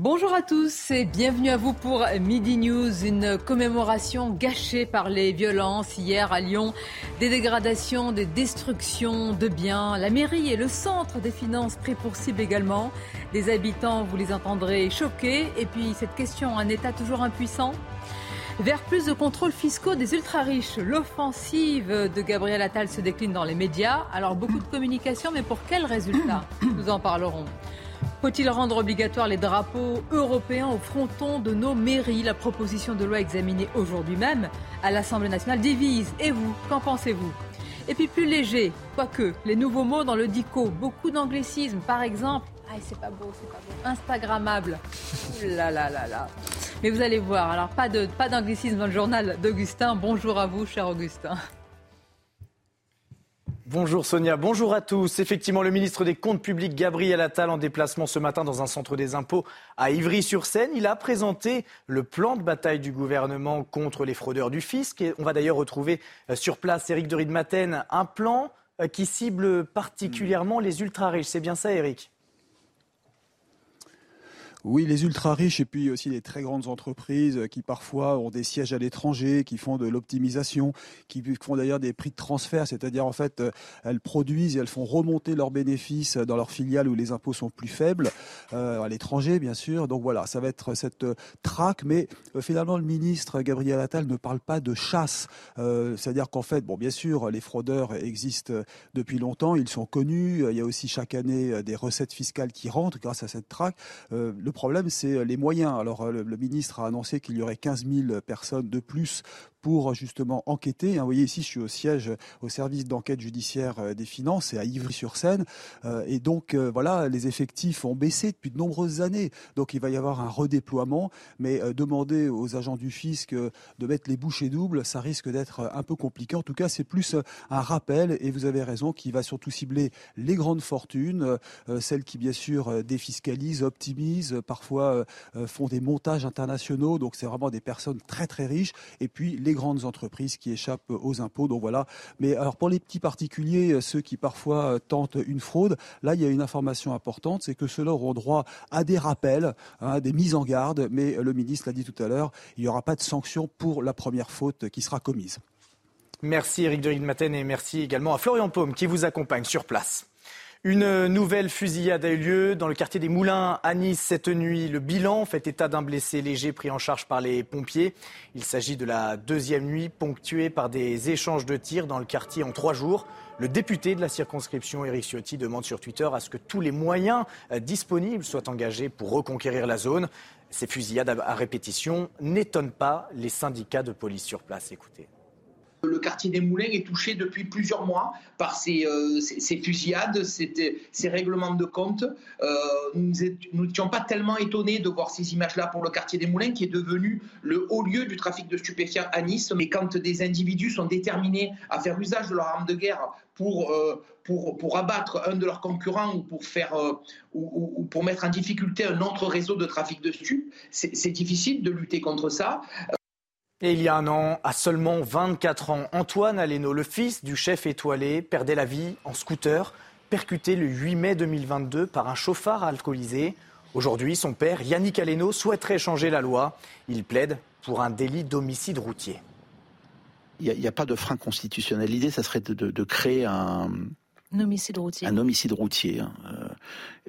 Bonjour à tous et bienvenue à vous pour Midi News, une commémoration gâchée par les violences hier à Lyon, des dégradations, des destructions de biens. La mairie et le centre des finances pris pour cible également. Des habitants, vous les entendrez choqués. Et puis cette question, un État toujours impuissant? Vers plus de contrôles fiscaux des ultra-riches. L'offensive de Gabriel Attal se décline dans les médias. Alors beaucoup de communication, mais pour quels résultats Nous en parlerons. Faut-il rendre obligatoire les drapeaux européens au fronton de nos mairies? La proposition de loi examinée aujourd'hui même à l'Assemblée nationale divise. Et vous, qu'en pensez-vous? Et puis plus léger, quoique, les nouveaux mots dans le DICO, beaucoup d'anglicismes, par exemple. Ah, c'est pas beau, c'est pas beau. Instagrammable. Là là là là. Mais vous allez voir, alors pas de pas d'anglicisme dans le journal d'Augustin. Bonjour à vous, cher Augustin. Bonjour Sonia, bonjour à tous. Effectivement, le ministre des Comptes publics, Gabriel Attal, en déplacement ce matin dans un centre des impôts à Ivry-sur-Seine, il a présenté le plan de bataille du gouvernement contre les fraudeurs du fisc. On va d'ailleurs retrouver euh, sur place Éric de Ridmaten, un plan euh, qui cible particulièrement les ultra-riches. C'est bien ça, Éric? Oui, les ultra riches et puis aussi les très grandes entreprises qui parfois ont des sièges à l'étranger, qui font de l'optimisation, qui font d'ailleurs des prix de transfert, c'est-à-dire en fait euh, elles produisent et elles font remonter leurs bénéfices dans leurs filiales où les impôts sont plus faibles, euh, à l'étranger bien sûr. Donc voilà, ça va être cette euh, traque, mais euh, finalement le ministre Gabriel Attal ne parle pas de chasse, euh, c'est-à-dire qu'en fait, bon bien sûr les fraudeurs existent depuis longtemps, ils sont connus, il y a aussi chaque année des recettes fiscales qui rentrent grâce à cette traque. Problème, c'est les moyens. Alors, le, le ministre a annoncé qu'il y aurait 15 000 personnes de plus pour justement enquêter. Vous voyez ici, je suis au siège, au service d'enquête judiciaire euh, des finances, et à Ivry-sur-Seine. Euh, et donc, euh, voilà, les effectifs ont baissé depuis de nombreuses années. Donc, il va y avoir un redéploiement. Mais demander aux agents du fisc de mettre les bouchées doubles, ça risque d'être un peu compliqué. En tout cas, c'est plus un rappel, et vous avez raison, qui va surtout cibler les grandes fortunes, celles qui, bien sûr, défiscalisent, optimisent, parfois font des montages internationaux. Donc, c'est vraiment des personnes très, très riches. Et puis, les grandes entreprises qui échappent aux impôts. Donc voilà. Mais alors pour les petits particuliers, ceux qui parfois tentent une fraude, là il y a une information importante, c'est que ceux-là auront droit à des rappels, hein, des mises en garde. Mais le ministre l'a dit tout à l'heure, il n'y aura pas de sanction pour la première faute qui sera commise. Merci Eric de Maten et merci également à Florian Paume qui vous accompagne sur place. Une nouvelle fusillade a eu lieu dans le quartier des Moulins à Nice cette nuit. Le bilan fait état d'un blessé léger pris en charge par les pompiers. Il s'agit de la deuxième nuit ponctuée par des échanges de tirs dans le quartier en trois jours. Le député de la circonscription, Éric Ciotti, demande sur Twitter à ce que tous les moyens euh, disponibles soient engagés pour reconquérir la zone. Ces fusillades à répétition n'étonnent pas les syndicats de police sur place. Écoutez. Le quartier des Moulins est touché depuis plusieurs mois par ces, euh, fusillades, ces, règlements de compte. Euh, nous n'étions pas tellement étonnés de voir ces images-là pour le quartier des Moulins, qui est devenu le haut lieu du trafic de stupéfiants à Nice. Mais quand des individus sont déterminés à faire usage de leur arme de guerre pour, euh, pour, pour, abattre un de leurs concurrents ou pour, faire, ou, pour mettre en difficulté un autre réseau de trafic de stupes, c'est difficile de lutter contre ça. Et il y a un an, à seulement 24 ans, Antoine Aleno, le fils du chef étoilé, perdait la vie en scooter, percuté le 8 mai 2022 par un chauffard alcoolisé. Aujourd'hui, son père, Yannick Aleno, souhaiterait changer la loi. Il plaide pour un délit d'homicide routier. Il n'y a, a, pas de frein constitutionnel. L'idée, ça serait de, de, de créer un, un homicide routier. Un homicide routier hein,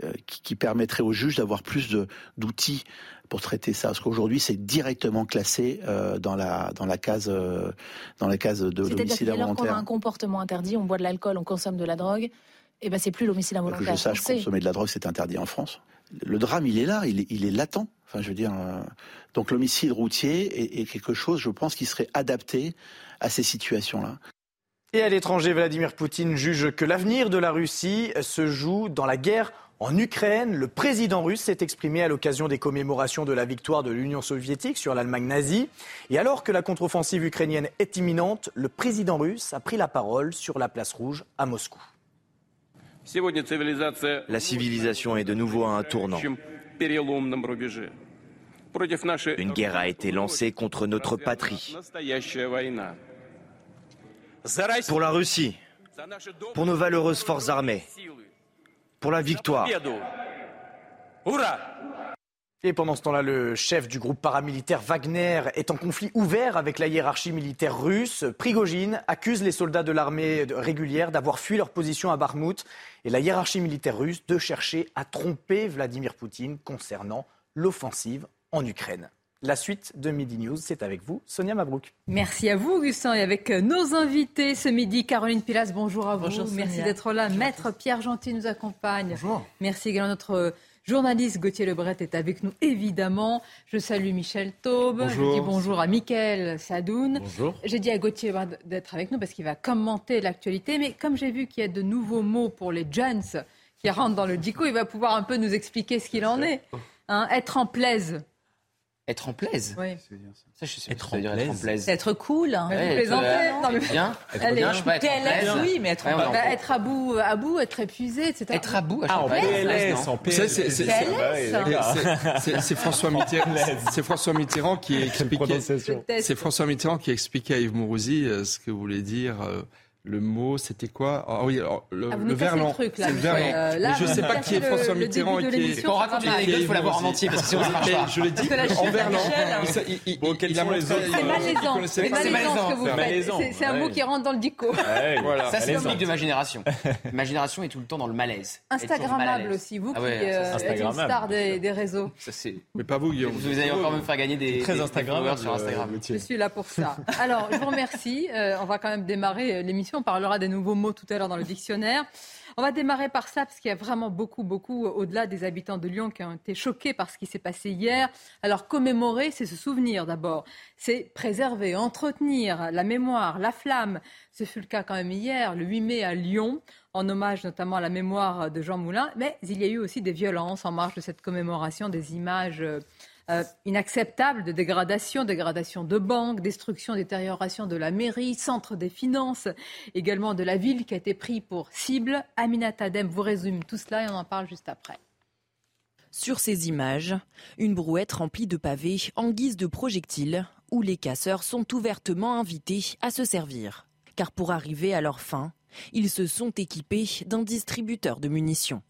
euh, qui, qui, permettrait aux juges d'avoir plus d'outils pour traiter ça. Parce qu'aujourd'hui, c'est directement classé euh, dans, la, dans, la case, euh, dans la case de l'homicide involontaire. C'est-à-dire qu'on a un comportement interdit, on boit de l'alcool, on consomme de la drogue, et eh ben c'est plus l'homicide involontaire. Que je sache, consommer de la drogue, c'est interdit en France. Le drame, il est là, il est, il est latent. Enfin, je veux dire, euh, donc l'homicide routier est, est quelque chose, je pense, qui serait adapté à ces situations-là. Et à l'étranger, Vladimir Poutine juge que l'avenir de la Russie se joue dans la guerre En Ukraine, le président russe s'est exprimé à l'occasion des commémorations de la victoire de l'Union soviétique sur l'Allemagne nazie. Et alors que la contre-offensive ukrainienne est imminente, le président russe a pris la parole sur la place rouge à Moscou. La civilisation est de nouveau à un tournant. Une guerre a été lancée contre notre patrie. Pour la Russie, pour nos valeureuses forces armées, pour la victoire. Et pendant ce temps-là, le chef du groupe paramilitaire Wagner est en conflit ouvert avec la hiérarchie militaire russe. Prigogine accuse les soldats de l'armée régulière d'avoir fui leur position à Barmout et la hiérarchie militaire russe de chercher à tromper Vladimir Poutine concernant l'offensive en Ukraine. La suite de Midi News, c'est avec vous, Sonia Mabrouk. Merci à vous, Augustin, et avec nos invités ce midi, Caroline Pilas, bonjour à vous. Bonjour, Merci d'être là. Maître Pierre Gentil nous accompagne. Bonjour. Merci également à notre journaliste Gauthier Lebret est avec nous, évidemment. Je salue Michel Taube. Bonjour. Je dis bonjour à Mickaël Sadoun. Bonjour. J'ai dit à Gauthier d'être avec nous parce qu'il va commenter l'actualité. Mais comme j'ai vu qu'il y a de nouveaux mots pour les jeunes qui rentrent dans le DICO, il va pouvoir un peu nous expliquer ce qu'il en est. Hein, être en plaise. Être en plaise Oui. Ça, je sais Être en être en plaise. Être cool. hein. Ouais, être, Non, mais- Bien, être Allez, bien, je sais pas, être en PLS, plaise. oui, mais être Ouais, en Bah, être à bout, à bout, être épuisé, etc. Être à bout, sais Ah, en PLS, non en Ah, hein. C'est- François Mitterrand, c'est François Mitterrand qui expliquait. C'est François Mitterrand qui expliquait à Yves Mourouzi euh, ce que voulait dire euh, le mot. C'était quoi Ah oui, alors, le, Ah, le verlan. le truc, là. C'est le verlan. Euh, là, je sais pas qui est le- François le Mitterrand et qui est. Quand on raconte une anecdote, il faut l'avoir en entier parce que sinon ça marche pas. je l'ai dit. En verlan. Bon, quels sont les autres, C'est malaisant. C'est malaisant ce que malaisant. vous C'est un mot qui rentre dans le dico. Ça, c'est typique de ma génération. Ma génération est tout le temps dans le malaise. Instagrammable aussi, vous Ah qui euh, êtes une star des, réseaux. Mais pas vous, Guillaume. Vous allez encore me faire gagner des, followers sur Instagram. Je suis là pour ça. Alors, je vous remercie. Euh, on va quand même démarrer euh, l'émission. On parlera des nouveaux mots tout à l'heure dans le dictionnaire. On va démarrer par ça, parce qu'il y a vraiment beaucoup, beaucoup, euh, au-delà des habitants de Lyon, qui ont été choqués par ce qui s'est passé hier. Alors, commémorer, c'est se souvenir d'abord. C'est préserver, entretenir la mémoire, la flamme. Ce fut le cas quand même hier, le 8 mai à Lyon, en hommage notamment à la mémoire de Jean Moulin. Mais il y a eu aussi des violences en marge de cette commémoration, des images euh, inacceptables de dégradation, dégradation de banques, destruction, détérioration de la mairie, centre des finances, également de la ville qui a été pris pour cible. Aminata Dem vous résume tout cela et on en parle juste après. Sur ces images, une brouette remplie de pavés en guise de projectiles où les casseurs sont ouvertement invités à se servir. Car pour arriver à leur fin, ils se sont équipés d'un distributeur de munitions.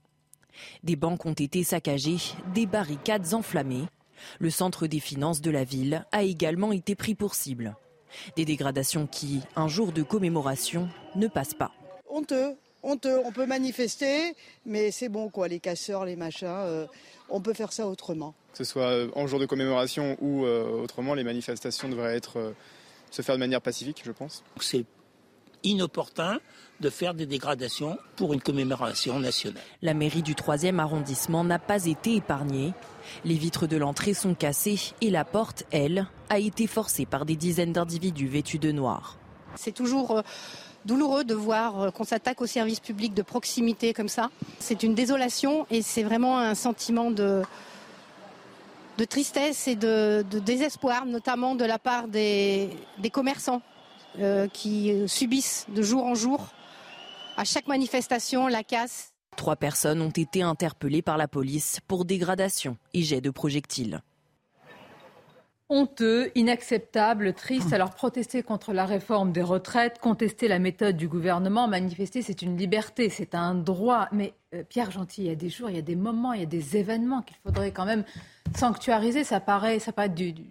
Des banques ont été saccagées, des barricades enflammées. Le centre des finances de la ville a également été pris pour cible. Des dégradations qui, un jour de commémoration, ne passent pas. honteux, honteux. On peut manifester, mais c'est bon quoi, les casseurs, les machins, euh, on peut faire ça autrement. Que ce soit euh, en jour de commémoration ou euh, autrement, les manifestations devraient être, euh, se faire de manière pacifique, je pense. C'est inopportun de faire des dégradations pour une commémoration nationale. La mairie du 3e arrondissement n'a pas été épargnée. Les vitres de l'entrée sont cassées et la porte, elle, a été forcée par des dizaines d'individus vêtus de noir. C'est toujours euh, douloureux de voir euh, qu'on s'attaque aux services publics de proximité comme ça. C'est une désolation et c'est vraiment un sentiment de, de tristesse et de, de désespoir, notamment de la part des, des commerçants euh, qui subissent de jour en jour, à chaque manifestation, la casse. Trois personnes ont été interpellées par la police pour dégradation et jet de projectiles. Honteux, inacceptable, triste. Alors protester contre la réforme des retraites, contester la méthode du gouvernement, manifester, c'est une liberté, c'est un droit. Mais euh, Pierre Gentil, il y a des jours, il y a des moments, il y a des événements qu'il faudrait quand même sanctuariser. Ça paraît, ça paraît du, du-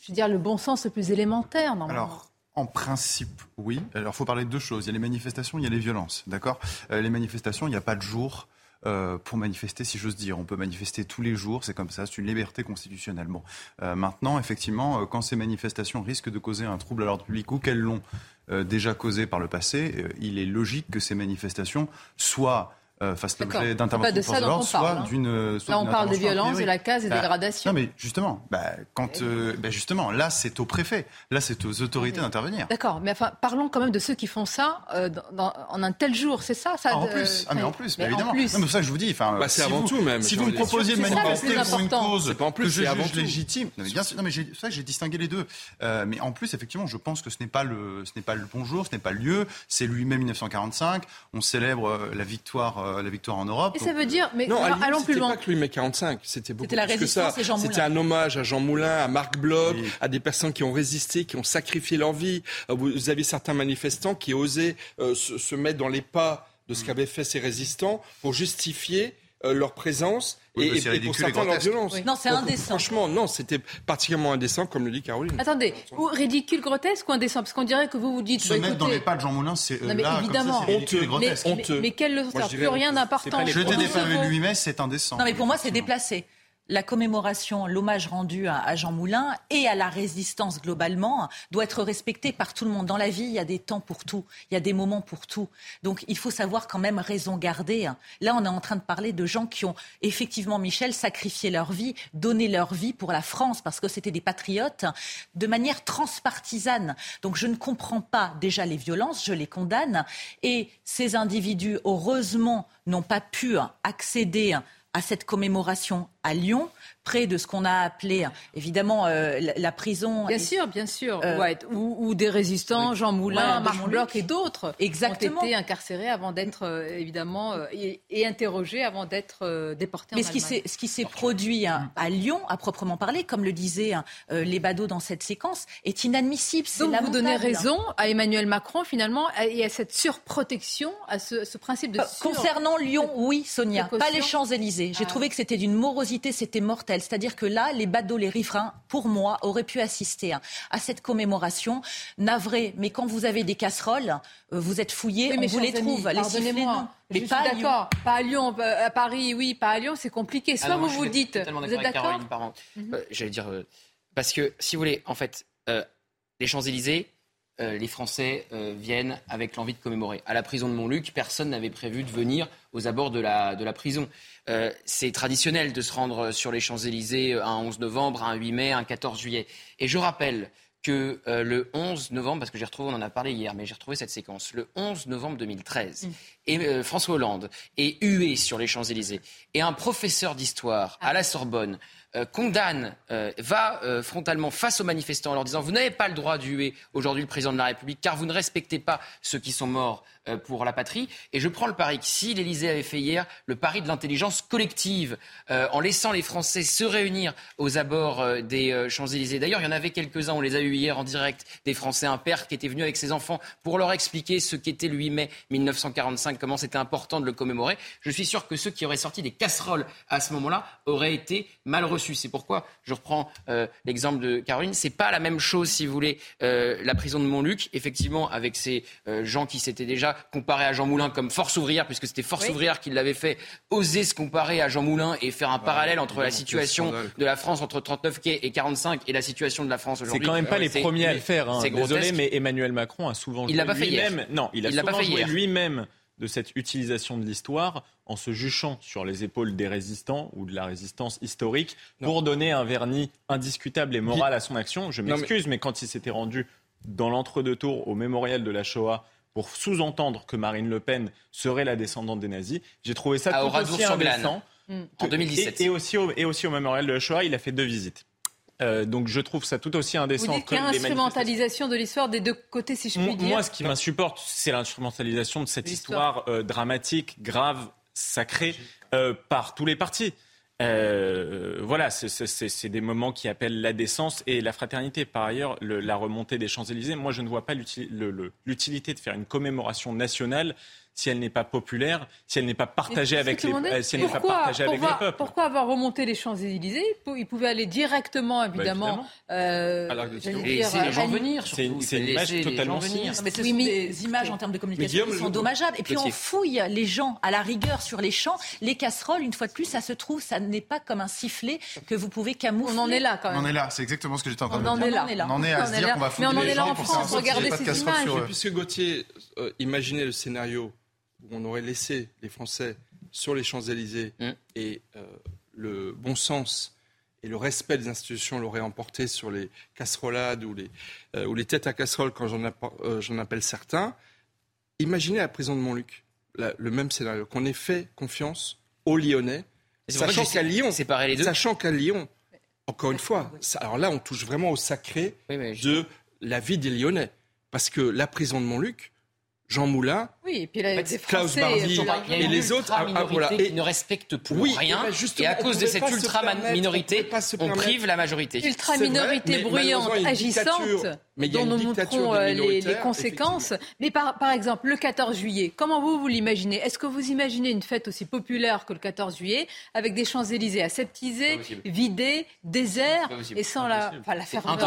je veux dire, le bon sens le plus élémentaire. normalement. Alors, en principe, oui. Alors, il faut parler de deux choses. Il y a les manifestations, il y a les violences. D'accord? Euh, Les manifestations, il n'y a pas de jour euh, pour manifester, si j'ose dire. On peut manifester tous les jours, c'est comme ça, c'est une liberté constitutionnelle. Bon. Euh, maintenant, effectivement, quand ces manifestations risquent de causer un trouble à l'ordre public ou qu'elles l'ont déjà causé par le passé, il est logique que ces manifestations soient euh, l'objet d'interventions de forces de l'ordre, soit hein. d'une. soit Là, on parle des violences, de la case et des Bah, dégradations. Non, mais justement, bah, quand, euh, bah, justement, là, c'est au préfet, là, c'est aux autorités d'intervenir. D'accord, mais enfin, parlons quand même de ceux qui font ça euh, dans- dans- en un tel jour, c'est ça, ça Ah, en plus, ah, mais en plus, mais bah, évidemment. en plus. Non, mais c'est ça que je vous dis. Enfin, Bah, c'est si avant vous- tout, même, Si vous me proposiez de manifester pour une cause C'est pas en plus, que c'est je avant juge tout. légitime, non, mais bien sûr, non, mais j'ai- c'est ça que j'ai distingué les deux. Euh, mais en plus, effectivement, je pense que ce n'est pas le, ce n'est pas le bon jour, ce n'est pas le lieu. C'est le 8 mai 1945. On célèbre euh, la victoire, euh, la victoire en Europe. Et ça veut dire, mais Non, alors, allons plus c'était loin. pas que le mai 45, c'était beaucoup C'était la plus que ça. C'était Moulin. un hommage à Jean Moulin, à Marc Bloch, à des personnes qui ont résisté, qui ont sacrifié leur vie. Euh, Vous avez certains manifestants qui osaient euh, se, se mettre dans les pas de Mm. ce qu'avaient fait ces résistants pour justifier euh, leur présence Oui, et, et- pour certains leur violence. Oui. Non, c'est indécent. Franchement, non, c'était particulièrement indécent, comme le dit Caroline. Attendez, ou ridicule, grotesque ou indécent Parce qu'on dirait que vous vous dites. se bah, mettre dans les pas de Jean Moulin, c'est euh, Non, mais là, comme ça, évidemment. et Honteux. grotesque. mais, honteux. mais quelle leçon Moi, je Plus rien d'important. Jeter des pavés vous. le 8 mai, c'est indécent. Non, mais pour moi, c'est déplacé. La commémoration, l'hommage rendu à, Jean Moulin et à la résistance globalement doit être respecté par tout le monde. Dans la vie, il y a des temps pour tout, il y a des moments pour tout. Donc il faut savoir quand même raison garder. Là, on est en train de parler de gens qui ont effectivement, Michel, sacrifié leur vie, donné leur vie pour la France parce que c'était des patriotes de manière transpartisane. Donc je ne comprends pas déjà les violences, je les condamne. Et ces individus, heureusement, n'ont pas pu accéder à cette commémoration à Lyon, près de ce qu'on a appelé évidemment euh, la, la prison. Bien sûr, bien sûr. Euh, Ouais, ou, ou des résistants, Jean Moulin, Ouais, Marc. Bloch et d'autres Exactement. ont été incarcérés avant d'être euh, évidemment euh, et, et interrogés avant d'être déportés Mais en ce qui Allemagne. s'est ce qui s'est produit hein, à Lyon, à proprement parler, comme le disaient hein, les badauds dans cette séquence, est inadmissible. Donc vous donnez raison à Emmanuel Macron finalement et à cette surprotection, à ce, ce principe de sur- Concernant Lyon, oui, Sonia, pas les Champs-Élysées. J'ai Ah. trouvé que c'était d'une morosité, c'était mortel. C'est-à-dire que là, les badauds, les riverains, pour moi, auraient pu assister hein, à cette commémoration. Navré, mais quand vous avez des casseroles, euh, vous êtes fouillés, Oui, on vous les trouve. Les sifflets, non. Mais je pas suis à Lyon. d'accord. Pas à Lyon, euh, à Paris, oui, pas à Lyon, c'est compliqué. Soit Ah non, vous vous dites, vous êtes d'accord. Mhm. Euh, J'allais dire euh, parce que si vous voulez, en fait, euh, les Champs-Élysées, euh, les Français euh, viennent avec l'envie de commémorer. À la prison de Montluc, personne n'avait prévu de venir aux abords de la, de la prison. Euh, c'est traditionnel de se rendre sur les Champs-Élysées un 11 novembre, un 8 mai, un 14 juillet. Et je rappelle que le 11 novembre, parce que j'ai retrouvé, on en a parlé hier, mais j'ai retrouvé cette séquence, le 11 novembre 2013, et euh, François Hollande est hué sur les Champs-Élysées, et un professeur d'histoire à la Sorbonne euh, condamne, euh, va euh, frontalement face aux manifestants en leur disant vous n'avez pas le droit de aujourd'hui le président de la République car vous ne respectez pas ceux qui sont morts pour la patrie. Et je prends le pari que si l'Élysée avait fait hier le pari de l'intelligence collective euh, en laissant les Français se réunir aux abords euh, des euh, Champs-Élysées. D'ailleurs, il y en avait quelques-uns, on les a eu hier en direct, des Français, un père qui était venu avec ses enfants pour leur expliquer ce qu'était le 8 mai 1945, comment c'était important de le commémorer. Je suis sûr que ceux qui auraient sorti des casseroles à ce moment-là auraient été mal reçus. C'est pourquoi je reprends euh, l'exemple de Caroline. C'est pas la même chose, si vous voulez, euh, la prison de Montluc, effectivement, avec ces euh, gens qui s'étaient déjà comparés à Jean Moulin comme force ouvrière, puisque c'était force Oui. ouvrière qui l'avait fait, oser se comparer à Jean Moulin et faire un parallèle entre la situation de la France entre 39 quais et 45 et la situation de la France C'est aujourd'hui. quand même pas les C'est- premiers à le mais faire. hein. c'est Désolé, mais Emmanuel Macron a souvent Il joué pas fait hier. lui-même. Non, il a Il souvent pas fait joué hier. lui-même de cette utilisation de l'histoire en se juchant sur les épaules des résistants ou de la résistance historique pour donner un vernis indiscutable et moral à son action. Je mais- m'excuse, mais... quand il s'était rendu dans l'entre-deux tours au mémorial de la Shoah pour sous-entendre que Marine Le Pen serait la descendante des nazis, j'ai trouvé ça À tout aussi indécent. en 2017. Et, et aussi au, et aussi au mémorial de la Shoah, il a fait deux visites. Euh, donc je trouve ça tout aussi Vous indécent dites que qu'il y a les manifestations. instrumentalisation de l'histoire des deux côtés, si je puis dire. moi, ce qui m'insupporte, c'est l'instrumentalisation de cette histoire euh, dramatique, grave, sacrée, euh, par tous les partis. Euh, voilà, c'est- des moments qui appellent la décence et la fraternité. Par ailleurs, le- la remontée des Champs-Élysées, moi, je ne vois pas l'utilité de faire une commémoration nationale si elle n'est pas populaire, si elle n'est pas partagée avec les, euh, si elle n'est pas pourquoi, partagée avec les pourquoi- peuples. Pourquoi avoir remonté les Champs-Élysées Il pouvait aller directement, évidemment, évidemment. euh, dire, Et laisser les gens venir, C'est une- surtout. c'est une image totalement sinistre. Mais ce Oui, sont mais- des images en termes de communication qui sont le- dommageables. Et puis on fouille les gens à la rigueur sur les champs. Les casseroles, une fois de plus, ça se trouve, ça n'est pas comme un sifflet que vous pouvez camoufler. On en est là quand On en même. est là, c'est exactement ce que j'étais en train de dire. On en est là. On en est à se dire qu'on va Mais fouiller on en les est là gens en pour France, faire ait regardez ces images. Puisque Gauthier euh, imaginait le scénario où on aurait laissé les Français sur les Champs-Élysées Mm. et euh, le bon sens et le respect des institutions l'auraient emporté sur les casserolades ou les, euh, ou les têtes à casserole, quand j'en euh, j'en appelle certains, imaginez la prison de Montluc la- le même scénario, qu'on ait fait confiance aux Lyonnais, sachant qu'à Lyon, les deux. sachant qu'à Lyon, encore une fois, ça- alors là, on touche vraiment au sacré de la vie des Lyonnais. Parce que la prison de Montluc, Jean Moulin, Oui, et puis là, Klaus Barbie et les autres, ah, ah, ultra-minorité voilà. Et- qui ne respecte pour Oui, rien. eh ben, et à cause de cette se permettre- on prive la majorité. vrai, mais bruyante, agissante, dictature. Mais il y a dont une nous montrons euh, les, les conséquences. Mais par, par exemple, le 14 juillet, comment vous, vous l'imaginez? Est-ce que vous imaginez une fête aussi populaire que le 14 juillet, avec des Champs-Élysées aseptisés, vidés, déserts, et sans la, enfin, la faire dans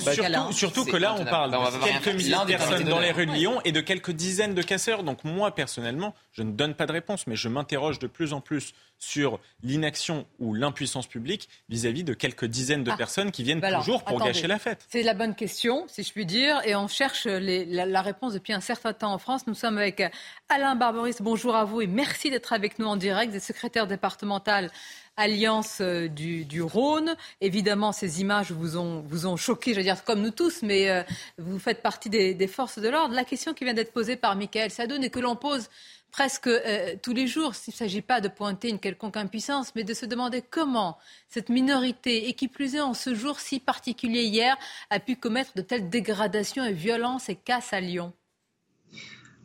ce Bah, cas-là. surtout, que là, on parle Bah, de quelques milliers de personnes dans les rues de Lyon et de quelques dizaines de casseurs. Donc moi, personnellement, je ne donne pas de réponse, mais je m'interroge de plus en plus sur l'inaction ou l'impuissance publique vis-à-vis de quelques dizaines de Ah. personnes qui viennent Bah alors, toujours pour attendez. gâcher la fête. C'est la bonne question, si je puis dire, et on cherche la, réponse depuis un certain temps en France. Nous sommes avec Alain Barberis. Bonjour à vous et merci d'être avec nous en direct, des secrétaires départemental Alliance euh, du, Rhône. Évidemment, ces images vous ont, choqué, je veux dire, comme nous tous, mais euh, vous faites partie des, des forces de l'ordre. La question qui vient d'être posée par Michael Sadoun et que l'on pose presque euh, tous les jours, s'il ne s'agit pas de pointer une quelconque impuissance, mais de se demander comment cette minorité, et qui plus est en ce jour si particulier hier, a pu commettre de telles dégradations et violences et casses à Lyon.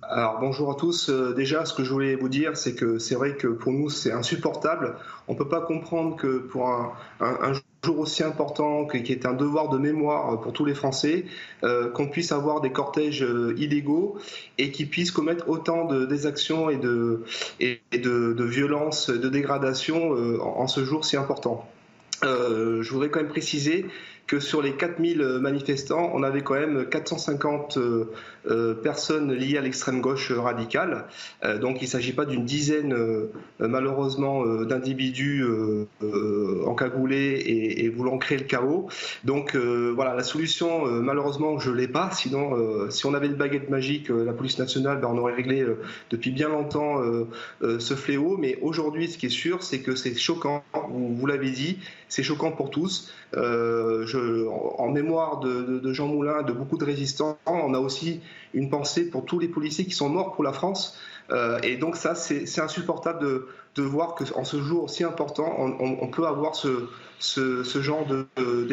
Alors bonjour à tous. Euh, déjà, ce que je voulais vous dire, c'est que c'est vrai que pour nous, c'est insupportable. On ne peut pas comprendre que pour un, un- un jour aussi important, qui est un devoir de mémoire pour tous les Français, euh, qu'on puisse avoir des cortèges euh, illégaux et qui puissent commettre autant de désactions et de, et de, de violences, de dégradations euh, en, en ce jour si important. Euh, je voudrais quand même préciser que sur les 4000 manifestants, on avait quand même 450 euh, euh, personnes liées à l'extrême gauche radicale. Euh, donc il ne s'agit pas d'une dizaine, euh, malheureusement, euh, d'individus euh, euh, encagoulés et, voulant créer le chaos. Donc euh, voilà, la solution, euh, malheureusement, je ne l'ai pas. Sinon, euh, si on avait une baguette magique, euh, la police nationale, ben, on aurait réglé euh, depuis bien longtemps euh, euh, ce fléau. Mais aujourd'hui, ce qui est sûr, c'est que c'est choquant. Vous, l'avez dit, c'est choquant pour tous. Euh, en, mémoire de Jean Moulin, de beaucoup de résistants, on a aussi une pensée pour tous les policiers qui sont morts pour la France. Euh, et donc ça, c'est insupportable de, voir qu'en ce jour si important, on, peut avoir ce, genre de, de-.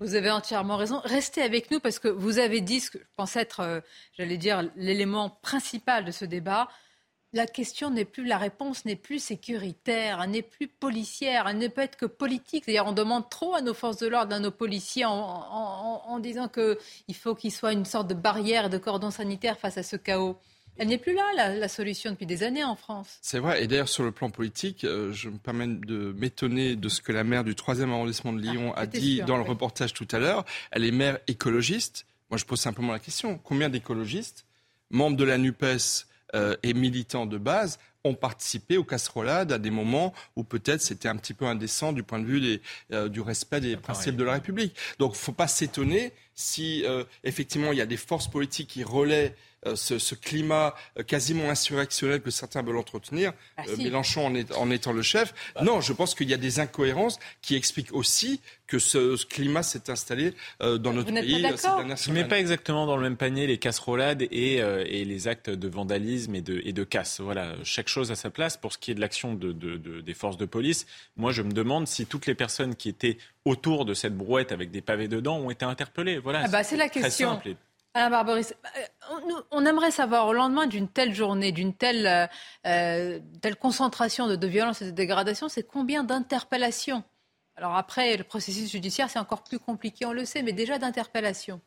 Vous avez entièrement raison. Restez avec nous parce que vous avez dit ce que je pense être, euh, j'allais dire, l'élément principal de ce débat. La question n'est plus, la réponse n'est plus sécuritaire, elle n'est plus policière, elle ne peut être que politique. C'est-à-dire, on demande trop à nos forces de l'ordre, à nos policiers, en, en- en- en disant qu'il faut qu'il soit une sorte de barrière et de cordon sanitaire face à ce chaos. Elle n'est plus là, la, la solution, depuis des années en France. C'est vrai, et d'ailleurs sur le plan politique, euh, je me permets de m'étonner de ce que la maire du 3e arrondissement de Lyon a c'était dit sûr, dans le reportage tout à l'heure. Elle est maire écologiste. Moi je pose simplement la question, combien d'écologistes, membres de la NUPES euh, et militants de base, ont participé aux casserolades à des moments où peut-être c'était un petit peu indécent du point de vue des, euh, du respect des principes de la République. Donc il ne faut pas s'étonner si euh, effectivement il y a des forces politiques qui relaient ce, ce climat euh, quasiment insurrectionnel que certains veulent entretenir, Ah, euh, si. Mélenchon en, est- en étant le chef. Non, je pense qu'il y a des incohérences qui expliquent aussi que ce, ce climat s'est installé euh, dans notre n'êtes pas pays euh, ces d'accord dernières Je ne mets semaines. pas exactement dans le même panier les casserolades et, euh, et les actes de vandalisme et de, et de casse. Voilà, chaque chose à sa place. Pour ce qui est de l'action de, de- de- des forces de police, moi je me demande si toutes les personnes qui étaient autour de cette brouette avec des pavés dedans ont été interpellées. Voilà, Ah bah, c'est la très question. simple. Alain Barberis, euh, on, aimerait savoir, au lendemain d'une telle journée, d'une telle, euh, euh, telle concentration de, de violence et de dégradation, c'est combien d'interpellations? Alors après, le processus judiciaire, c'est encore plus compliqué, on le sait, mais déjà d'interpellations.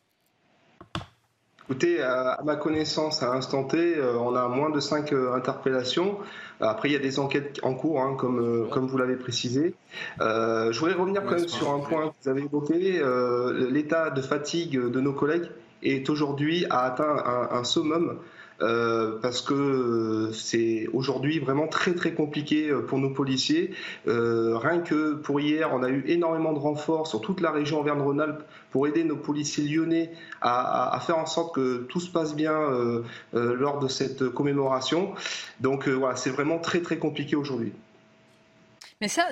Écoutez, à, ma connaissance, à l'instant T, on a moins de 5 interpellations. Après, il y a des enquêtes en cours, hein, comme, comme vous l'avez précisé. Euh, je voudrais revenir quand même sur un point que vous avez évoqué. Euh, L'état de fatigue de nos collègues est aujourd'hui a atteint un, summum. euh, parce que c'est aujourd'hui vraiment très très compliqué pour nos policiers. rien que pour hier, on a eu énormément de renforts sur toute la région Auvergne-Rhône-Alpes pour aider nos policiers lyonnais à, faire en sorte que tout se passe bien lors de cette commémoration. Donc voilà, c'est vraiment très très compliqué aujourd'hui. Mais ça,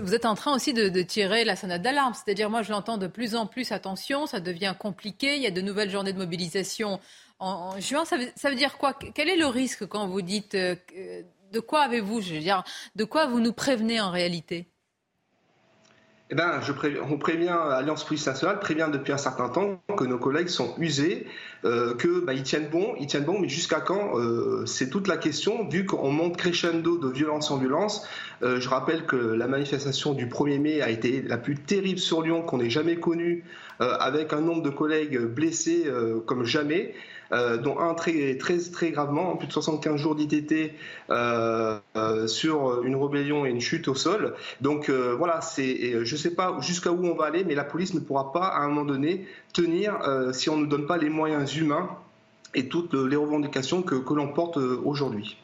vous êtes en train aussi de, tirer la sonnette d'alarme. C'est-à-dire, moi, je l'entends de plus en plus, attention, ça devient compliqué. Il y a de nouvelles journées de mobilisation en, juin. Ça veut, dire quoi? Quel est le risque quand vous dites euh, de quoi avez-vous, je veux dire, de quoi vous nous prévenez en réalité? Eh ben, on prévient, Alliance Police Nationale prévient depuis un certain temps que nos collègues sont usés, euh, que bah, ils tiennent bon, ils tiennent bon, mais jusqu'à quand euh, C'est toute la question, vu qu'on monte crescendo de violence en violence. Euh, je rappelle que la manifestation du 1er mai a été la plus terrible sur Lyon qu'on ait jamais connue, euh, avec un nombre de collègues blessés comme jamais. Euh, dont un très, très, très gravement, plus de 75 jours d'ITT euh, euh, sur une rébellion et une chute au sol. Donc voilà, c'est, je ne sais pas jusqu'à où on va aller, mais la police ne pourra pas à un moment donné tenir si on ne donne pas les moyens humains et toutes les revendications que, que l'on porte aujourd'hui.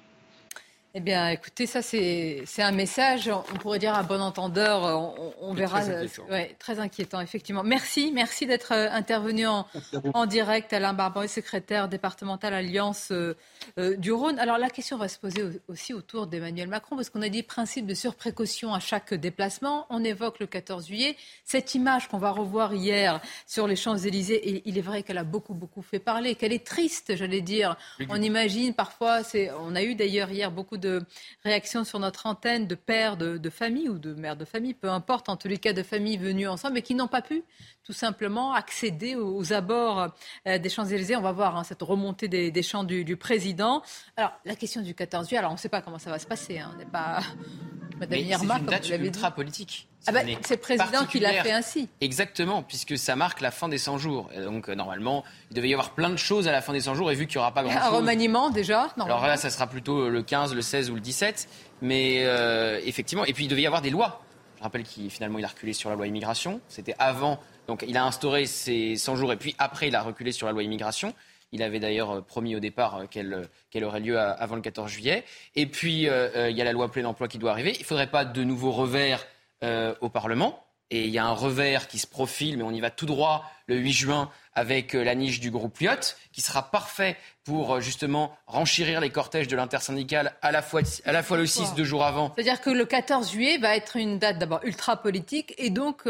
Eh bien, écoutez, ça, c'est un message, on pourrait dire à bon entendeur, on, verra. Très inquiétant. très inquiétant, effectivement. Merci, merci d'être euh, intervenu en, en, direct, Alain Barbaret, secrétaire départemental Alliance euh, euh, du Rhône. Alors, la question va se poser aussi autour d'Emmanuel Macron, parce qu'on a dit principe de surprécaution à chaque déplacement. On évoque le 14 juillet. Cette image qu'on va revoir hier sur les Champs-Élysées, il est vrai qu'elle a beaucoup, beaucoup fait parler, qu'elle est triste, j'allais dire. On imagine parfois, on a eu d'ailleurs hier beaucoup de de réactions sur notre antenne de pères de, famille ou de mères de famille, peu importe, en tous les cas de familles venues ensemble, mais qui n'ont pas pu tout simplement accéder aux, abords euh, des Champs-Élysées. On va voir hein, cette remontée des, champs du, président. Alors, la question du 14 juillet, alors on ne sait pas comment ça va se passer. Hein. On n'est pas Madame Irma, comme vous l'avez ultra politique. Ah bah, c'est le président qui l'a fait ainsi. Exactement, puisque ça marque la fin des 100 jours. Et donc, euh, normalement, il devait y avoir plein de choses à la fin des 100 jours, et vu qu'il n'y aura pas grand-chose... Un remaniement, déjà Alors là, ça sera plutôt le 15, le 16 ou le 17. Mais euh, effectivement, et puis il devait y avoir des lois. Je rappelle qu'il finalement il a reculé sur la loi immigration. C'était avant, donc il a instauré ces 100 jours, et puis après, il a reculé sur la loi immigration. Il avait d'ailleurs euh, promis au départ qu'elle aurait lieu avant le 14 juillet. Et puis, il y a la loi plein emploi qui doit arriver. Il ne faudrait pas de nouveaux revers euh, au Parlement. Et il y a un revers qui se profile, mais on y va tout droit le 8 juin avec euh, la niche du groupe Lyot, qui sera parfait pour euh, justement renchérir les cortèges de l'intersyndicale à la fois, à la fois le 6, deux jours avant. C'est-à-dire que le 14 juillet va être une date d'abord ultra politique et donc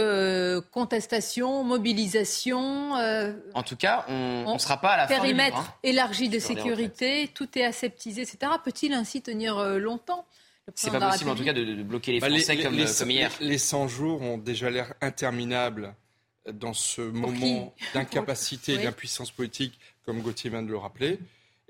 contestation, mobilisation. en tout cas, on ne sera pas à la fin du Périmètre élargi de sécurité, tout est aseptisé, etc. Peut-il ainsi tenir longtemps c'est pas possible en tout cas de, bloquer les bah, Français comme, les, comme, hier. Les 100 jours ont déjà l'air interminables dans ce moment d'incapacité et d'impuissance politique, comme Gauthier vient de le rappeler.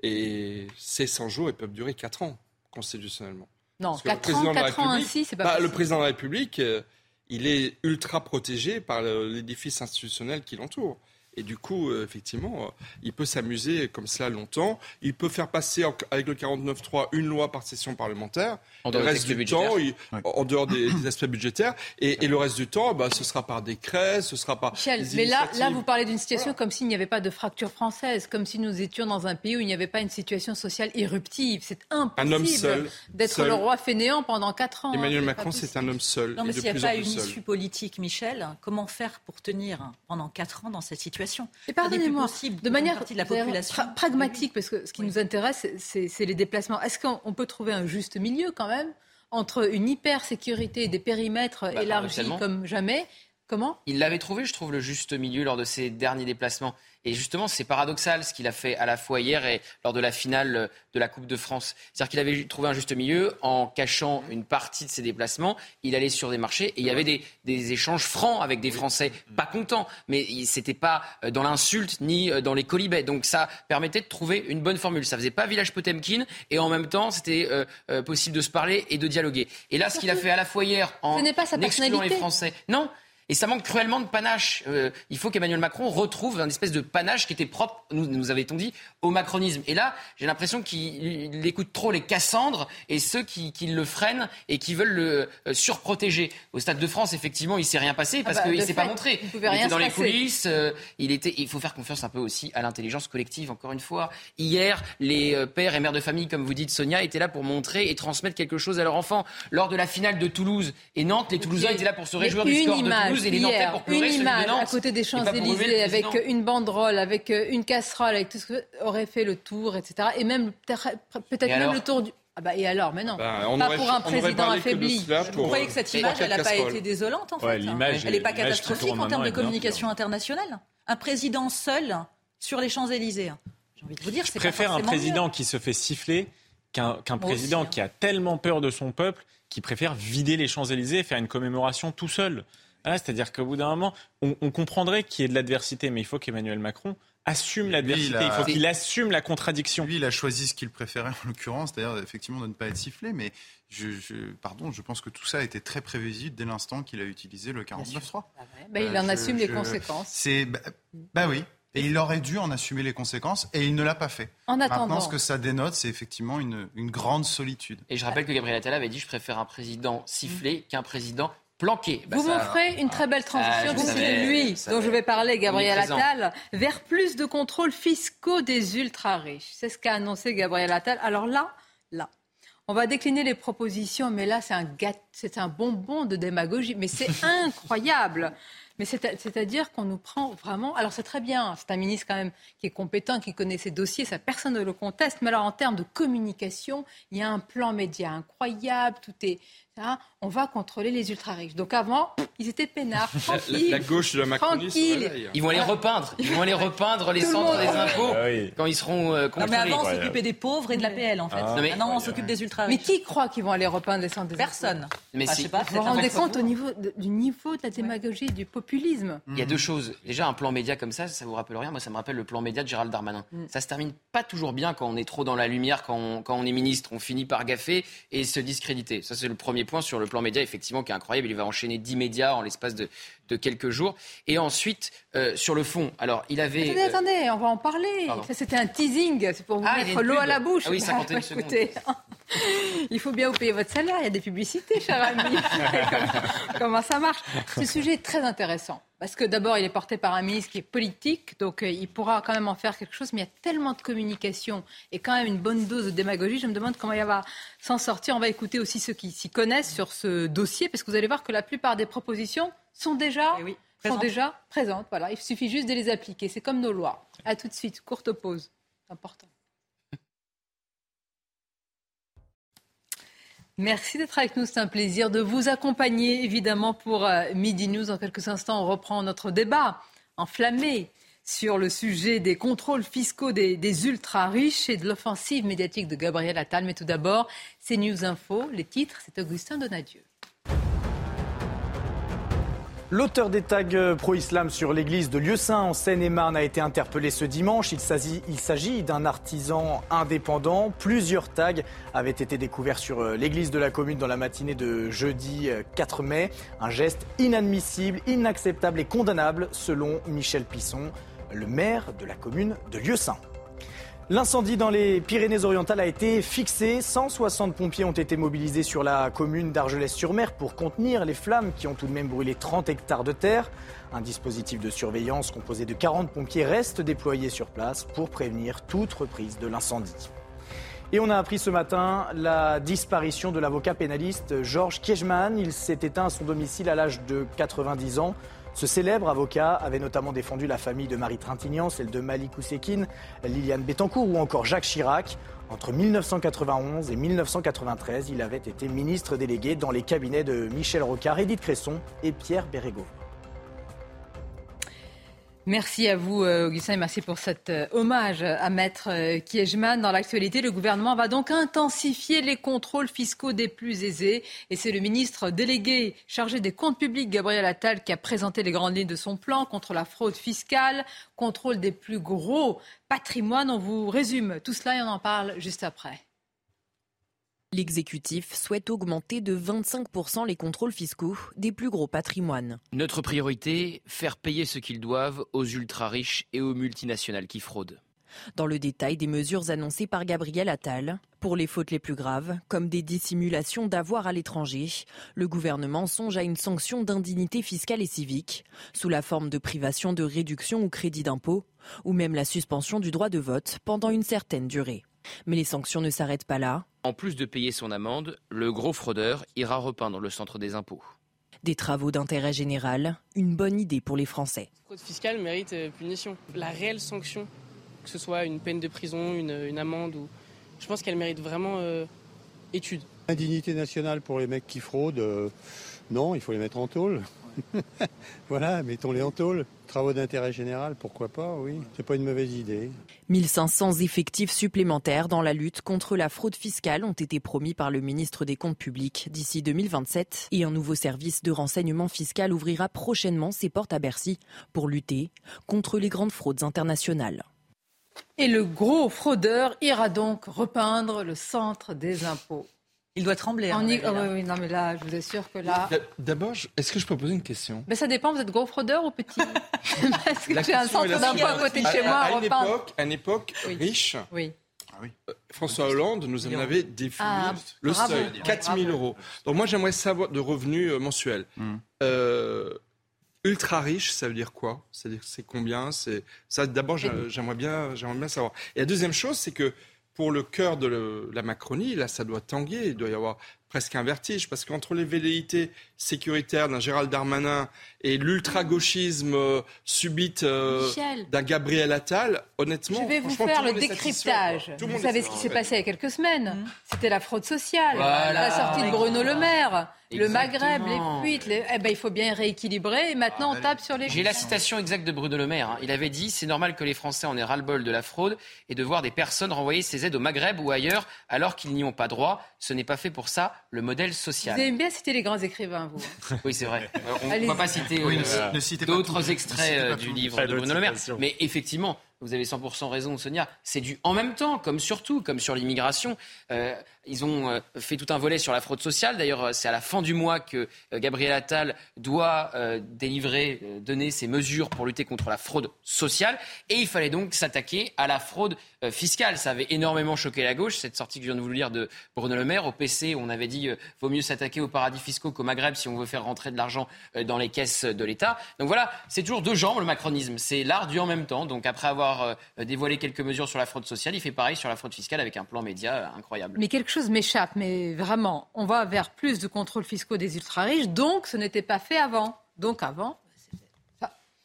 Et ces 100 jours, ils peuvent durer 4 ans constitutionnellement. Non, 4 ans, 4 ans ainsi, c'est pas bah, Le président de la République, euh, il est ultra protégé par l'édifice institutionnel qui l'entoure. Et du coup, euh, effectivement, euh, il peut s'amuser comme cela longtemps. Il peut faire passer avec le 49.3 une loi par session parlementaire. En dehors, le reste du temps, en dehors des, aspects budgétaires. Et, le reste du temps, bah, ce sera par décret, ce sera par. Michel, mais là, là, vous parlez d'une situation comme s'il n'y avait pas de fracture française, comme si nous étions dans un pays où il n'y avait pas une situation sociale irruptive. C'est impossible d'être le roi fainéant pendant 4 ans. Emmanuel Macron, c'est un homme seul. Non, mais s'il n'y a pas une issue politique, Michel, comment faire pour tenir pendant 4 ans dans cette situation et pardonnez-moi, de manière pragmatique, parce que ce qui nous intéresse, c'est les déplacements. Est-ce qu'on peut trouver un juste milieu quand même entre une hyper-sécurité et des périmètres bah, élargis comme jamais? Comment? Il l'avait trouvé, je trouve, le juste milieu lors de ses derniers déplacements. Et justement, c'est paradoxal ce qu'il a fait à la fois hier et lors de la finale de la Coupe de France. C'est-à-dire qu'il avait trouvé un juste milieu en cachant une partie de ses déplacements. Il allait sur des marchés et il y avait des, échanges francs avec des Français pas contents. Mais c'était pas euh, dans l'insulte ni euh, dans les colibets. Donc ça permettait de trouver une bonne formule. Ça faisait pas village Potemkin et en même temps, c'était euh, possible de se parler et de dialoguer. Et là, ce qu'il a fait à la fois hier en excluant les Français. Non, Et ça manque cruellement de panache. Euh, il faut qu'Emmanuel Macron retrouve un espèce de panache qui était propre, nous, nous avait-on dit, au macronisme. Et là, j'ai l'impression qu'il écoute trop les Cassandres et ceux qui, qui, le freinent et qui veulent le euh, surprotéger. Au Stade de France, effectivement, il s'est rien passé parce ah bah, qu'il ne s'est pas montré. Il, il était dans les coulisses. Euh, il, était, il faut faire confiance un peu aussi à l'intelligence collective, encore une fois. Hier, les pères et mères de famille, comme vous dites, Sonia, étaient là pour montrer et transmettre quelque chose à leurs enfants. Lors de la finale de Toulouse et Nantes, les Toulousains étaient là pour se réjouir du score de Toulouse hier, une image à côté des Champs-Élysées avec une banderole, avec euh, une casserole, avec tout ce que aurait fait le tour, etc. Et même peut-être même le tour du. Ah bah et alors, mais non, bah, pas pour un président affaibli. Vous croyez que cette image, elle n'a pas été désolante en fait hein Elle n'est pas catastrophique en termes de communication internationale Un président seul sur les Champs-Élysées. J'ai envie de vous dire, Je préfère un président qui se fait siffler qu'un président hein. qui a tellement peur de son peuple qui préfère vider les Champs-Élysées et faire une commémoration tout seul. C'est-à-dire qu'au bout d'un moment, on, comprendrait qu'il y ait de l'adversité, mais il faut qu'Emmanuel Macron assume l'adversité, il, faut qu'il assume la contradiction. Lui, il a choisi ce qu'il préférait en l'occurrence, c'est-à-dire effectivement de ne pas être sifflé, mais je, pardon, je pense que tout ça a été très prévisible dès l'instant qu'il a utilisé le 49.3. Ah bah, il en assume les conséquences. C'est, bah, bah, oui, et il aurait dû en assumer les conséquences et il ne l'a pas fait. En attendant. Maintenant, ce que ça dénote, c'est effectivement une, une, grande solitude. Et je rappelle que Gabriel Attal avait dit je préfère un président sifflé qu'un président planqué. Bah, vous ferez une très belle transition, ah, lui dont je vais parler, Gabriel Attal, vers plus de contrôles fiscaux des ultra-riches. C'est ce qu'a annoncé Gabriel Attal. Alors là, là, on va décliner les propositions, mais là, c'est un, c'est un bonbon de démagogie. Mais c'est incroyable. Mais c'est-à-dire qu'on nous prend vraiment. Alors c'est très bien, c'est un ministre quand même qui est compétent, qui connaît ses dossiers, ça personne ne le conteste. Mais alors en termes de communication, il y a un plan média incroyable, tout est Hein, on va contrôler les ultra-riches. Donc avant, ils étaient peinards, tranquilles. La, gauche de la macronisme. Ils vont aller repeindre. Ils vont aller repeindre les centres des impôts ah quand ils seront euh, contrôlés. mais avant, on s'occupait des pauvres et de la PL, en fait. Ah. Maintenant, on s'occupe des ultra-riches. Mais qui croit qu'ils vont aller repeindre les centres des Personne. Mais bah, si. vous vous rendez compte au niveau du niveau de la démagogie, du populisme? Il y a deux choses. Déjà, un plan média comme ça, ça vous rappelle rien? Moi, ça me rappelle le plan média de Gérald Darmanin. Mm. Ça se termine pas toujours bien quand on est trop dans la lumière, quand on, quand on est ministre. On finit par gaffer et se discréditer. Ça, c'est le premier point sur le plan média effectivement, qui est incroyable. Il va enchaîner 10 médias en l'espace de, quelques jours. Et ensuite, euh, sur le fond, alors il avait. Attendez, euh, attendez, on va en parler. C'était un teasing, c'est pour vous ah, mettre l'eau à la bouche. Ah oui, 51 secondes. il faut bien vous payer votre salaire. Il y a des publicités, cher ami. comment, ça marche? Ce sujet est très intéressant. Parce que d'abord, il est porté par un ministre qui est politique, donc euh, il pourra quand même en faire quelque chose, mais il y a tellement de communication et quand même une bonne dose de démagogie. Je me demande comment il va s'en sortir. On va écouter aussi ceux qui s'y connaissent sur ce dossier, parce que vous allez voir que la plupart des propositions sont déjà, eh sont déjà présentes. Voilà, il suffit juste de les appliquer. C'est comme nos lois. À tout de suite, courte pause. C'est important. Merci d'être avec nous. C'est un plaisir de vous accompagner, évidemment, pour euh, Midi News. En quelques instants, on reprend notre débat enflammé sur le sujet des contrôles fiscaux des, des ultra-riches et de l'offensive médiatique de Gabriel Attal. Mais tout d'abord, c'est News Info. Les titres, c'est Augustin Donadieu. L'auteur des tags pro-islam sur l'église de Lieu-Saint en Seine-et-Marne a été interpellé ce dimanche. Il s'agit d'un artisan indépendant. Plusieurs tags avaient été découverts sur euh, l'église de la commune dans la matinée de jeudi 4 euh, mai. Un geste inadmissible, inacceptable et condamnable selon Michel Pisson, le maire de la commune de Lieu-Saint. L'incendie dans les Pyrénées-Orientales a été fixé. 160 pompiers ont été mobilisés sur la commune d'Argelès-sur-Mer pour contenir les flammes qui ont tout de même brûlé 30 hectares de terre. Un dispositif de surveillance composé de 40 pompiers reste déployé sur place pour prévenir toute reprise de l'incendie. Et on a appris ce matin la disparition de l'avocat pénaliste Georges Kiechman. Il s'est éteint à son domicile à l'âge de 90 ans. Ce célèbre avocat avait notamment défendu la famille de Marie Trintignant, celle de Malik Oussekine, Liliane Bettencourt ou encore Jacques Chirac. Entre 1991 et 1993, il avait été ministre délégué dans les cabinets de Michel Rocard, Édith Cresson et Pierre Bérégovoy. Merci à vous, euh, Augustin, et merci pour cet euh, hommage à Maître euh, Kiejman. Dans l'actualité, le gouvernement va donc intensifier les contrôles fiscaux des plus aisés. Et c'est le ministre délégué chargé des comptes publics, Gabriel Attal, qui a présenté les grandes lignes de son plan contre la fraude fiscale, contrôle des plus gros patrimoines. On vous résume tout cela et on en parle juste après. L'exécutif souhaite augmenter de 25% les contrôles fiscaux des plus gros patrimoines. Notre priorité, faire payer ce qu'ils doivent aux ultra-riches et aux multinationales qui fraudent. Dans le détail des mesures annoncées par Gabriel Attal, pour les fautes les plus graves, comme des dissimulations d'avoir à l'étranger, le gouvernement songe à une sanction d'indignité fiscale et civique, sous la forme de privation de réduction ou crédit d'impôt, ou même la suspension du droit de vote pendant une certaine durée. Mais les sanctions ne s'arrêtent pas là. En plus de payer son amende, le gros fraudeur ira repeindre le centre des impôts. Des travaux d'intérêt général, une bonne idée pour les Français. La fraude fiscale mérite euh, punition. La réelle sanction, que ce soit une peine de prison, une, une amende, ou... je pense qu'elle mérite vraiment euh, étude. Indignité nationale pour les mecs qui fraudent, euh, non, il faut les mettre en tôle. voilà, mettons-les en tôle. Travaux d'intérêt général, pourquoi pas, oui. C'est pas une mauvaise idée. 1500 effectifs supplémentaires dans la lutte contre la fraude fiscale ont été promis par le ministre des Comptes publics d'ici 2027 et un nouveau service de renseignement fiscal ouvrira prochainement ses portes à Bercy pour lutter contre les grandes fraudes internationales. Et le gros fraudeur ira donc repeindre le centre des impôts. Il doit trembler. On hein, y- oh, oui, oui, non, mais là, je vous assure que là. D'abord, je- est-ce que je peux poser une question? Mais ça dépend, vous êtes gros fraudeur ou petit? Parce que j'ai un centre d'impôt à côté de chez moi à à, une époque, à une époque Oui. riche, Oui. euh, François Hollande nous en avait défini Ah, le bravo. seuil, 4 000 Bravo. euros. Donc moi, j'aimerais savoir de revenus euh, mensuels. Euh, ultra riche, ça veut dire quoi? C'est-à-dire c'est combien? C'est ça. D'abord, j'a- j'aimerais bien, j'aimerais bien savoir. Et la deuxième chose, c'est que pour le cœur de la Macronie, là, ça doit tanguer. Il doit y avoir presque un vertige parce qu'entre les velléités sécuritaires d'un Gérald Darmanin et l'ultra-gauchisme euh, subite euh, d'un Gabriel Attal, honnêtement, Je vais vous faire le décryptage. Vous savez ce qui s'est passé il y a quelques semaines. C'était la fraude sociale, Voilà. la sortie de Bruno Le Maire, le. Maghreb, les fuites. les- Eh ben, il faut bien rééquilibrer et maintenant on tape sur les. J'ai la citation exacte de Bruno Le Maire. hein. Il avait dit C'est normal que les Français en aient ras-le-bol de la fraude et de voir des personnes renvoyer ces aides au Maghreb ou ailleurs alors qu'ils n'y ont pas droit. Ce n'est pas fait pour ça, le modèle Vous social. aimez bien citer les grands écrivains, vous. Oui, c'est vrai. Euh, On ne va pas citer Oui, euh, d'autres extraits euh, du livre de Bruno Le Maire. Mais effectivement, vous avez 100% raison, Sonia. C'est du en même temps, comme surtout, comme sur l'immigration. Euh, ils ont euh, fait tout un volet sur la fraude sociale. D'ailleurs, euh, c'est à la fin du mois que Gabriel Attal doit délivrer, donner ses mesures pour lutter contre la fraude sociale. Et il fallait donc s'attaquer à la fraude fiscale. Ça avait énormément choqué la gauche, cette sortie que je viens de vous lire de Bruno Le Maire. Au PC, on avait dit vaut mieux s'attaquer aux paradis fiscaux qu'au Maghreb si on veut faire rentrer de l'argent dans les caisses de l'État. Donc voilà, c'est toujours deux jambes le macronisme. C'est l'art du en même temps. Donc après avoir euh, dévoilé quelques mesures sur la fraude sociale, il fait pareil sur la fraude fiscale avec un plan média euh, incroyable. Mais quelque chose m'échappe, mais vraiment, on va vers plus de contrôles fiscaux des ultra-riches, donc ce n'était pas fait avant. Donc avant,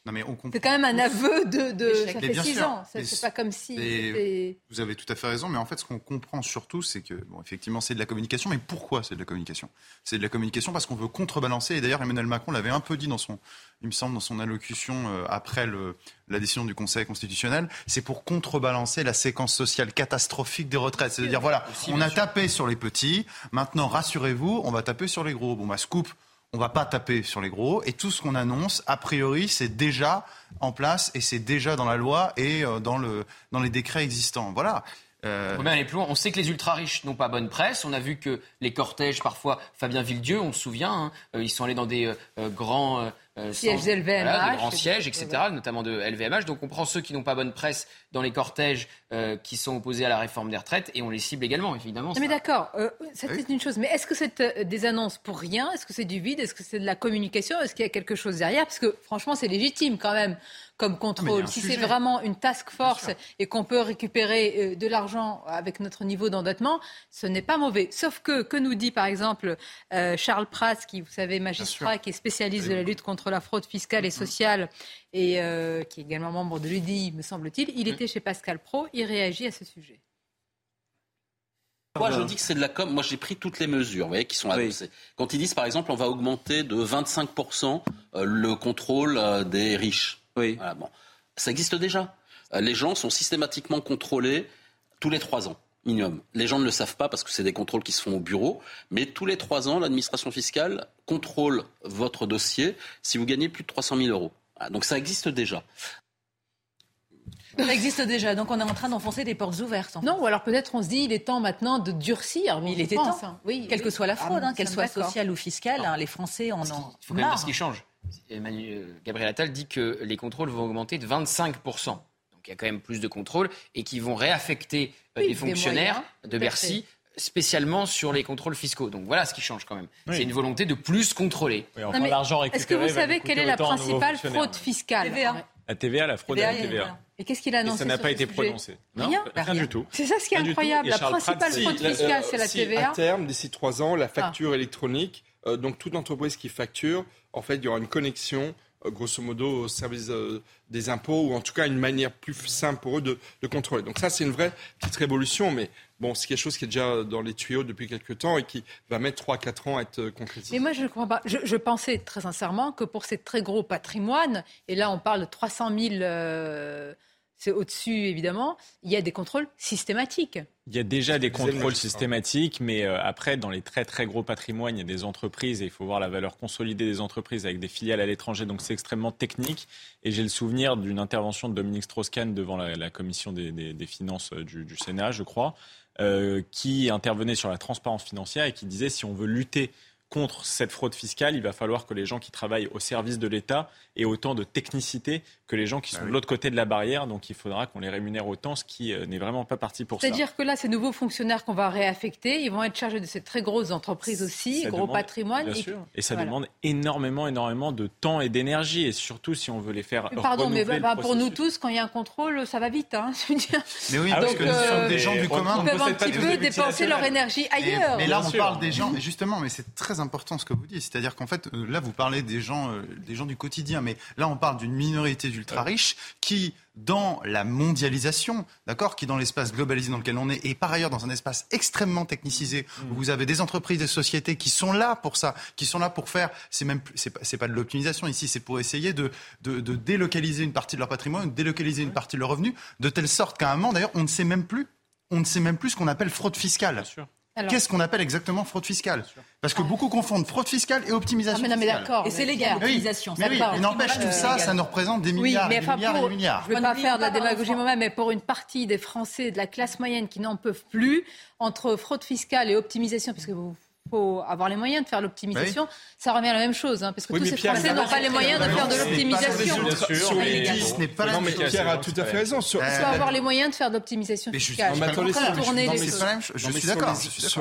Non, mais on comprend. c'est quand même un aveu de... de ça fait six sûr. ans, c'est pas comme si... Et Vous avez tout à fait raison, mais en fait, ce qu'on comprend surtout, c'est que, bon, effectivement, c'est de la communication, mais pourquoi c'est de la communication? C'est de la communication parce qu'on veut contrebalancer, et d'ailleurs, Emmanuel Macron l'avait un peu dit dans son, il me semble, dans son allocution euh, après le, la décision du Conseil constitutionnel, c'est pour contrebalancer la séquence sociale catastrophique des retraites. C'est-à-dire, voilà, on a tapé sur les petits, maintenant, rassurez-vous, on va taper sur les gros. Bon, bah, scoop, on va pas taper sur les gros et tout ce qu'on annonce, a priori, c'est déjà en place et c'est déjà dans la loi et euh, dans, le, dans les décrets existants. Voilà. Euh, On aller plus loin. On sait que les ultra-riches n'ont pas bonne presse. On a vu que les cortèges, parfois, Fabien Villedieu, on se souvient, hein, euh, ils sont allés dans des euh, euh, grands euh, Sièges centres, LVMH, voilà, des grands sièges, etc., notamment de LVMH. Donc on prend ceux qui n'ont pas bonne presse dans les cortèges euh, qui sont opposés à la réforme des retraites et on les cible également, évidemment. Non, mais ça. d'accord, euh, ça, c'est une chose. Mais est-ce que c'est euh, des annonces pour rien Est-ce que c'est du vide Est-ce que c'est de la communication Est-ce qu'il y a quelque chose derrière? Parce que franchement, c'est légitime quand même comme contrôle. Si c'est vraiment une task force et qu'on peut récupérer euh, de l'argent avec notre niveau d'endettement, ce n'est pas mauvais. Sauf que, que nous dit par exemple euh, Charles Prats, qui, vous savez, magistrat, qui est spécialiste de la lutte contre la fraude fiscale et sociale et euh, qui est également membre de l'UDI, me semble-t-il, il était chez Pascal Pro, il réagit à ce sujet. Moi, je dis que c'est de la com. Moi, j'ai pris toutes les mesures, vous voyez, qui sont annoncées. Quand ils disent, par exemple, on va augmenter de 25% euh, le contrôle des riches. Oui. Voilà, bon. Ça existe déjà. Euh, Les gens sont systématiquement contrôlés tous les trois ans. Minimum. Les gens ne le savent pas parce que c'est des contrôles qui se font au bureau, mais tous les trois ans, l'administration fiscale contrôle votre dossier si vous gagnez plus de 300 000 euros. Voilà, donc ça existe déjà. Ça existe déjà, donc on est en train d'enfoncer des portes ouvertes. Non, ou alors peut-être on se dit il est temps maintenant de durcir. Mais il était temps, hein. oui, quelle que soit la fraude, hein, qu'elle soit sociale ou fiscale, hein, les Français en ont. Il faut quand même voir ce qui change. Emmanuel, Gabriel Attal dit que les contrôles vont augmenter de 25 Donc il y a quand même plus de contrôles et qui vont réaffecter euh, des fonctionnaires de Bercy spécialement sur les contrôles fiscaux. Donc voilà ce qui change quand même. C'est une volonté de plus contrôler. Est-ce que vous savez quelle est la principale fraude fiscale TVA. La TVA, la fraude à la TVA. Et qu'est-ce qu'il a annoncé Ça n'a pas été prononcé. rien, rien, du tout. C'est ça ce qui est incroyable. La principale fraude fiscale, c'est la TVA. À terme, d'ici trois ans, la facture électronique, euh, donc toute entreprise qui facture, en fait, il y aura une connexion euh, grosso modo au service euh, des impôts, ou en tout cas une manière plus simple pour eux de, contrôler. Donc ça, c'est une vraie petite révolution, mais bon, c'est quelque chose qui est déjà dans les tuyaux depuis quelques temps et qui va mettre 3-4 ans à être concrétisé. Mais moi, je ne crois pas. Je, pensais très sincèrement que pour ces très gros patrimoines, et là, on parle de 300 000 c'est au-dessus évidemment, il y a des contrôles systématiques. Il y a déjà des contrôles systématiques, mais euh, après, dans les très très gros patrimoines, il y a des entreprises et il faut voir la valeur consolidée des entreprises avec des filiales à l'étranger, donc c'est extrêmement technique. Et j'ai le souvenir d'une intervention de Dominique Strauss-Kahn devant la, commission des, finances euh, du, Sénat, je crois, euh, qui intervenait sur la transparence financière et qui disait si on veut lutter contre cette fraude fiscale, il va falloir que les gens qui travaillent au service de l'État aient autant de technicité que les gens qui bah sont de l'autre côté de la barrière. Donc il faudra qu'on les rémunère autant, ce qui euh, n'est vraiment pas parti pour ça. C'est-à-dire que là, ces nouveaux fonctionnaires qu'on va réaffecter, ils vont être chargés de ces très grosses entreprises aussi, gros patrimoine. Bien et, sûr. et ça demande énormément, énormément de temps et d'énergie. Et surtout, si on veut les faire. Pardon, mais bah, pour nous tous, quand il y a un contrôle, ça va vite. Hein, mais oui, parce que nous sommes des gens du commun. Ils peuvent un petit peu dépenser leur énergie ailleurs. Mais là, on parle des gens, justement, mais c'est très important ce que vous dites. C'est-à-dire qu'en fait, euh, là, vous parlez des gens, euh, des gens du quotidien, mais là, on parle d'une minorité d'ultra riches qui, dans la mondialisation, d'accord, qui dans l'espace globalisé dans lequel on est, et par ailleurs dans un espace extrêmement technicisé, où vous avez des entreprises, des sociétés qui sont là pour ça, qui sont là pour faire, c'est même, c'est pas, pas de l'optimisation ici, c'est pour essayer de, de, de, délocaliser une partie de leur patrimoine, de délocaliser une partie de leurs revenus, de telle sorte qu'à un moment, d'ailleurs, on ne sait même plus, on ne sait même plus ce qu'on appelle fraude fiscale. Bien sûr. Qu'est-ce qu'on appelle exactement fraude fiscale Parce que beaucoup confondent fraude fiscale et optimisation. Ah, mais non, mais d'accord. Et c'est légal, l'optimisation. Mais, oui, mais n'empêche, tout ça, ça nous représente des milliards, des milliards et des milliards. Je ne vais pas faire de la démagogie moi-même, mais pour une partie des Français de la classe moyenne qui n'en peuvent plus, entre fraude fiscale et optimisation, parce que vous faut avoir les moyens de faire l'optimisation. Bah ça revient à la même chose, hein, parce que tous ces Français n'ont pas les moyens de faire de l'optimisation. Ce n'est pas la même chose. Pierre a tout à fait raison. Il faut avoir les moyens de faire de l'optimisation fiscale. Je suis d'accord.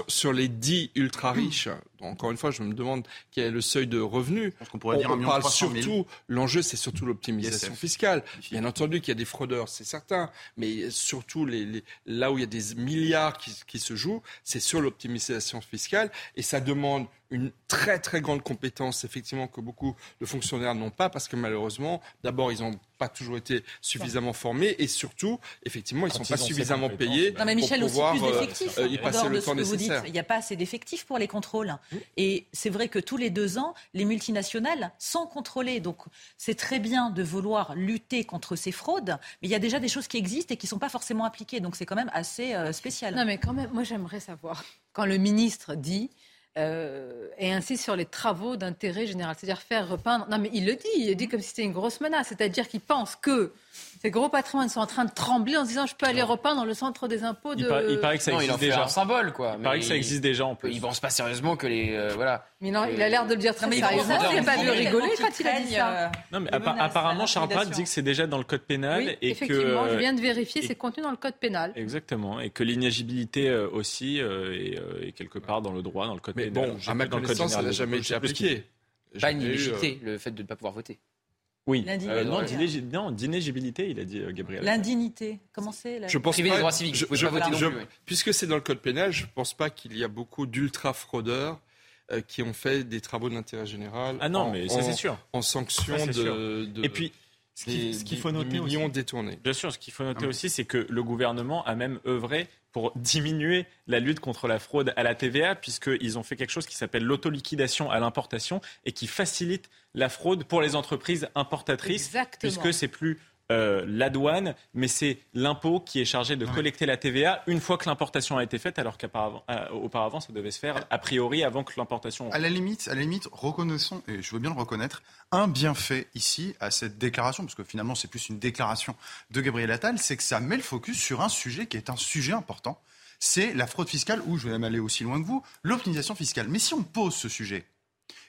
Sur les 10 ultra riches, encore une fois, je me demande quel est le seuil de revenus. On, pourrait dire on parle surtout, l'enjeu, c'est surtout l'optimisation fiscale. Bien entendu qu'il y a des fraudeurs, c'est certain, mais surtout les, là où il y a des milliards qui, qui se jouent, c'est sur l'optimisation fiscale, et ça demande une très très grande compétence, effectivement, que beaucoup de fonctionnaires n'ont pas, parce que malheureusement, d'abord, ils n'ont pas toujours été suffisamment formés, et surtout, effectivement, ils ne sont pas suffisamment payés non, mais Michel, pour pouvoir aussi plus d'effectifs, euh, y passer le temps nécessaire. Il n'y a pas assez d'effectifs pour les contrôles. Et c'est vrai que tous les deux ans, les multinationales sont contrôlées. Donc, c'est très bien de vouloir lutter contre ces fraudes, mais il y a déjà des choses qui existent et qui ne sont pas forcément appliquées. Donc, c'est quand même assez euh, spécial. Non, mais quand même, moi, j'aimerais savoir, quand le ministre dit euh, et ainsi sur les travaux d'intérêt général, c'est-à-dire faire repeindre. Non, mais il le dit, il dit comme si c'était une grosse menace, c'est-à-dire qu'il pense que ces gros patrimoines sont en train de trembler en se disant je peux aller repeindre le centre des impôts de. Il, paraît que ça existe déjà. un symbole quoi. Il paraît que ça existe déjà en plus. Il pense pas sérieusement que les euh, voilà. Mais non, il a l'air de le dire très sérieusement. Il n'a pas vu rigoler quand il a dit ça. Euh, non mais apparemment Charles Pratt dit que c'est déjà dans le code pénal oui, et effectivement, que. je viens de vérifier, c'est contenu dans le code pénal. Exactement et que l'inéligibilité aussi est, quelque part dans le droit, dans le code pénal. Bon, à ma connaissance, ça n'a jamais été appliqué. Pas une le fait de ne pas pouvoir voter. Oui. Euh, non, d'inégibilité, il a dit euh, Gabriel. L'indignité, comment c'est Je pense pas, des droits civiques. Puisque c'est dans le code pénal, je ne pense pas qu'il y a beaucoup d'ultra fraudeurs euh, qui ont fait des travaux d'intérêt général. Ah non, mais ça c'est sûr. En sanction de, Et puis. Ce qu'il faut noter millions détournés. Bien sûr, ce qu'il faut noter ah aussi, c'est que le gouvernement a même œuvré pour diminuer la lutte contre la fraude à la TVA, puisqu'ils ont fait quelque chose qui s'appelle l'autoliquidation à l'importation et qui facilite la fraude pour les entreprises importatrices, puisque c'est plus euh, la douane, mais c'est l'impôt qui est chargé de collecter la TVA une fois que l'importation a été faite, alors qu'auparavant, ça devait se faire a priori avant que l'importation. À la limite, à la limite, reconnaissons, et je veux bien le reconnaître, un bienfait ici à cette déclaration, parce que finalement c'est plus une déclaration de Gabriel Attal, c'est que ça met le focus sur un sujet qui est un sujet important. C'est la fraude fiscale, ou je vais même aller aussi loin que vous, l'optimisation fiscale. Mais si on pose ce sujet,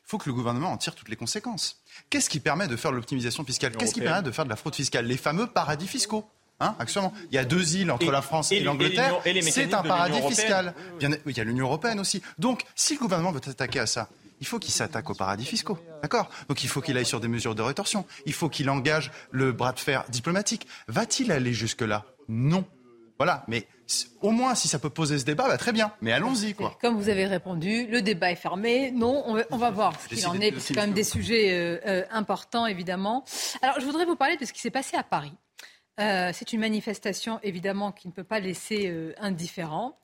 il faut que le gouvernement en tire toutes les conséquences. Qu'est-ce qui permet de faire l'optimisation fiscale Qu'est-ce qui permet de faire de la fraude fiscale Les fameux paradis fiscaux. Hein, actuellement. Il y a deux îles entre la France et, l'Angleterre. C'est un paradis fiscal. il y a l'Union européenne aussi. Donc, si le gouvernement veut s'attaquer à ça, il faut qu'il s'attaque aux paradis fiscaux. D'accord Donc il faut qu'il aille sur des mesures de rétorsion. Il faut qu'il engage le bras de fer diplomatique. Va-t-il aller jusque-là? Non. Voilà. Mais au moins, si ça peut poser ce débat, bah, très bien. Mais allons-y, quoi. Comme vous avez répondu, le débat est fermé. Non, on va, voir ce qu'il en est. C'est quand même des sujets euh, euh, importants, évidemment. Alors, je voudrais vous parler de ce qui s'est passé à Paris. Euh, c'est une manifestation, évidemment, qui ne peut pas laisser indifférent.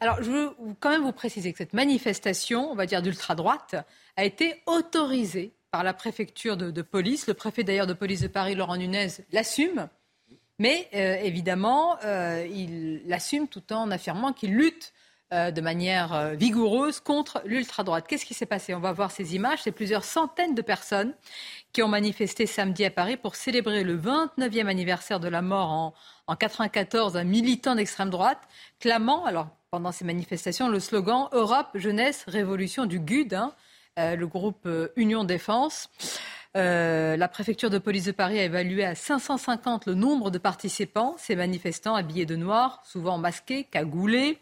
Alors, je veux quand même vous préciser que cette manifestation, on va dire d'ultra-droite, a été autorisée par la préfecture de, de police. Le préfet, d'ailleurs, de police de Paris, Laurent Nunez, l'assume. Mais euh, évidemment, euh, il l'assume tout en affirmant qu'il lutte euh, de manière vigoureuse contre l'ultra-droite. Qu'est-ce qui s'est passé? On va voir ces images. C'est plusieurs centaines de personnes qui ont manifesté samedi à Paris pour célébrer le 29e anniversaire de la mort en, en 94 d'un militant d'extrême droite, clamant, alors pendant ces manifestations, le slogan Europe, jeunesse, révolution du GUD, hein, le groupe Union Défense. Euh, la préfecture de police de Paris a évalué à 550 le nombre de participants. Ces manifestants habillés de noir, souvent masqués, cagoulés,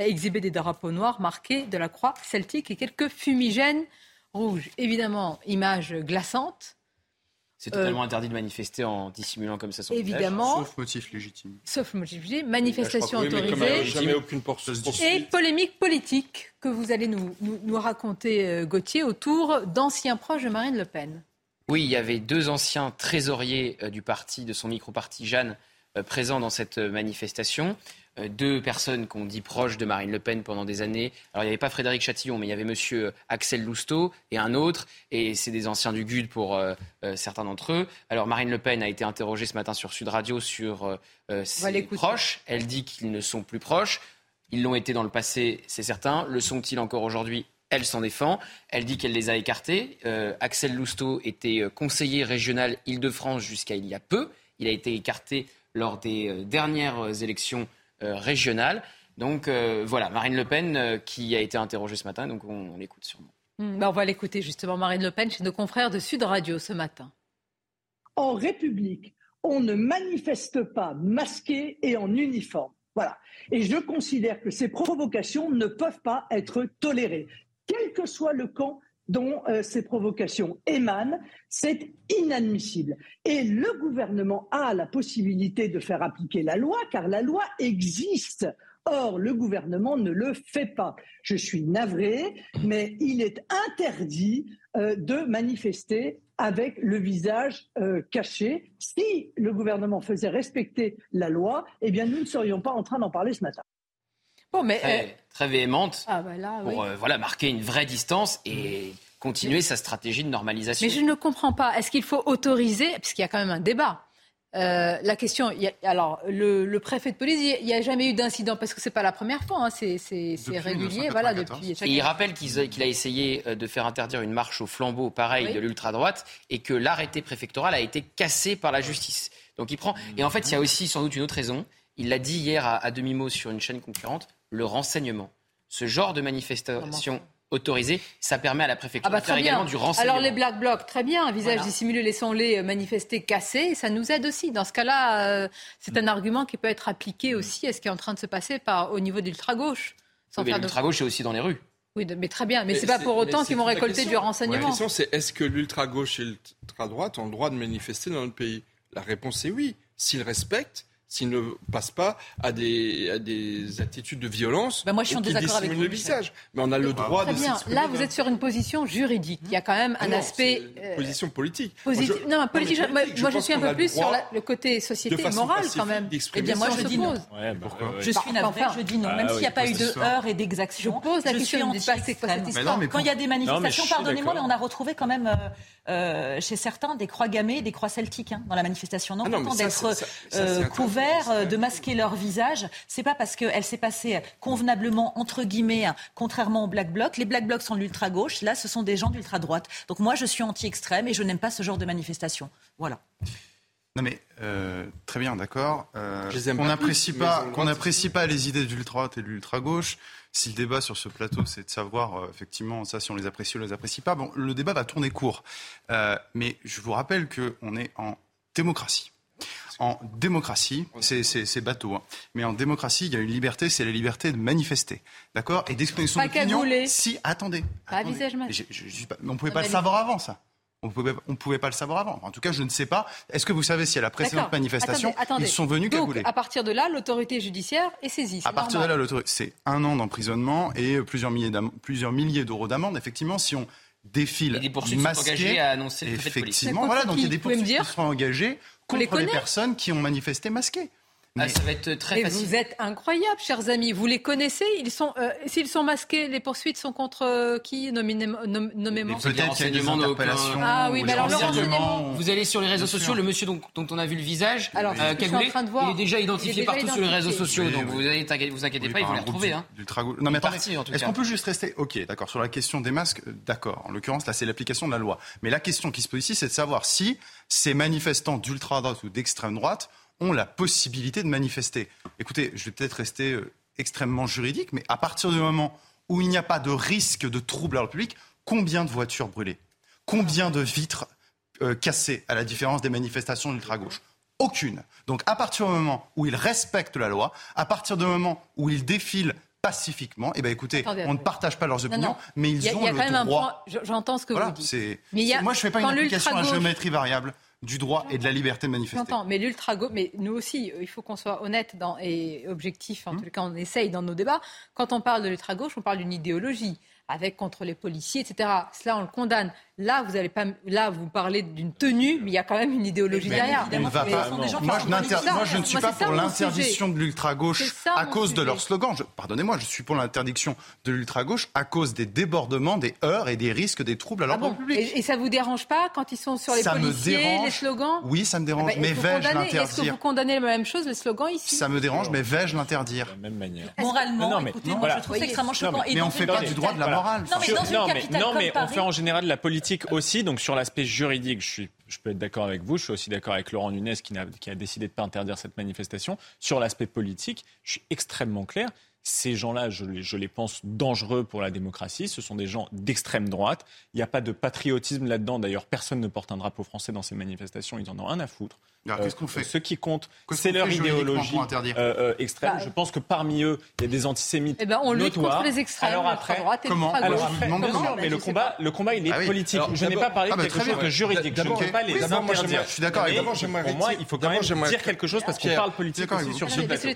exhibaient des drapeaux noirs marqués de la croix celtique et quelques fumigènes rouges. Évidemment, image glaçante. C'est totalement euh, interdit de manifester en dissimulant comme ça son Évidemment. Sauf motif légitime. Sauf motif légitime. Manifestation autorisée. jamais aucune Et polémique politique que vous allez nous, nous raconter, euh, Gauthier, autour d'anciens proches de Marine Le Pen. Oui, il y avait deux anciens trésoriers euh, du parti, de son micro-parti Jeanne, euh, présents dans cette euh, manifestation. Deux personnes qu'on dit proches de Marine Le Pen pendant des années. Alors, il n'y avait pas Frédéric Chatillon, mais il y avait monsieur Axel Lousteau et un autre. Et c'est des anciens du GUD pour certains d'entre eux. Alors, Marine Le Pen a été interrogée ce matin sur Sud Radio sur ses proches. Elle dit qu'ils ne sont plus proches. Ils l'ont été dans le passé, c'est certain. Le sont-ils encore aujourd'hui? Elle s'en défend. Elle dit qu'elle les a écartés. Euh, Axel Lousteau était euh, conseiller régional Île-de-France jusqu'à il y a peu. Il a été écarté lors des euh, dernières élections régionales. Donc voilà, Marine Le Pen qui a été interrogée ce matin, donc on, l'écoute sûrement. Hmm, bah, on va l'écouter justement, Marine Le Pen, chez nos confrères de Sud Radio ce matin. En République, on ne manifeste pas masqué et en uniforme. Voilà. Et je considère que ces provocations ne peuvent pas être tolérées quel que soit le camp dont euh, ces provocations émanent, c'est inadmissible. Et le gouvernement a la possibilité de faire appliquer la loi, car la loi existe. Or, le gouvernement ne le fait pas. Je suis navré, mais il est interdit euh, de manifester avec le visage euh, caché. Si le gouvernement faisait respecter la loi, eh bien, nous ne serions pas en train d'en parler ce matin mais, très, euh, très véhémente ah, bah pour euh, voilà, marquer une vraie distance et continuer sa stratégie de normalisation. Mais je ne comprends pas. Est-ce qu'il faut autoriser, puisqu'il y a quand même un débat, euh, la question, alors le, préfet de police, il n'y a, jamais eu d'incident parce que c'est pas la première fois, hein, c'est régulier, voilà depuis. il rappelle qu'il a essayé de faire interdire une marche au flambeau, pareil, de l'ultra droite, et que l'arrêté préfectoral a été cassé par la justice. Donc il prend. Et en fait, il y a aussi sans doute une autre raison. Il l'a dit hier à, à demi-mot sur une chaîne concurrente le renseignement. Ce genre de manifestation autorisée, ça permet à la préfecture ah bah, de faire également du renseignement. Alors les black blocs, très bien, un visage dissimulé, laissons-les euh, manifester cassés, ça nous aide aussi. Dans ce cas-là, euh, c'est un argument qui peut être appliqué aussi à ce qui est en train de se passer par, au niveau de l'ultra-gauche. Oui, l'ultra-gauche est aussi dans les rues. Oui, mais très bien, mais, ce c'est pas pour autant qu'ils vont récolter du renseignement. La question, c'est est-ce que l'ultra-gauche et l'ultra-droite ont le droit de manifester dans notre pays? La réponse est oui, s'ils respectent s'ils ne passent pas à des, à des attitudes de violence Ben moi, je suis en désaccord avec vous, le visage. Mais on a le droit Très de s'exprimer. Là, vous êtes sur une position juridique. Il y a quand même un Non, aspect. une euh, position politique. Posit- Moi, je- Non, politique. moi, politique, moi, je pense suis un peu plus sur droit la- le côté société façon morale quand même. Eh bien, moi, je dis non. Ouais, pourquoi Je suis navrée, Enfin, je dis non. ah Même s'il n'y a pas eu de heurts et d'exactions, Je pose la je question, Quand il y a des manifestations, je pardonnez-moi, mais on a retrouvé quand même euh, euh, chez certains des croix gammées et des croix celtiques hein, dans la manifestation. Non Ah non, mais content d'être euh, couverts, euh, de masquer leur visage. C'est pas parce qu'elle s'est passée convenablement, entre guillemets, hein, contrairement aux Black Blocs. Les Black Blocs sont de l'ultra-gauche. Là, ce sont des gens d'ultra-droite. Donc moi, je suis anti-extrême et je n'aime pas ce genre de manifestation. Voilà. Non mais euh, très bien, d'accord. Euh, pas n'apprécie pas, qu'on n'apprécie pas les idées de l'ultra droite et de l'ultra gauche. Si le débat sur ce plateau, c'est de savoir euh, effectivement ça, si on les apprécie ou on les apprécie pas. Bon, le débat va tourner court, Euh, mais je vous rappelle que on est en démocratie. En démocratie, c'est- bateau, hein. mais en démocratie, il y a une liberté, c'est la liberté de manifester, d'accord, et d'exprimer son Pas opinion. cagoulé. Si, attendez, Pas à attendez. visage masqué. Je- on pouvait Ah, pas le savoir avant ça. On pouvait, on pouvait pas le savoir avant. En tout cas, je ne sais pas. Est-ce que vous savez si à la précédente manifestation, Attendez, attendez. ils sont venus Donc, cagoulés à partir de là, l'autorité judiciaire est saisie. c'est À partir normal. de là, l'autorité, c'est un an d'emprisonnement et plusieurs milliers, d'am- plusieurs milliers d'euros d'amende. Effectivement, si on défile Et des poursuites sont masqué, engagées, a annoncé le préfet de police. effectivement, voilà, donc il y a des Vous pouvez me poursuites qui dire seront engagées On les contre les connaît personnes qui ont manifesté masquées. Ah, Mais- ça va être très Mais facile. vous êtes incroyables, chers amis. Vous les connaissez? Ils sont, euh, s'ils sont masqués, les poursuites sont contre euh, qui? Nommément, nom- peut-être qu'il y a des interpellations. Ah oui, ou mais alors le renseignement- Vous allez sur les réseaux sociaux, le monsieur dont, dont on a vu le visage, Alors, euh, je suis en cagoulé, train de voir. il est déjà Il est identifié déjà partout sur les réseaux sociaux. Oui, donc oui. vous allez vous inquiétez Oui, pas, ils par vont les retrouver. du- Hein. d'ultra-gauche. Non, mais est-ce qu'on peut juste rester? Ok, d'accord. Sur la question des masques, euh, d'accord. En l'occurrence, là, c'est l'application de la loi. Mais la question qui se pose ici, c'est de savoir si ces manifestants d'ultra-droite ou d'extrême droite ont la possibilité de manifester. Écoutez, je vais peut-être rester euh, extrêmement juridique, mais à partir du moment où il n'y a pas de risque de trouble à l'ordre public, combien de voitures brûlées? Combien de vitres euh, cassées, à la différence des manifestations d'ultra-gauche? Aucune. Donc à partir du moment où ils respectent la loi, à partir du moment où ils défilent pacifiquement, eh ben écoutez, Attendez, on ne partage pas leurs opinions, non. mais Il ils y a, ont il y a le quand même un droit. J'entends ce que Voilà, vous dites. Mais y a- Moi, je fais pas une application à géométrie variable du droit et de la liberté de manifester. J'entends, mais l'ultra mais nous aussi, il faut qu'on soit honnête dans, et objectif. En tout cas, on essaye dans nos débats. Quand on parle de l'ultra gauche, on parle d'une idéologie avec contre les policiers, etc. Cela, on le condamne. Là, vous allez pas, là, vous parlez d'une tenue, mais il y a quand même une idéologie Mais derrière. ne va Mais pas- Moi, je, moi, ne suis Moi, pas pour l'interdiction de l'ultra-gauche à cause de leur slogan. Je- Pardonnez-moi, je suis pour l'interdiction de l'ultra-gauche à cause des débordements, des heurts et des risques des troubles à Ah l'ordre bon public. et, et ça vous dérange pas quand ils sont sur les Ça me policiers, dérange. les slogans Oui, ça me dérange, Eh ben, mais il faut vais-je condamner. Est-ce que l'interdire vous condamnez la même chose, les slogans ici Ça me dérange, mais vais-je l'interdire De la même manière. Moralement, mais- écoutez, moi je trouve ça extrêmement choquant. Mais- mais on une fait pas du droit de la Voilà. morale. Non, mais dans une non, mais, capitale non, comme mais on fait en général de la politique aussi. Donc sur l'aspect juridique, je, suis, je peux être d'accord avec vous. Je suis aussi d'accord avec Laurent Nunez qui, a décidé de ne pas interdire cette manifestation. Sur l'aspect politique, je suis extrêmement clair. Ces gens-là, je, les- je les pense dangereux pour la démocratie. Ce sont des gens d'extrême droite. Il n'y a pas de patriotisme là-dedans. D'ailleurs, personne ne porte un drapeau français dans ces manifestations. Ils en ont rien à foutre. Alors, qu'est-ce qu'on fait Ce qui compte, Qu'est-ce c'est leur idéologie euh, euh, extrême. Bah, je pense que parmi eux, il y a des antisémites Eh ben, on lutte notoires. contre les extrêmes, Alors après, droite et comment alors après, comment mais le combat, le combat, il est Ah oui. politique. Alors, je n'ai pas parlé ah bah, de quelque chose bien. de juridique. Je ne peux pas les interdire. Je suis d'accord Pour moi, il faut quand même dire quelque chose parce qu'on parle politique aussi sur ce plateau.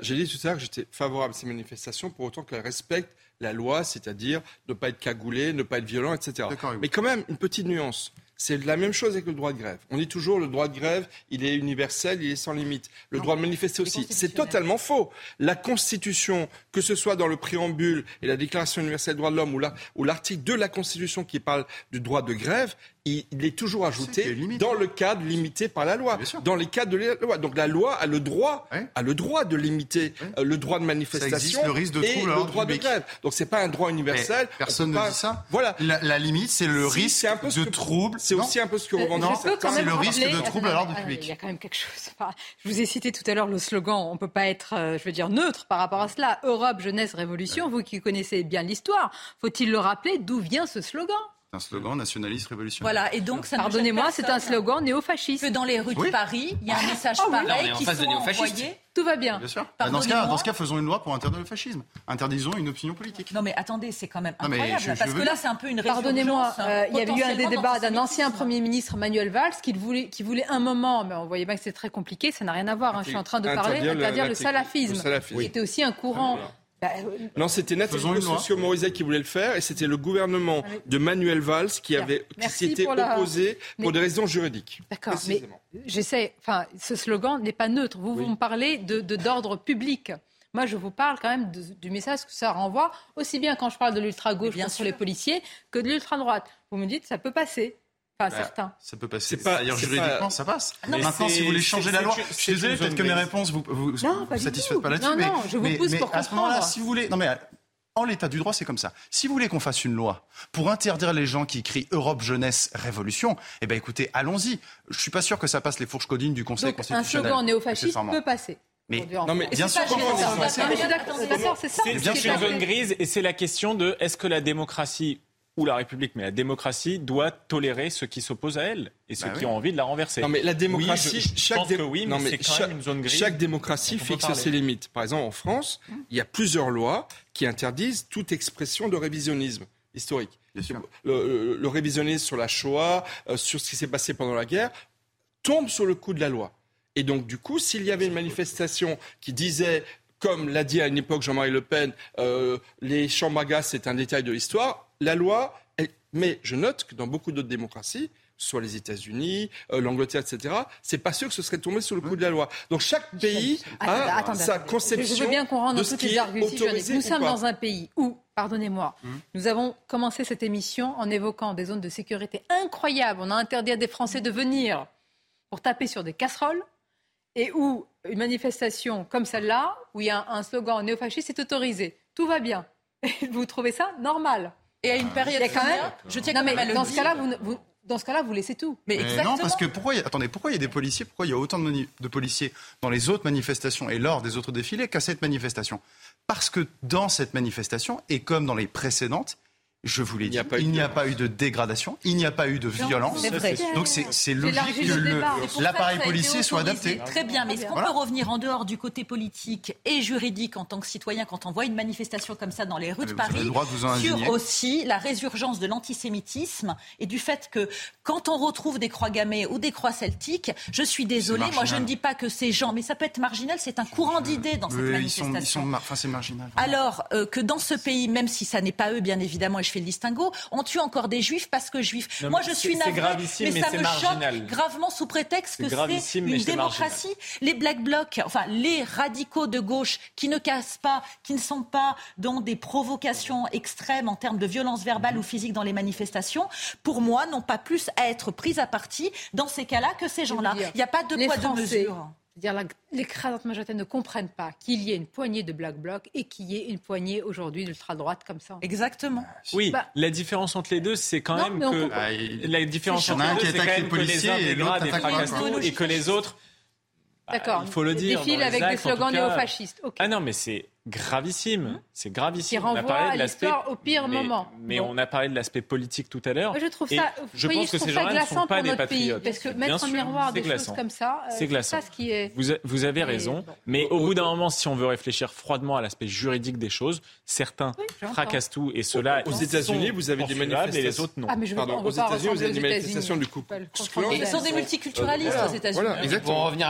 j'ai dit tout à l'heure que j'étais favorable à ces manifestations pour autant qu'elles respectent la loi, c'est-à-dire ne pas être cagoulé, ne pas être violent, etc. Mais quand même, une petite nuance. C'est la même chose avec le droit de grève. On dit toujours le droit de grève, il est universel, il est sans limite. Le droit de manifester aussi. C'est totalement faux. La Constitution, que ce soit dans le préambule et la Déclaration universelle des droits de l'homme ou la- ou l'article de la Constitution qui parle du droit de grève, il, il est toujours ajouté dans le cadre limité par la loi. Dans les cadres de la loi. Donc la loi a le droit, Ouais. a le droit de limiter euh, le droit de manifestation existe, le risque de et trouble à le droit de grève. Donc c'est pas un droit universel. Personne ne pas- dit ça. Voilà. La, la limite, c'est le Si, risque c'est un peu ce de que- trouble. C'est aussi un peu ce que Euh, certains. c'est même le risque de trouble à l'ordre Attendez, public. Il y a quand même quelque chose. Je vous ai cité tout à l'heure le slogan. On ne peut pas être, euh, je veux dire, neutre par rapport à cela. Europe, jeunesse, révolution. Vous qui connaissez bien l'histoire, faut-il le rappeler D'où vient ce slogan? C'est un slogan nationaliste révolutionnaire. Voilà, et donc ça Pardonnez-moi, c'est un slogan néo-fasciste. Que dans les rues de Oui. Paris, il y a un message Ah pareil qui face de soit néo-fascistes. envoyé. Tout va bien. Bien sûr. Bah, Dans ce, cas, Pardonnez-moi. dans ce cas, faisons une loi pour interdire le fascisme. Interdisons une opinion politique. Non mais attendez, c'est quand même Non, mais incroyable, je- je parce veux que là c'est un peu une Pardonnez-moi, résurgence, euh, il y avait eu un des débats d'un ancien Premier ministre Manuel Valls qui voulait, qui voulait un moment, mais on voyait bien que c'est très compliqué, ça n'a rien à voir, hein, je suis en train de parler, Interdire le- le, la- salafisme, le salafisme. qui était aussi un courant. Bah, Non, c'était Nathalie. Socio-Morizet qui voulait le faire et c'était le gouvernement Ah oui. de Manuel Valls qui, avait, qui Merci s'était pour la- opposé pour Mais- des raisons juridiques. D'accord, mais j'essaie, enfin, ce slogan n'est pas neutre. Vous, vous me parlez de de- d'ordre public. Moi, je vous parle quand même de- du message que ça renvoie, aussi bien quand je parle de l'ultra-gauche bien contre sûr. les policiers que de l'ultra-droite. Vous me dites, ça peut passer. Enfin, Bah, certains. Ça peut passer. C'est pas- D'ailleurs, c'est juridiquement, pas- ça passe. Non, mais Maintenant, si vous voulez changer la loi, je suis désolé, peut-être que mes réponses vous, vous, Non, vous pas satisfaites pas là-dessus. Non, mais, non, je vous mais- pousse mais pour à ce moment-là, comprendre. si vous voulez, non mais en l'état du droit, c'est comme ça. Si vous voulez qu'on fasse une loi pour interdire les gens qui crient Europe jeunesse révolution, eh ben écoutez, allons-y. Je suis pas sûr que ça passe les fourches codines du Conseil Donc, un constitutionnel. slogan néo-fasciste peut passer. Mais non, mais bien sûr pas Non, c'est ça. C'est bien une zone grise et c'est la question de est-ce que la démocratie ou la République, mais la démocratie doit tolérer ceux qui s'opposent à elle et ceux Bah qui oui. ont envie de la renverser. Non, mais la démocratie, oui, je, je chaque pense dé- que oui, mais, non, mais c'est quand chaque, même une zone grise. chaque démocratie fixe parler. ses limites. Par exemple, en France, il y a plusieurs lois qui interdisent toute expression de révisionnisme historique. Le, le- le révisionnisme sur la Shoah, euh, sur ce qui s'est passé pendant la guerre, tombe sous le coup de la loi. Et donc, du coup, s'il y avait une manifestation qui disait, comme l'a dit à une époque Jean-Marie Le Pen, euh, les chambres à gaz, c'est un détail de l'histoire, la loi, elle- mais je note que dans beaucoup d'autres démocraties, soit les États-Unis, euh, l'Angleterre, etc., c'est pas sûr que ce serait tombé sous le coup de la loi. Donc chaque pays a sa conception Je veux bien qu'on rentre de dans ce toutes qui les arguments. Nous ou sommes dans un pays où, pardonnez-moi, nous avons commencé cette émission en évoquant des zones de sécurité incroyables. On a interdit à des Français de venir pour taper sur des casseroles et où une manifestation comme celle-là, où il y a un, slogan néofasciste, est autorisé. Tout va bien. Et vous trouvez ça normal? Et à une période Il y a quand même. similaire, je tiens non, quand mais même à le dans ce dire. cas-là, vous, dans ce cas-là, vous laissez tout. Mais Mais exactement. non, parce que pourquoi, il y a- attendez, pourquoi il y a des policiers, pourquoi il y a autant de policiers dans les autres manifestations et lors des autres défilés qu'à cette manifestation? Parce que dans cette manifestation, et comme dans les précédentes, je vous l'ai dit, il n'y a pas eu de dégradation, il n'y a pas eu de violence. c'est vrai. Donc c'est logique que l'appareil policier soit adapté. Très bien, mais est-ce qu'on Voilà. peut revenir en dehors du côté politique et juridique en tant que citoyen quand on voit une manifestation comme ça dans les rues Ah, mais de Paris le droit de vous en sur aussi la résurgence de l'antisémitisme et du fait que quand on retrouve des croix gammées ou des croix celtiques, je suis désolée, moi je marginal. ne dis pas que ces gens, mais ça peut être marginal, c'est un courant d'idées dans cette Eux, ils sont, manifestation. ils sont, mar- enfin c'est marginal. Alors euh, que dans ce pays, même si ça n'est pas eux, bien évidemment, et je fais le distinguo, on tue encore des juifs parce que juifs. Non, Moi, je suis navrée, gravissime, mais mais ça me marginal. choque gravement sous prétexte que c'est une démocratie. Les black blocs, enfin les radicaux de gauche qui ne cassent pas, qui ne sont pas dans des provocations extrêmes en termes de violence verbale ou physique dans les manifestations, pour moi, n'ont pas plus à être pris à partie dans ces cas-là que ces gens-là. Il n'y a pas de les poids de mesure. C'est-à-dire l'écrasante majorité ne comprennent pas qu'il y ait une poignée de black bloc et qu'il y ait une poignée aujourd'hui d'ultra-droite comme ça. Exactement. Oui, Bah, la différence entre les deux, c'est quand Non, même que comprend. Ah, il- la différence entre les deux, c'est quand même les que les policiers uns et l'autre pas. tout et que les autres D'accord. il faut le dire. Défile dans avec des slogans néofascistes. Ah non, mais c'est gravissime. C'est gravissime. Qui On a parlé de l'aspect- l'histoire au pire mais- moment. Mais Bon. on a parlé de l'aspect politique tout à l'heure. Je trouve ça, je voyez, pense que ces ça gens-là ne glaçant sont pas pour des notre pays, patriotes. parce que mettre en miroir des choses comme ça, euh, C'est glaçant. ça ce qui est. Vous, a- vous avez Et raison, bon. mais au bout d'un moment, si on veut réfléchir froidement à l'aspect juridique des choses, certains fracassent tout et ceux-là Aux États-Unis, vous avez des manifestations. et les autres non. Ah, mais je Pardon, aux États-Unis, vous avez des manifestations du coup. Ils sont des multiculturalistes aux États-Unis. Pour en revenir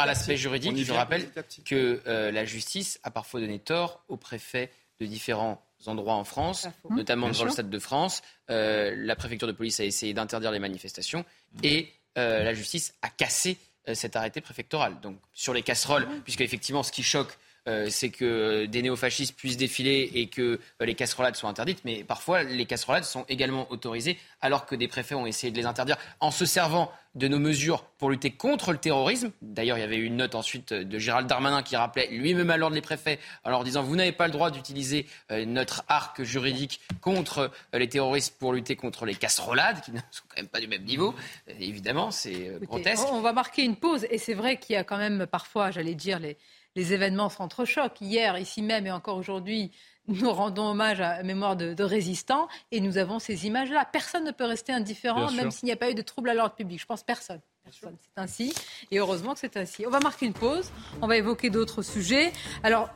à l'aspect juridique, je rappelle que euh, la justice a parfois donné tort aux préfets de différents endroits en France, notamment Bien dans le. Stade de France. Euh, la préfecture de police a essayé d'interdire les manifestations et euh, la justice a cassé euh, cet arrêté préfectoral. Donc sur les casseroles, puisque effectivement ce qui choque euh, c'est que des néofascistes puissent défiler et que euh, les casserolades soient interdites, mais parfois les casserolades sont également autorisées alors que des préfets ont essayé de les interdire en se servant de nos mesures pour lutter contre le terrorisme. D'ailleurs, il y avait eu une note ensuite de Gérald Darmanin qui rappelait lui-même à l'ordre les préfets en leur disant vous n'avez pas le droit d'utiliser euh, notre arc juridique contre euh, les terroristes pour lutter contre les casserolades qui ne sont quand même pas du même niveau. Euh, évidemment, c'est euh, grotesque. on va marquer une pause et c'est vrai qu'il y a quand même parfois, j'allais dire, les, les événements s'entrechoquent. Hier, ici même et encore aujourd'hui, nous rendons hommage à la mémoire de, résistants et nous avons ces images-là. Personne ne peut rester indifférent, même s'il n'y a pas eu de trouble à l'ordre public. Je pense personne. personne. C'est ainsi. Et heureusement que c'est ainsi. On va marquer une pause. On va évoquer d'autres sujets. Alors,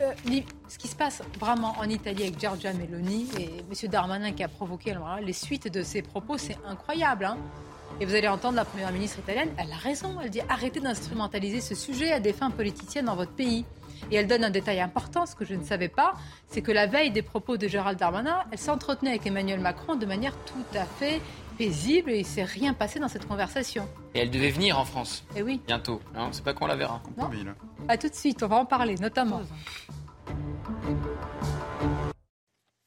euh, ce qui se passe vraiment en Italie avec Giorgia Meloni et M. Darmanin qui a provoqué les suites de ses propos, c'est incroyable. Hein. Et vous allez entendre la Première ministre italienne, elle a raison, elle dit arrêtez d'instrumentaliser ce sujet à des fins politiciennes dans votre pays. Et elle donne un détail important, ce que je ne savais pas, c'est que la veille des propos de Gérald Darmanin, elle s'entretenait avec Emmanuel Macron de manière tout à fait paisible et il ne s'est rien passé dans cette conversation. Et elle devait venir en France. Et eh oui. Bientôt. Ne sait pas quand on la verra. Non. À tout de suite, on va en parler, notamment.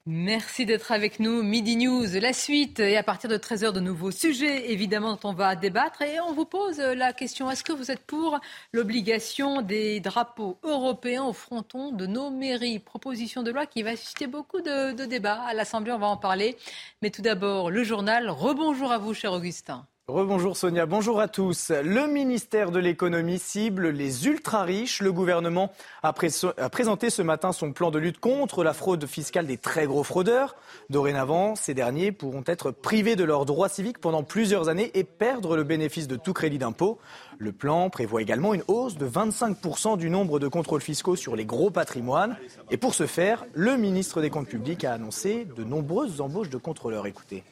Merci d'être avec nous. Midi News, la suite. Et à partir de 13h, de nouveaux sujets, évidemment, dont on va débattre. Et on vous pose la question est-ce que vous êtes pour l'obligation des drapeaux européens au fronton de nos mairies? Proposition de loi qui va susciter beaucoup de, de débats. À l'Assemblée, on va en parler. Mais tout d'abord, le journal. Rebonjour à vous, cher Augustin. Rebonjour Sonia, bonjour à tous. Le ministère de l'économie cible les ultra-riches. Le gouvernement a, présenté ce matin son plan de lutte contre la fraude fiscale des très gros fraudeurs. Dorénavant, ces derniers pourront être privés de leurs droits civiques pendant plusieurs années et perdre le bénéfice de tout crédit d'impôt. Le plan prévoit également une hausse de 25% du nombre de contrôles fiscaux sur les gros patrimoines. Et pour ce faire, le ministre des Comptes publics a annoncé de nombreuses embauches de contrôleurs. Écoutez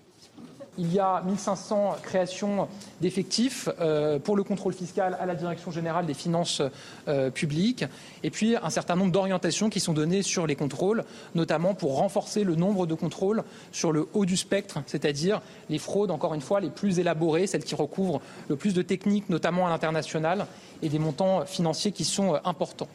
il y a 1500 créations d'effectifs euh, pour le contrôle fiscal à la Direction générale des finances euh, publiques, et puis un certain nombre d'orientations qui sont données sur les contrôles, notamment pour renforcer le nombre de contrôles sur le haut du spectre, c'est-à-dire les fraudes, encore une fois, les plus élaborées, celles qui recouvrent le plus de techniques, notamment à l'international, et des montants financiers qui sont euh, importants.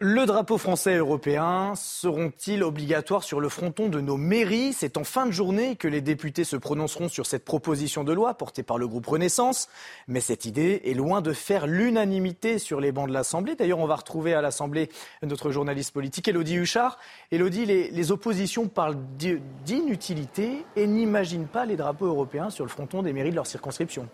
Le drapeau français et européen seront-ils obligatoires sur le fronton de nos mairies? C'est en fin de journée que les députés se prononceront sur cette proposition de loi portée par le groupe Renaissance. Mais cette idée est loin de faire l'unanimité sur les bancs de l'Assemblée. D'ailleurs, on va retrouver à l'Assemblée notre journaliste politique, Elodie Huchard. Elodie, les, les oppositions parlent d'inutilité et n'imaginent pas les drapeaux européens sur le fronton des mairies de leur circonscription.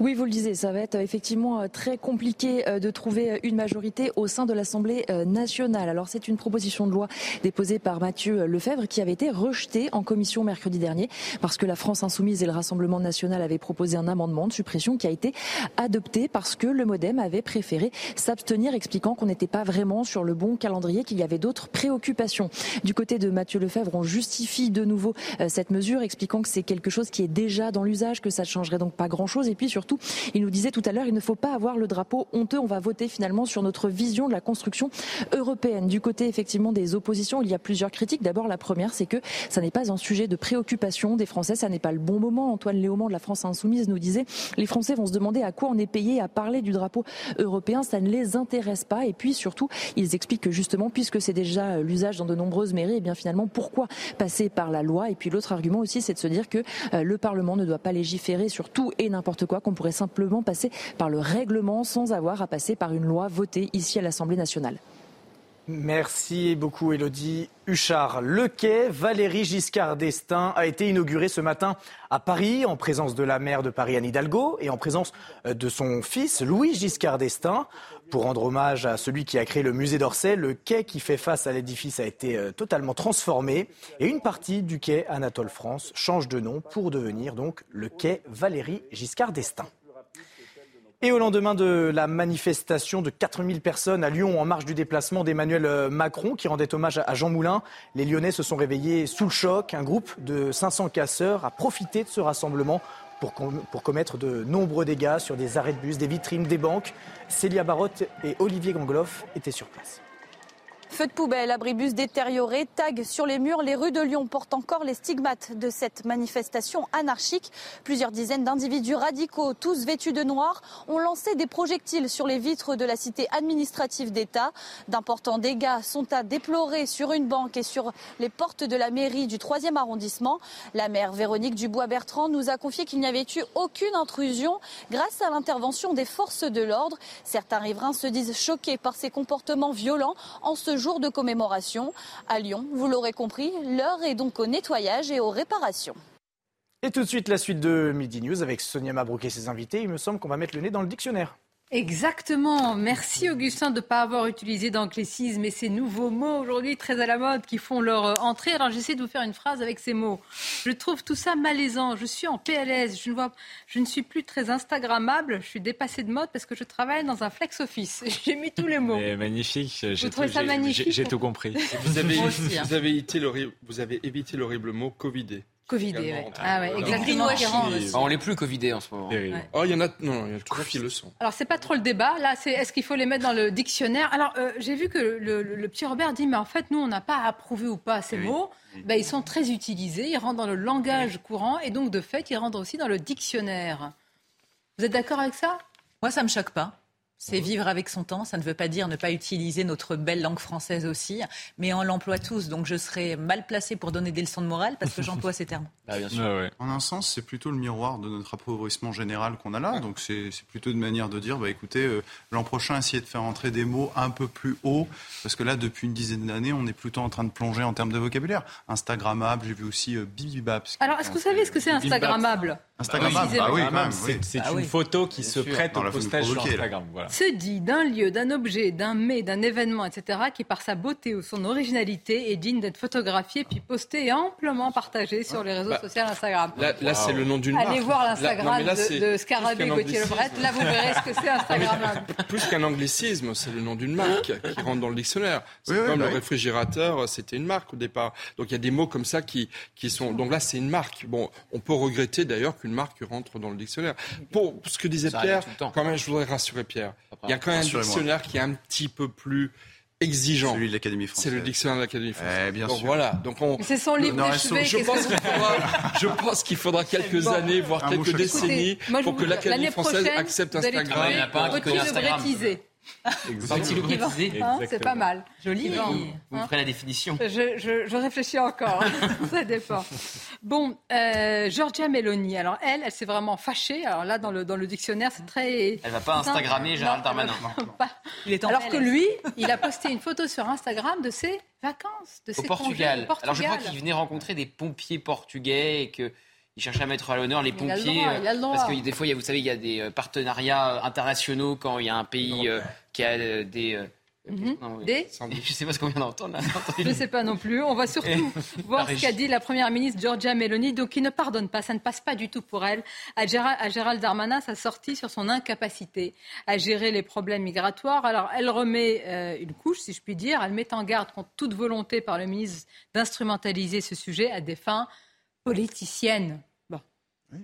Oui, vous le disiez, ça va être effectivement euh, très compliqué euh, de trouver euh, une majorité au sein de l'Assemblée nationale. Alors c'est une proposition de loi déposée par Mathieu Lefebvre qui avait été rejetée en commission mercredi dernier parce que la France insoumise et le Rassemblement national avaient proposé un amendement de suppression qui a été adopté parce que le MoDem avait préféré s'abstenir, expliquant qu'on n'était pas vraiment sur le bon calendrier, qu'il y avait d'autres préoccupations. Du côté de Mathieu Lefebvre, on justifie de nouveau cette mesure, expliquant que c'est quelque chose qui est déjà dans l'usage, que ça ne changerait donc pas grand-chose et puis surtout il nous disait tout à l'heure, il ne faut pas avoir le drapeau honteux. On va voter finalement sur notre vision de la construction européenne. Du côté effectivement des oppositions, il y a plusieurs critiques. D'abord, la première, c'est que ça n'est pas un sujet de préoccupation des Français. Ça n'est pas le bon moment. Antoine Léaumont de la France Insoumise nous disait les Français vont se demander à quoi on est payé à parler du drapeau européen. Ça ne les intéresse pas. Et puis surtout, ils expliquent que justement, puisque c'est déjà l'usage dans de nombreuses mairies, et eh bien finalement, pourquoi passer par la loi? Et puis l'autre argument aussi, c'est de se dire que euh, le Parlement ne doit pas légiférer sur tout et n'importe quoi, qu'on pourrait simplement passer par le règlement sans avoir à passer par une loi votée ici à l'Assemblée nationale. Merci beaucoup Elodie Huchard. Le Valérie Giscard d'Estaing a été inauguré ce matin à Paris en présence de la maire de Paris Anne Hidalgo et en présence euh, de son fils Louis Giscard d'Estaing. Pour rendre hommage à celui qui a créé le musée d'Orsay, le quai qui fait face à l'édifice a été euh, totalement transformé et une partie du quai Anatole France change de nom pour devenir donc le quai Valérie Giscard d'Estaing. Et au lendemain de la manifestation de 4000 personnes à Lyon en marge du déplacement d'Emmanuel euh, Macron qui rendait hommage à Jean Moulin, les Lyonnais se sont réveillés sous le choc. Un groupe de 500 casseurs a profité de ce rassemblement pour, commettre de nombreux dégâts sur des arrêts de bus, des vitrines, des banques. Célia Barotte et Olivier Gangloff étaient sur place. Feux de poubelle, abribus détériorés, tags sur les murs, les rues de Lyon portent encore les stigmates de cette manifestation anarchique. Plusieurs dizaines d'individus radicaux, tous vêtus de noir, ont lancé des projectiles sur les vitres de la cité administrative d'État. D'importants dégâts sont à déplorer sur une banque et sur les portes de la mairie du 3e arrondissement. La maire Véronique Dubois-Bertrand nous a confié qu'il n'y avait eu aucune intrusion grâce à l'intervention des forces de l'ordre. Certains riverains se disent choqués par ces comportements violents en ce jour de commémoration. À Lyon, vous l'aurez compris, l'heure est donc au nettoyage et aux réparations. Et tout de suite, la suite de Midi News avec Sonia Mabrouk et ses invités. Il me semble qu'on va mettre le nez dans le dictionnaire. Exactement. Merci Augustin de ne pas avoir utilisé d'anglicisme et ces nouveaux mots aujourd'hui très à la mode qui font leur euh, entrée. Alors j'essaie de vous faire une phrase avec ces mots. Je trouve tout ça malaisant. Je suis en PLS. Je ne, vois, je ne suis plus très Instagrammable. Je suis dépassée de mode parce que je travaille dans un flex office. J'ai mis tous les mots. magnifique. J'ai tout, ça magnifique J'ai tout compris. Vous avez, hein. vous, avez évité vous avez évité l'horrible mot Covidé. Covidé, ouais. Ah ouais, exactement. on n'est plus Covidé en ce moment. Oh, il y en a, non, il y a toujours qui le sont. Alors, c'est pas trop le débat. Là, c'est est-ce qu'il faut les mettre dans le dictionnaire? Alors, euh, j'ai vu que le, petit Robert dit, mais en fait, nous, on n'a pas approuvé ou pas ces mots. Ben, ils sont très utilisés, ils rentrent dans le langage courant et donc, de fait, ils rentrent aussi dans le dictionnaire. Vous êtes d'accord avec ça? Moi, ça me choque pas. C'est vivre avec son temps. Ça ne veut pas dire ne pas utiliser notre belle langue française aussi, mais on l'emploie tous. Donc je serais mal placé pour donner des leçons de morale parce que j'emploie ces termes. Ah, bien sûr. En un sens, c'est plutôt le miroir de notre appauvrissement général qu'on a là. Donc c'est plutôt une manière de dire, bah, écoutez, euh, l'an prochain, essayez de faire entrer des mots un peu plus haut, parce que là, depuis une dizaine d'années, on est plutôt en train de plonger en termes de vocabulaire. Instagrammable, j'ai vu aussi euh, Bibibab. Alors, est-ce que vous savez ce que c'est Instagrammable? Instagrammable, ah oui, C'est ah une photo qui se prête au postage sur Instagram. Voilà se dit d'un lieu, d'un objet, d'un mets, d'un événement, etc., qui par sa beauté ou son originalité est digne d'être photographié puis posté et amplement partagé sur les réseaux bah, sociaux Instagram. Là, c'est le nom d'une marque. Allez voir l'Instagram de, de Scarabée Gauthier Lebret. Là, vous verrez ce que c'est Instagram. Plus qu'un anglicisme, c'est le nom d'une marque qui rentre dans le dictionnaire. C'est comme le réfrigérateur, c'était une marque au départ. Donc il y a des mots comme ça qui, qui sont. Donc là, c'est une marque. Bon, on peut regretter d'ailleurs qu'une marque rentre dans le dictionnaire. Pour ce que disait Pierre, quand même, je voudrais rassurer Pierre. Il y a quand même un dictionnaire qui est un petit peu plus exigeant. Celui de l'Académie française. C'est le dictionnaire de l'Académie française. Eh, bien Donc sûr. voilà. Donc on. C'est son livre de chevet. Je, pense qu'il faudra, je pense qu'il faudra quelques années, voire quelques décennies, pour que l'Académie française accepte Instagram. Il n'y a pas un qui connaît Instagram. Hein, c'est pas mal. Joli. Vous, vous hein. ferez la définition. Je, je, je réfléchis encore. ça dépend. Bon, euh, Georgia Meloni. Alors elle, elle s'est vraiment fâchée. Alors là, dans le, dans le dictionnaire, c'est très. Elle va pas Instagrammer Gérald Darmanin. Il est Alors que lui, il a posté une photo sur Instagram de ses vacances, de Au ses Portugal. Portugal. Alors je crois qu'il venait rencontrer des pompiers portugais et que il cherchait à mettre à l'honneur les pompiers. parce que des fois, il y a, vous savez, il y a des euh, partenariats internationaux quand il y a un pays euh, qui a euh, des. Mhm. des Je sais pas ce qu'on vient d'entendre. Je ne sais pas non plus. On va surtout voir ce qu'a dit la première ministre Giorgia Meloni, donc qui ne pardonne pas. Ça ne passe pas du tout pour elle. À Gérald, à Gérald Darmanin, sa sortie sur son incapacité à gérer les problèmes migratoires. Alors, elle remet une couche, si je puis dire. Elle met en garde contre toute volonté par le ministre d'instrumentaliser ce sujet à des fins politicienne. Bon.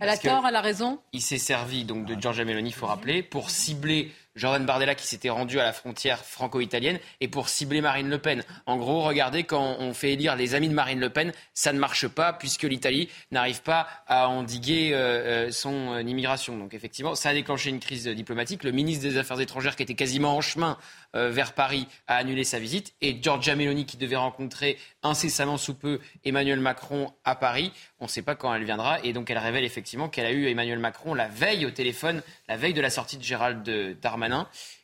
Elle a tort, elle a raison. Il s'est servi donc de Giorgia Meloni, il faut rappeler, pour cibler Jordan Bardella qui s'était rendu à la frontière franco-italienne et pour cibler Marine Le Pen. En gros, regardez, quand on fait élire les amis de Marine Le Pen, ça ne marche pas puisque l'Italie n'arrive pas à endiguer euh, euh, son euh, immigration. Donc effectivement, ça a déclenché une crise diplomatique. Le ministre des Affaires étrangères qui était quasiment en chemin vers Paris a annulé sa visite et Giorgia Meloni qui devait rencontrer incessamment sous peu Emmanuel Macron à Paris, on ne sait pas quand elle viendra et donc elle révèle effectivement qu'elle a eu Emmanuel Macron la veille au téléphone, la veille de la sortie de Gérald Darmanin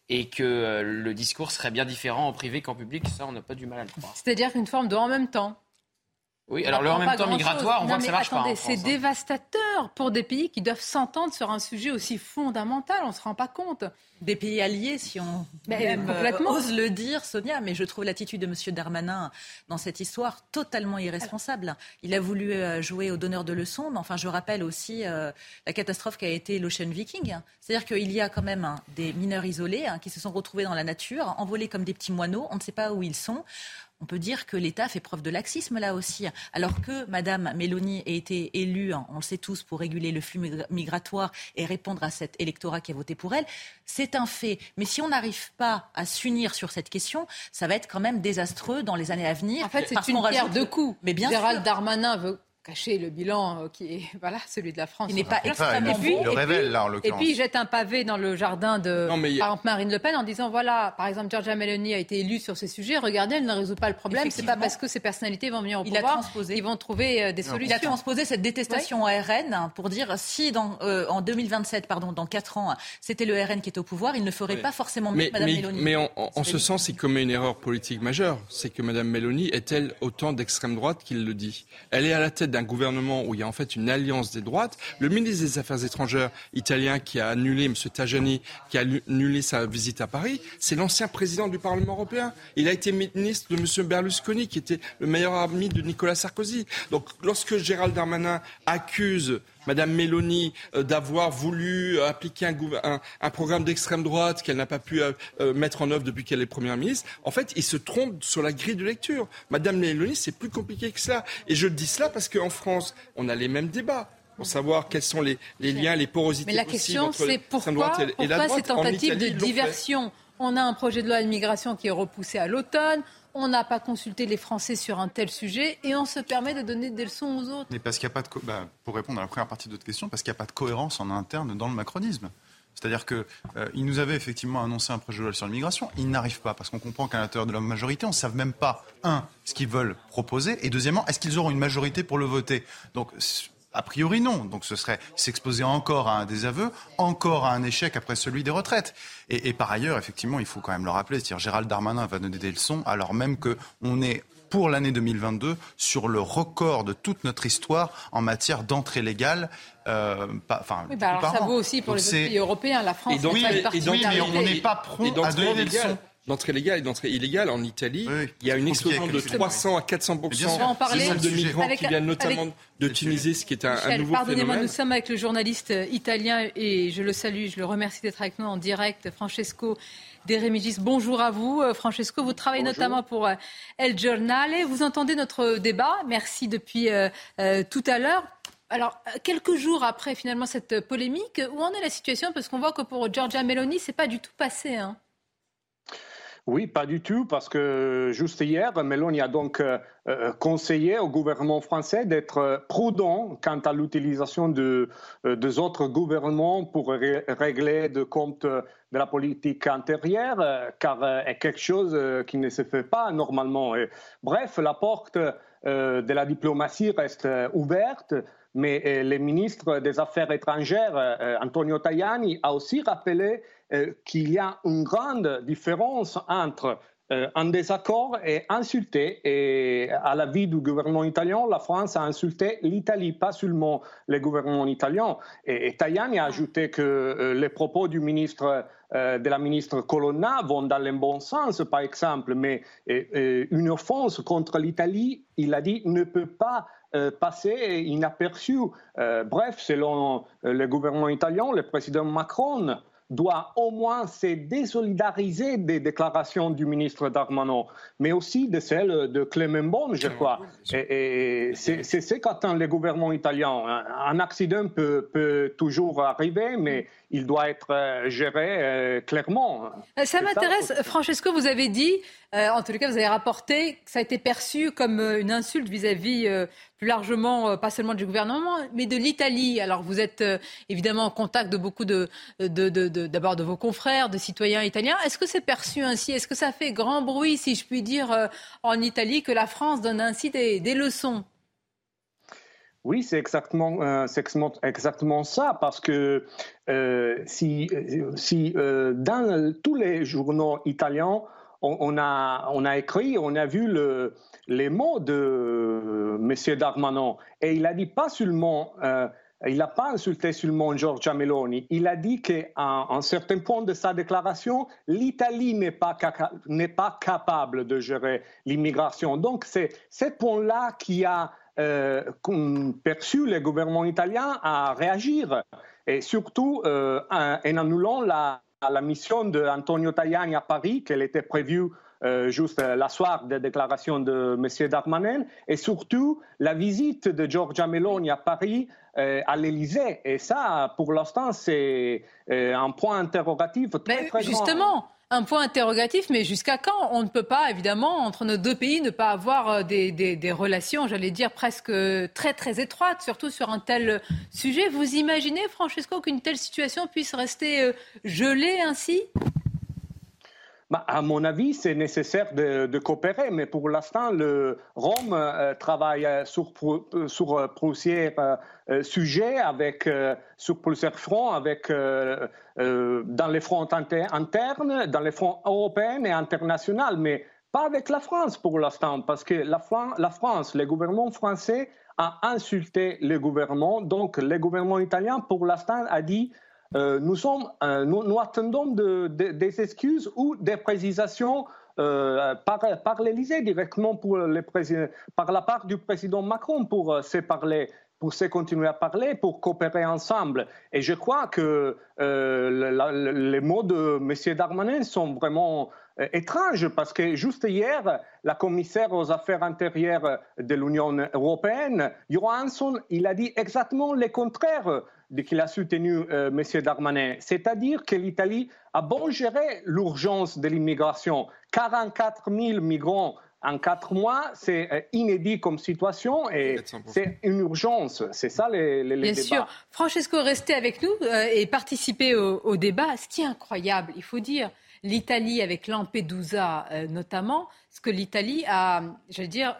et que euh, le discours serait bien différent en privé qu'en public, ça on n'a pas du mal à le croire. C'est-à-dire qu'une forme de en même temps. Oui, alors le en même temps migratoire, on voit que ça marche pas. C'est hein. dévastateur pour des pays qui doivent s'entendre sur un sujet aussi fondamental. On ne se rend pas compte. Des pays alliés, si on même, complètement. ose le dire, Sonia, mais je trouve l'attitude de M. Darmanin dans cette histoire totalement irresponsable. Il a voulu euh, jouer au donneur de leçons, mais enfin, je rappelle aussi euh, la catastrophe qui a été l'Ocean Viking. C'est-à-dire qu'il y a quand même hein, des mineurs isolés hein, qui se sont retrouvés dans la nature, envolés comme des petits moineaux. On ne sait pas où ils sont on peut dire que l'État fait preuve de laxisme là aussi. Alors que Mme Mélanie a été élue, hein, on le sait tous, pour réguler le flux migratoire et répondre à cet électorat qui a voté pour elle, c'est un fait. Mais si on n'arrive pas à s'unir sur cette question, ça va être quand même désastreux dans les années à venir. En fait, c'est une pierre deux coups. Mais bien Gérald Darmanin veut cacher le bilan euh, qui est voilà celui de la France. Il n'est pas extrêmement et puis, le révèle là en l'occurrence. Et puis il jette un pavé dans le jardin de par exemple Marine Le Pen en disant voilà par exemple Giorgia Meloni a été élue sur ces sujets regardez elle ne résout pas le problème. C'est pas parce que ces personnalités vont venir au il pouvoir ils vont trouver euh, des solutions. Il a transposé cette détestation au RN pour dire si dans euh, en 2027 pardon dans 4 ans c'était le RN qui était au pouvoir il ne ferait pas forcément mieux mais, Madame mais, Meloni. Mais en, en ce sens il commet une erreur politique majeure. C'est que Madame Meloni est-elle autant d'extrême droite qu'il le dit? Elle est à la tête d'un gouvernement où il y a en fait une alliance des droites. Le ministre des Affaires étrangères italien qui a annulé, M. Tajani, qui a annulé sa visite à Paris, c'est l'ancien président du Parlement européen. Il a été ministre de M. Berlusconi, qui était le meilleur ami de Nicolas Sarkozy. Donc lorsque Gérald Darmanin accuse Madame Mélanie euh, d'avoir voulu euh, appliquer un, un, programme d'extrême droite qu'elle n'a pas pu euh, mettre en œuvre depuis qu'elle est première ministre. En fait, il se trompe sur la grille de lecture. Madame Mélanie, c'est plus compliqué que cela. Et je dis cela parce qu'en France, on a les mêmes débats pour savoir quels sont les, les liens, les porosités. Mais la question, c'est pourquoi, et, la droite, ces tentatives de diversion? On a un projet de loi d'immigration qui est repoussé à l'automne on n'a pas consulté les Français sur un tel sujet et on se permet de donner des leçons aux autres. Mais parce qu'il a pas de bah, pour répondre à la première partie de votre question, parce qu'il n'y a pas de cohérence en interne dans le macronisme. C'est-à-dire qu'il euh, nous avait effectivement annoncé un projet de loi sur l'immigration. Il n'arrive pas parce qu'on comprend qu'à l'intérieur de la majorité, on ne sait même pas, un, ce qu'ils veulent proposer, et deuxièmement, est-ce qu'ils auront une majorité pour le voter? A priori, non. Donc ce serait s'exposer encore à un désaveu, encore à un échec après celui des retraites. Et, par ailleurs, effectivement, il faut quand même le rappeler, c'est-à-dire Gérald Darmanin va donner des leçons alors même qu'on est pour l'année 2022 sur le record de toute notre histoire en matière d'entrée légale. Euh, enfin, oui, bah alors ça vaut aussi pour les autres pays européens. La France, et oui, mais on n'est pas prompt à donner des leçons d'entrée légale et d'entrée illégale en Italie, il y a une explosion de 300 à 400 du nombre de migrants qui viennent notamment de Tunisie, ce qui est un, un nouveau pardonnez-moi, nous sommes avec le journaliste euh, italien et je le salue, je le remercie d'être avec nous en direct, Francesco De Remigis. Bonjour à vous, euh, Francesco. Vous travaillez notamment pour euh, El Giornale. Vous entendez notre débat. Merci depuis tout à l'heure. Alors, quelques jours après finalement cette polémique, où en est la situation? Parce qu'on voit que pour Giorgia Meloni, c'est pas du tout passé. Hein. Oui, pas du tout, parce que juste hier, Meloni a donc euh, euh, conseillé au gouvernement français d'être prudent quant à l'utilisation de, euh, des autres gouvernements pour régler de compte de la politique intérieure, car c'est quelque chose qui ne se fait pas normalement. bref, la porte de la diplomatie reste ouverte mais le ministre des Affaires étrangères, Antonio Tajani, a aussi rappelé euh, qu'il y a une grande différence entre euh, un désaccord et insulter. Et à la vie du gouvernement italien, la France a insulté l'Italie, pas seulement le gouvernement italien. Et, Tajani a ajouté que euh, les propos du ministre de la ministre Colonna vont dans le bon sens, par exemple, mais une offense contre l'Italie, il a dit, ne peut pas passer inaperçu. bref, selon le gouvernement italien, le président Macron doit au moins se désolidariser des déclarations du ministre Darmanin, mais aussi de celles de Clément Beaune, je crois. Et, c'est ce qu'attend le gouvernement italien. Un accident peut, peut toujours arriver, mais il doit être euh, géré euh, clairement. Euh, ça m'intéresse, Francesco, vous avez dit, en tout cas vous avez rapporté que ça a été perçu comme une insulte vis-à-vis plus largement, pas seulement du gouvernement, mais de l'Italie. Alors vous êtes évidemment en contact de beaucoup de, d'abord de, vos confrères, de citoyens italiens. Est-ce que c'est perçu ainsi? Est-ce que ça fait grand bruit, si je puis dire, en Italie, que la France donne ainsi des leçons? Oui, c'est exactement, euh, exactement ça, parce que euh, si, si euh, dans tous les journaux italiens, on, a, on a écrit, on a vu le, les mots de M. Darmanin, et il a dit pas seulement, il n'a pas insulté seulement Giorgia Meloni, il a dit qu'à un certain point de sa déclaration, l'Italie n'est pas, n'est pas capable de gérer l'immigration. Donc c'est ce point-là qui a euh, perçu le gouvernement italien à réagir, et surtout euh, en, annulant la, la mission d'Antonio Tajani à Paris, qu'elle était prévue euh, juste la soirée des déclarations de M. Darmanin, et surtout la visite de Giorgia Meloni à Paris à l'Élysée. Et ça, pour l'instant, c'est un point interrogatif très, très Justement, un point interrogatif, mais jusqu'à quand On ne peut pas, évidemment, entre nos deux pays, ne pas avoir euh, des, relations, j'allais dire, presque très, très étroites, surtout sur un tel sujet. Vous imaginez, Francesco, qu'une telle situation puisse rester euh, gelée ainsi? Bah, à mon avis, c'est nécessaire de, coopérer, mais pour l'instant, le Rome euh, travaille sur, sur plusieurs sujets, avec, sur plusieurs fronts, avec euh, dans les fronts internes, dans les fronts européens et internationaux. Mais Pas avec la France pour l'instant, parce que la, la France, le gouvernement français a insulté le gouvernement. Donc, le gouvernement italien, pour l'instant, a dit euh, nous, euh, attendons des excuses ou des précisations euh, par, par l'Élysée directement par la part du président Macron pour se parler pour se continuer à parler, pour coopérer ensemble. Et je crois que les mots de M. Darmanin sont vraiment étranges parce que juste hier, la commissaire aux affaires intérieures de l'Union européenne, Johansson, il a dit exactement le contraire qu'il a soutenu euh, M. Darmanin, c'est-à-dire que l'Italie a bon géré l'urgence de l'immigration. 44 000 migrants en quatre mois, c'est euh, inédit comme situation et c'est une urgence. C'est ça les, les, Bien débats. sûr. Francesco, restez avec nous euh, et participez au, au, débat. Ce qui est incroyable, il faut dire, l'Italie avec Lampedusa notamment, ce que l'Italie a, je veux dire,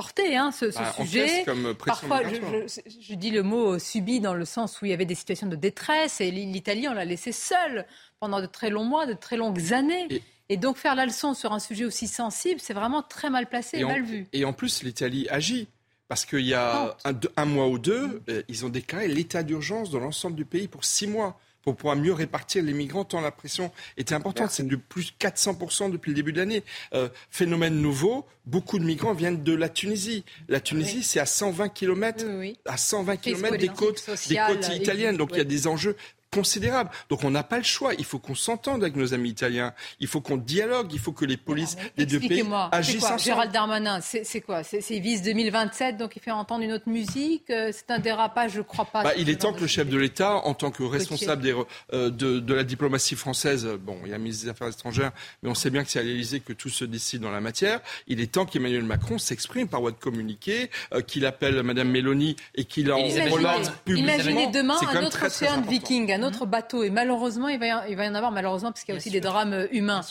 porté hein, ce, bah, sujet. Comme Parfois, je, je, je, dis le mot subi dans le sens où il y avait des situations de détresse et l'Italie, on l'a laissé seule pendant de très longs mois, de très longues années. Et... Et donc faire la leçon sur un sujet aussi sensible, c'est vraiment très mal placé et, et mal vu. Et en plus, l'Italie agit. Parce qu'il y a un, un, mois ou deux, euh, ils ont déclaré l'état d'urgence dans l'ensemble du pays pour six mois pour pouvoir mieux répartir les migrants tant la pression était importante. C'est de plus 400% depuis le début de l'année. Euh, phénomène nouveau, beaucoup de migrants viennent de la Tunisie. La Tunisie, oui. c'est à 120 km, oui, oui. à 120 km des côtes, des côtes italiennes. Donc il y a des enjeux considérable. Donc on n'a pas le choix. Il faut qu'on s'entende avec nos amis italiens. Il faut qu'on dialogue. Il faut que les polices des deux pays agissent quoi, ensemble. Gérald Darmanin, c'est quoi? C'est vise 2027, donc il fait entendre une autre musique? C'est un dérapage, je crois pas. Bah, il est temps que le chef de l'État, en tant que responsable des, euh, de, de, la diplomatie française, bon, il y a le ministre des Affaires étrangères, mais on sait bien que c'est à l'Élysée que tout se décide dans la matière. Il est temps qu'Emmanuel Macron s'exprime par voie de communiqué, euh, qu'il appelle Madame Mélanie et qu'il en relate publiquement. Imaginez demain un autre très, océan de Viking, un autre bateau. Et malheureusement, il va y, il va y en avoir, malheureusement, parce qu'il y a aussi des drames humains.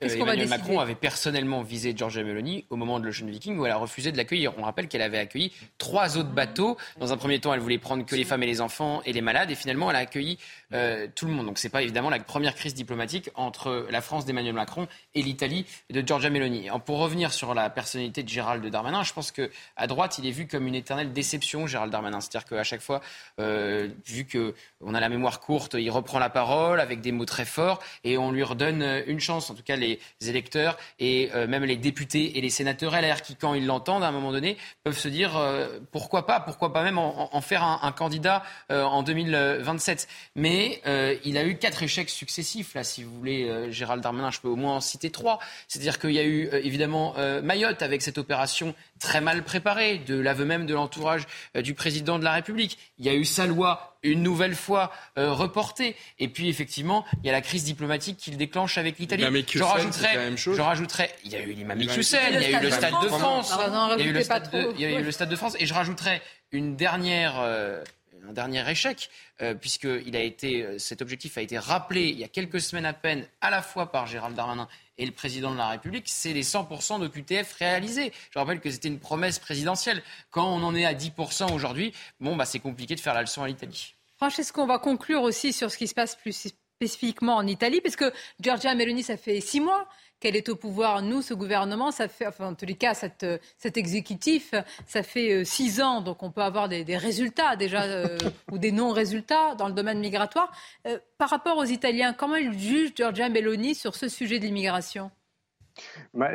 Emmanuel Macron avait personnellement visé Giorgia Meloni au moment de l'Ocean Viking où elle a refusé de l'accueillir. On rappelle qu'elle avait accueilli trois autres bateaux. Dans un premier temps, elle voulait prendre que les femmes et les enfants et les malades. Et finalement, elle a accueilli euh, tout le monde. Donc, c'est pas évidemment la première crise diplomatique entre la France d'Emmanuel Macron et l'Italie de Giorgia Meloni. Pour revenir sur la personnalité de Gérald Darmanin, je pense que à droite, il est vu comme une éternelle déception, Gérald Darmanin. C'est-à-dire qu'à chaque fois, euh, vu que on a la mémoire courte, il reprend la parole avec des mots très forts et on lui redonne une chance. En tout cas, les électeurs et euh, même les députés et les sénateurs LR qui, quand ils l'entendent, à un moment donné, peuvent se dire euh, pourquoi pas, pourquoi pas même en, faire un, candidat euh, en 2027. Mais euh, il a eu quatre échecs successifs, là, si vous voulez, Gérald Darmanin, je peux au moins en citer trois. C'est-à-dire qu'il y a eu évidemment Mayotte avec cette opération très mal préparée, de l'aveu même de l'entourage du président de la République. Il y a eu sa loi une nouvelle fois euh, reportée. Et puis effectivement, il y a la crise diplomatique qu'il déclenche avec l'Italie. Je rajouterais, je rajouterais, il y a eu l'imam Hussein, il y a eu le Stade de France, il y a eu le Stade de, il y a eu le Stade de France, et je rajouterais une dernière. Euh, un dernier échec, euh, puisque a été, euh, cet objectif a été rappelé il y a quelques semaines à peine, à la fois par Gérald Darmanin et le président de la République, c'est les 100% de QTF réalisés. Je rappelle que c'était une promesse présidentielle. Quand on en est à 10% aujourd'hui, bon, bah, c'est compliqué de faire la leçon à l'Italie. Francesco, on va conclure aussi sur ce qui se passe plus spécifiquement en Italie, parce que Giorgia Meloni, ça fait six mois qu'elle est au pouvoir. Nous, ce gouvernement, ça fait, enfin, en tous les cas, cette, cet exécutif, ça fait six ans, donc on peut avoir des, des résultats déjà, euh, ou des non-résultats dans le domaine migratoire. Euh, par rapport aux Italiens, comment ils jugent Giorgia Meloni sur ce sujet de l'immigration?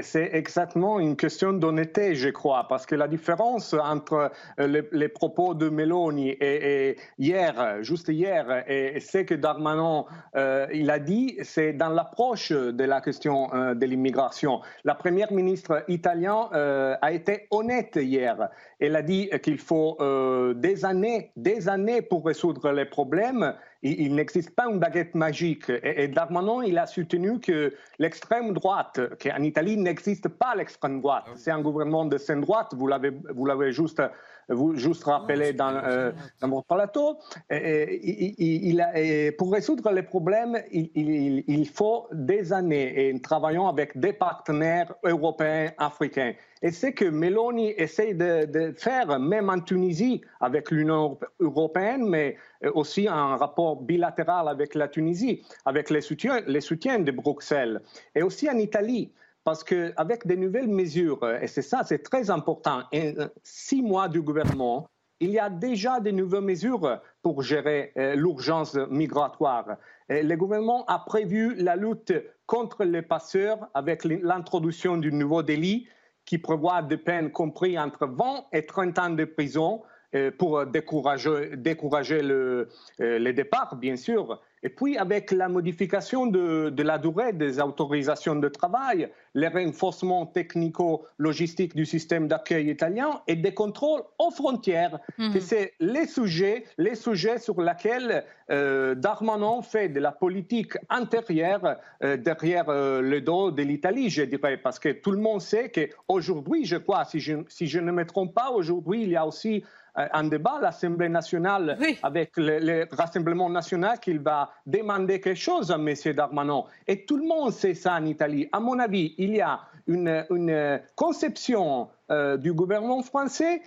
C'est exactement une question d'honnêteté, je crois, parce que la différence entre les, les propos de Meloni et, hier, juste hier, et, ce que Darmanin euh, il a dit, c'est dans l'approche de la question euh, de l'immigration. La première ministre italienne euh, a été honnête hier. Elle a dit qu'il faut des années, des années pour résoudre les problèmes il, il n'existe pas une baguette magique. Et, et Darmanin, il a soutenu que l'extrême droite, qu'en Italie n'existe pas l'extrême droite, c'est un gouvernement de centre-droite, vous l'avez, vous l'avez juste vous juste rappelé dans, euh, dans votre plateau. Et, il, il a, et pour résoudre les problèmes, il, il, faut des années et travaillons avec des partenaires européens, africains. Et c'est que Meloni essaie de, de, faire, même en Tunisie, avec l'Union européenne, mais aussi un rapport bilatéral avec la Tunisie, avec les soutiens, les soutiens de Bruxelles, et aussi en Italie parce qu'avec des nouvelles mesures, et c'est ça, c'est très important, et six mois du gouvernement, il y a déjà de nouvelles mesures pour gérer l'urgence migratoire. le gouvernement a prévu la lutte contre les passeurs avec l'introduction du nouveau délit qui prévoit des peines comprises entre 20 et 30 ans de prison euh, pour décourager, décourager le, euh, les départs, bien sûr. Et puis, avec la modification de, de, la durée des autorisations de travail, les renforcements technico-logistiques du système d'accueil italien et des contrôles aux frontières, mmh. c'est les sujets, les sujets sur lesquels euh, Darmanin fait de la politique intérieure euh, derrière euh, le dos de l'Italie, je dirais, parce que tout le monde sait qu'aujourd'hui, je crois, si je, si je ne me trompe pas, aujourd'hui, il y a aussi euh, un débat l'Assemblée nationale avec le, Rassemblement national qu'il va demander quelque chose à M. Darmanin. Et tout le monde sait ça en Italie. À mon avis, il y a une, une conception euh, du gouvernement français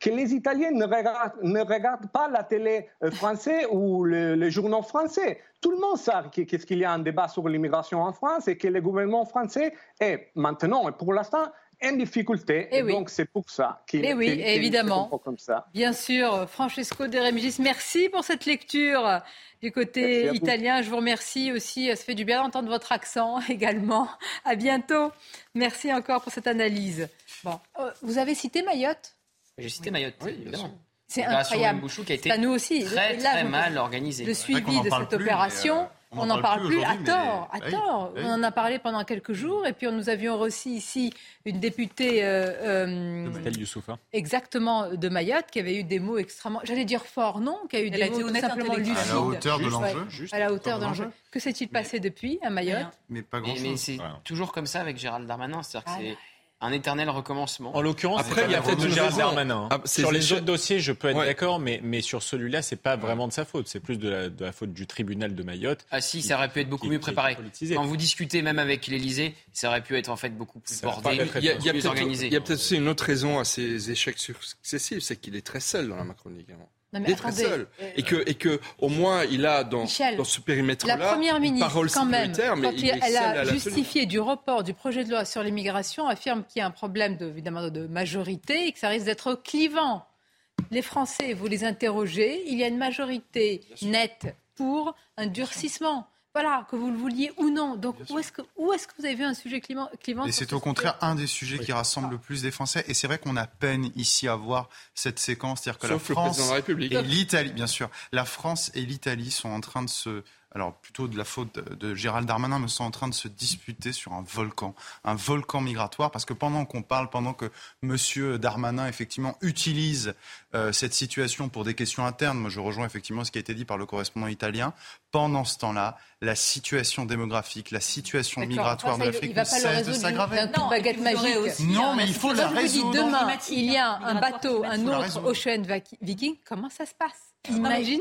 que les Italiens ne regardent, ne regardent pas la télé euh, française ou le, les journaux français. Tout le monde sait qu'est-ce qu'il y a un débat sur l'immigration en France et que le gouvernement français est maintenant et pour l'instant en difficulté. Et, donc, c'est pour ça qu'il est oui, évidemment. comme ça. Bien sûr, Francesco De Remigis, merci pour cette lecture du côté italien. Je vous remercie aussi. Ça fait du bien d'entendre votre accent également. À bientôt. Merci encore pour cette analyse. Bon, euh, vous avez cité Mayotte? J'ai cité Mayotte, évidemment. C'est incroyable. qui a été nous aussi. très, très mal organisé. Le suivi de cette opération. On n'en parle, plus à tort, à tort. On en a parlé pendant quelques jours et puis nous avions reçu ici une députée euh, euh exactement de Mayotte qui avait eu des mots extrêmement, j'allais dire fort, non, qui a eu des mots tout simplement lucides. À la hauteur de l'enjeu. À la hauteur de l'enjeu. Que s'est-il passé depuis à Mayotte? Mais pas grand-chose. Mais, c'est toujours comme ça avec Gérald Darmanin, c'est-à-dire que ah c'est un éternel recommencement. En l'occurrence, après, il y a peut-être Gérald Darmanin. Hein. Ah, sur les autres dossiers, je peux être d'accord, mais, mais sur celui-là, c'est pas vraiment de sa faute. C'est plus de la, de la, faute du tribunal de Mayotte. Ah si, ça aurait pu être beaucoup mieux préparé. Quand vous discutez même avec l'Élysée, ça aurait pu être en fait beaucoup plus bordé, il y a, plus organisé. Il y a peut-être aussi une autre raison à ces échecs successifs, c'est qu'il est très seul dans la Macronie il seul. Euh, et, que, et que, au moins, il a dans, dans ce périmètre-là la première ministre, quand même, quand elle a justifié du report du projet de loi sur l'immigration, affirme qu'il y a un problème de, évidemment de majorité et que ça risque d'être clivant. Les Français, vous les interrogez, il y a une majorité nette pour un durcissement. Voilà, que vous le vouliez ou non. Donc, où est-ce, que, où est-ce que vous avez vu un sujet clivant, Et c'est au contraire un des sujets qui rassemble le plus des Français. Et c'est vrai qu'on a peine ici à voir cette séquence. C'est-à-dire que la France et l'Italie, bien sûr, la France et l'Italie sont en train de se alors plutôt de la faute de Gérald Darmanin, me sont en train de se disputer sur un volcan, un volcan migratoire, parce que pendant qu'on parle, pendant que Monsieur Darmanin effectivement utilise euh, cette situation pour des questions internes, moi je rejoins effectivement ce qui a été dit par le correspondant italien. Pendant ce temps-là, la situation démographique, la situation migratoire de l'Afrique ne cesse de s'aggraver. Non, baguette magique. non, mais il faut la résoudre. demain, il y a un bateau, un autre Ocean Viking. Comment ça se passe? Imaginez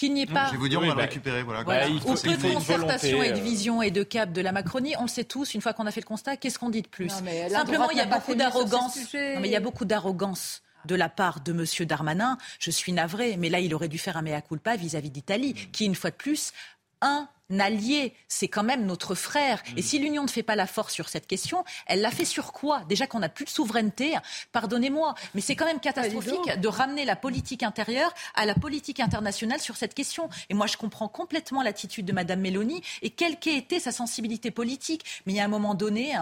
qu'il n'y ait pas. Je vais vous dire, on va le récupérer. Voilà. Ou peu de concertation et de vision et de cap de la Macronie. On le sait tous, une fois qu'on a fait le constat, qu'est-ce qu'on dit de plus? Simplement, il y a beaucoup d'arrogance. mais il y a beaucoup d'arrogance de la part de M. Darmanin. Je suis navré, mais là, il aurait dû faire un mea culpa vis-à-vis d'Italie, qui, une fois de plus, un allié, c'est quand même notre frère. Et si l'Union ne fait pas la force sur cette question, elle l'a fait sur quoi? Déjà qu'on n'a plus de souveraineté, pardonnez-moi, mais c'est quand même catastrophique de ramener la politique intérieure à la politique internationale sur cette question. Et moi, je comprends complètement l'attitude de Mme Mélanie et quelle qu'ait été sa sensibilité politique. Mais il y a un moment donné,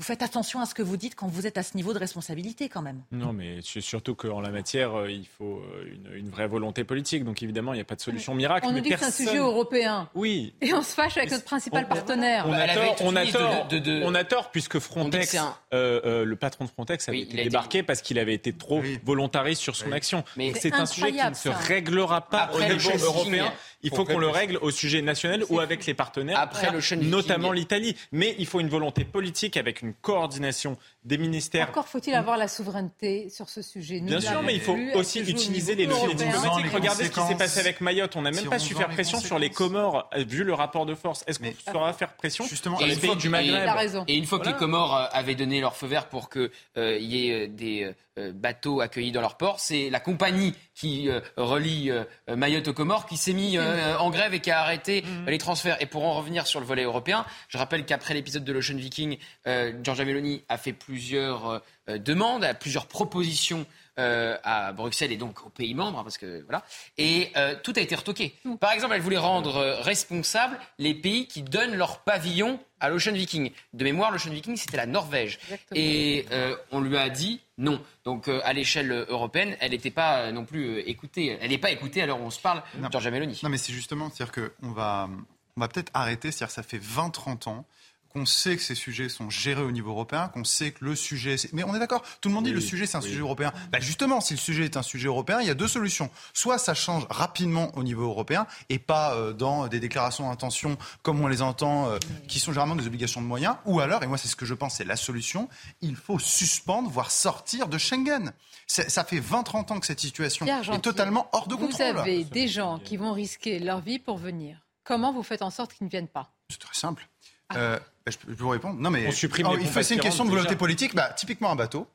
vous faites attention à ce que vous dites quand vous êtes à ce niveau de responsabilité quand même. Non, mais c'est surtout qu'en la matière, euh, il faut euh, une, vraie volonté politique. Donc évidemment, il n'y a pas de solution miracle. On nous dit que c'est un sujet européen. Oui. Et on se fâche avec notre principal partenaire. On a, tort, on, a tort, on a tort, puisque Frontex, euh, le patron de Frontex avait été débarqué parce qu'il avait été trop volontariste sur son action. Mais c'est un sujet qui ne se réglera pas au niveau européen. Il faut qu'on le règle au sujet national ou avec les partenaires, Après le notamment l'Italie. Mais il faut une volonté politique avec une coordination des ministères. Encore faut-il avoir la souveraineté sur ce sujet. Bien sûr, mais il faut aussi utiliser les leviers diplomatiques. Regardez ce qui s'est passé avec Mayotte. On n'a même pas su faire pression sur les Comores, euh, vu le rapport de force. Est-ce qu'on saura faire pression justement sur les pays du Maghreb Et une fois que les Comores euh, avaient donné leur feu vert pour qu'il euh, y ait des bateaux accueillis dans leur port, c'est la compagnie qui euh, relie euh, Mayotte aux Comores, qui s'est mis euh, en grève et qui a arrêté Mhm. les transferts. Et pour en revenir sur le volet européen, je rappelle qu'après l'épisode de l'Ocean Viking, euh, Giorgia Meloni a fait plusieurs euh, demandes, a plusieurs propositions euh, à Bruxelles et donc aux pays membres, hein, parce que voilà. Et euh, tout a été retoqué. Par exemple, elle voulait rendre euh, responsables les pays qui donnent leur pavillon à l'Ocean Viking. De mémoire, l'Ocean Viking, c'était la Norvège. Et euh, on lui a dit non. Donc euh, à l'échelle européenne, elle n'était pas non plus euh, écoutée. Elle n'est pas écoutée alors on se parle, Giorgia Meloni. Non, mais c'est justement, c'est-à-dire qu'on va, on va peut-être arrêter, c'est-à-dire que ça fait 20-30 ans qu'on sait que ces sujets sont gérés au niveau européen, qu'on sait que le sujet... c'est- Mais on est d'accord, tout le monde dit le sujet c'est un sujet européen. Bah justement, si le sujet est un sujet européen, il y a deux solutions. Soit ça change rapidement au niveau européen et pas euh, dans des déclarations d'intention comme on les entend, euh, qui sont généralement des obligations de moyens, ou alors, et moi c'est ce que je pense, c'est la solution, il faut suspendre, voire sortir de Schengen. Ça fait 20-30 ans que cette situation Pierre est totalement hors de Vous contrôle. avez des gens qui vont risquer leur vie pour venir. Comment vous faites en sorte qu'ils ne viennent pas? C'est très simple. Euh, bah, je peux vous répondre. Non, mais On supprime Oh, les il faut- C'est une pompes question de volonté déjà. politique. Bah, typiquement un bateau,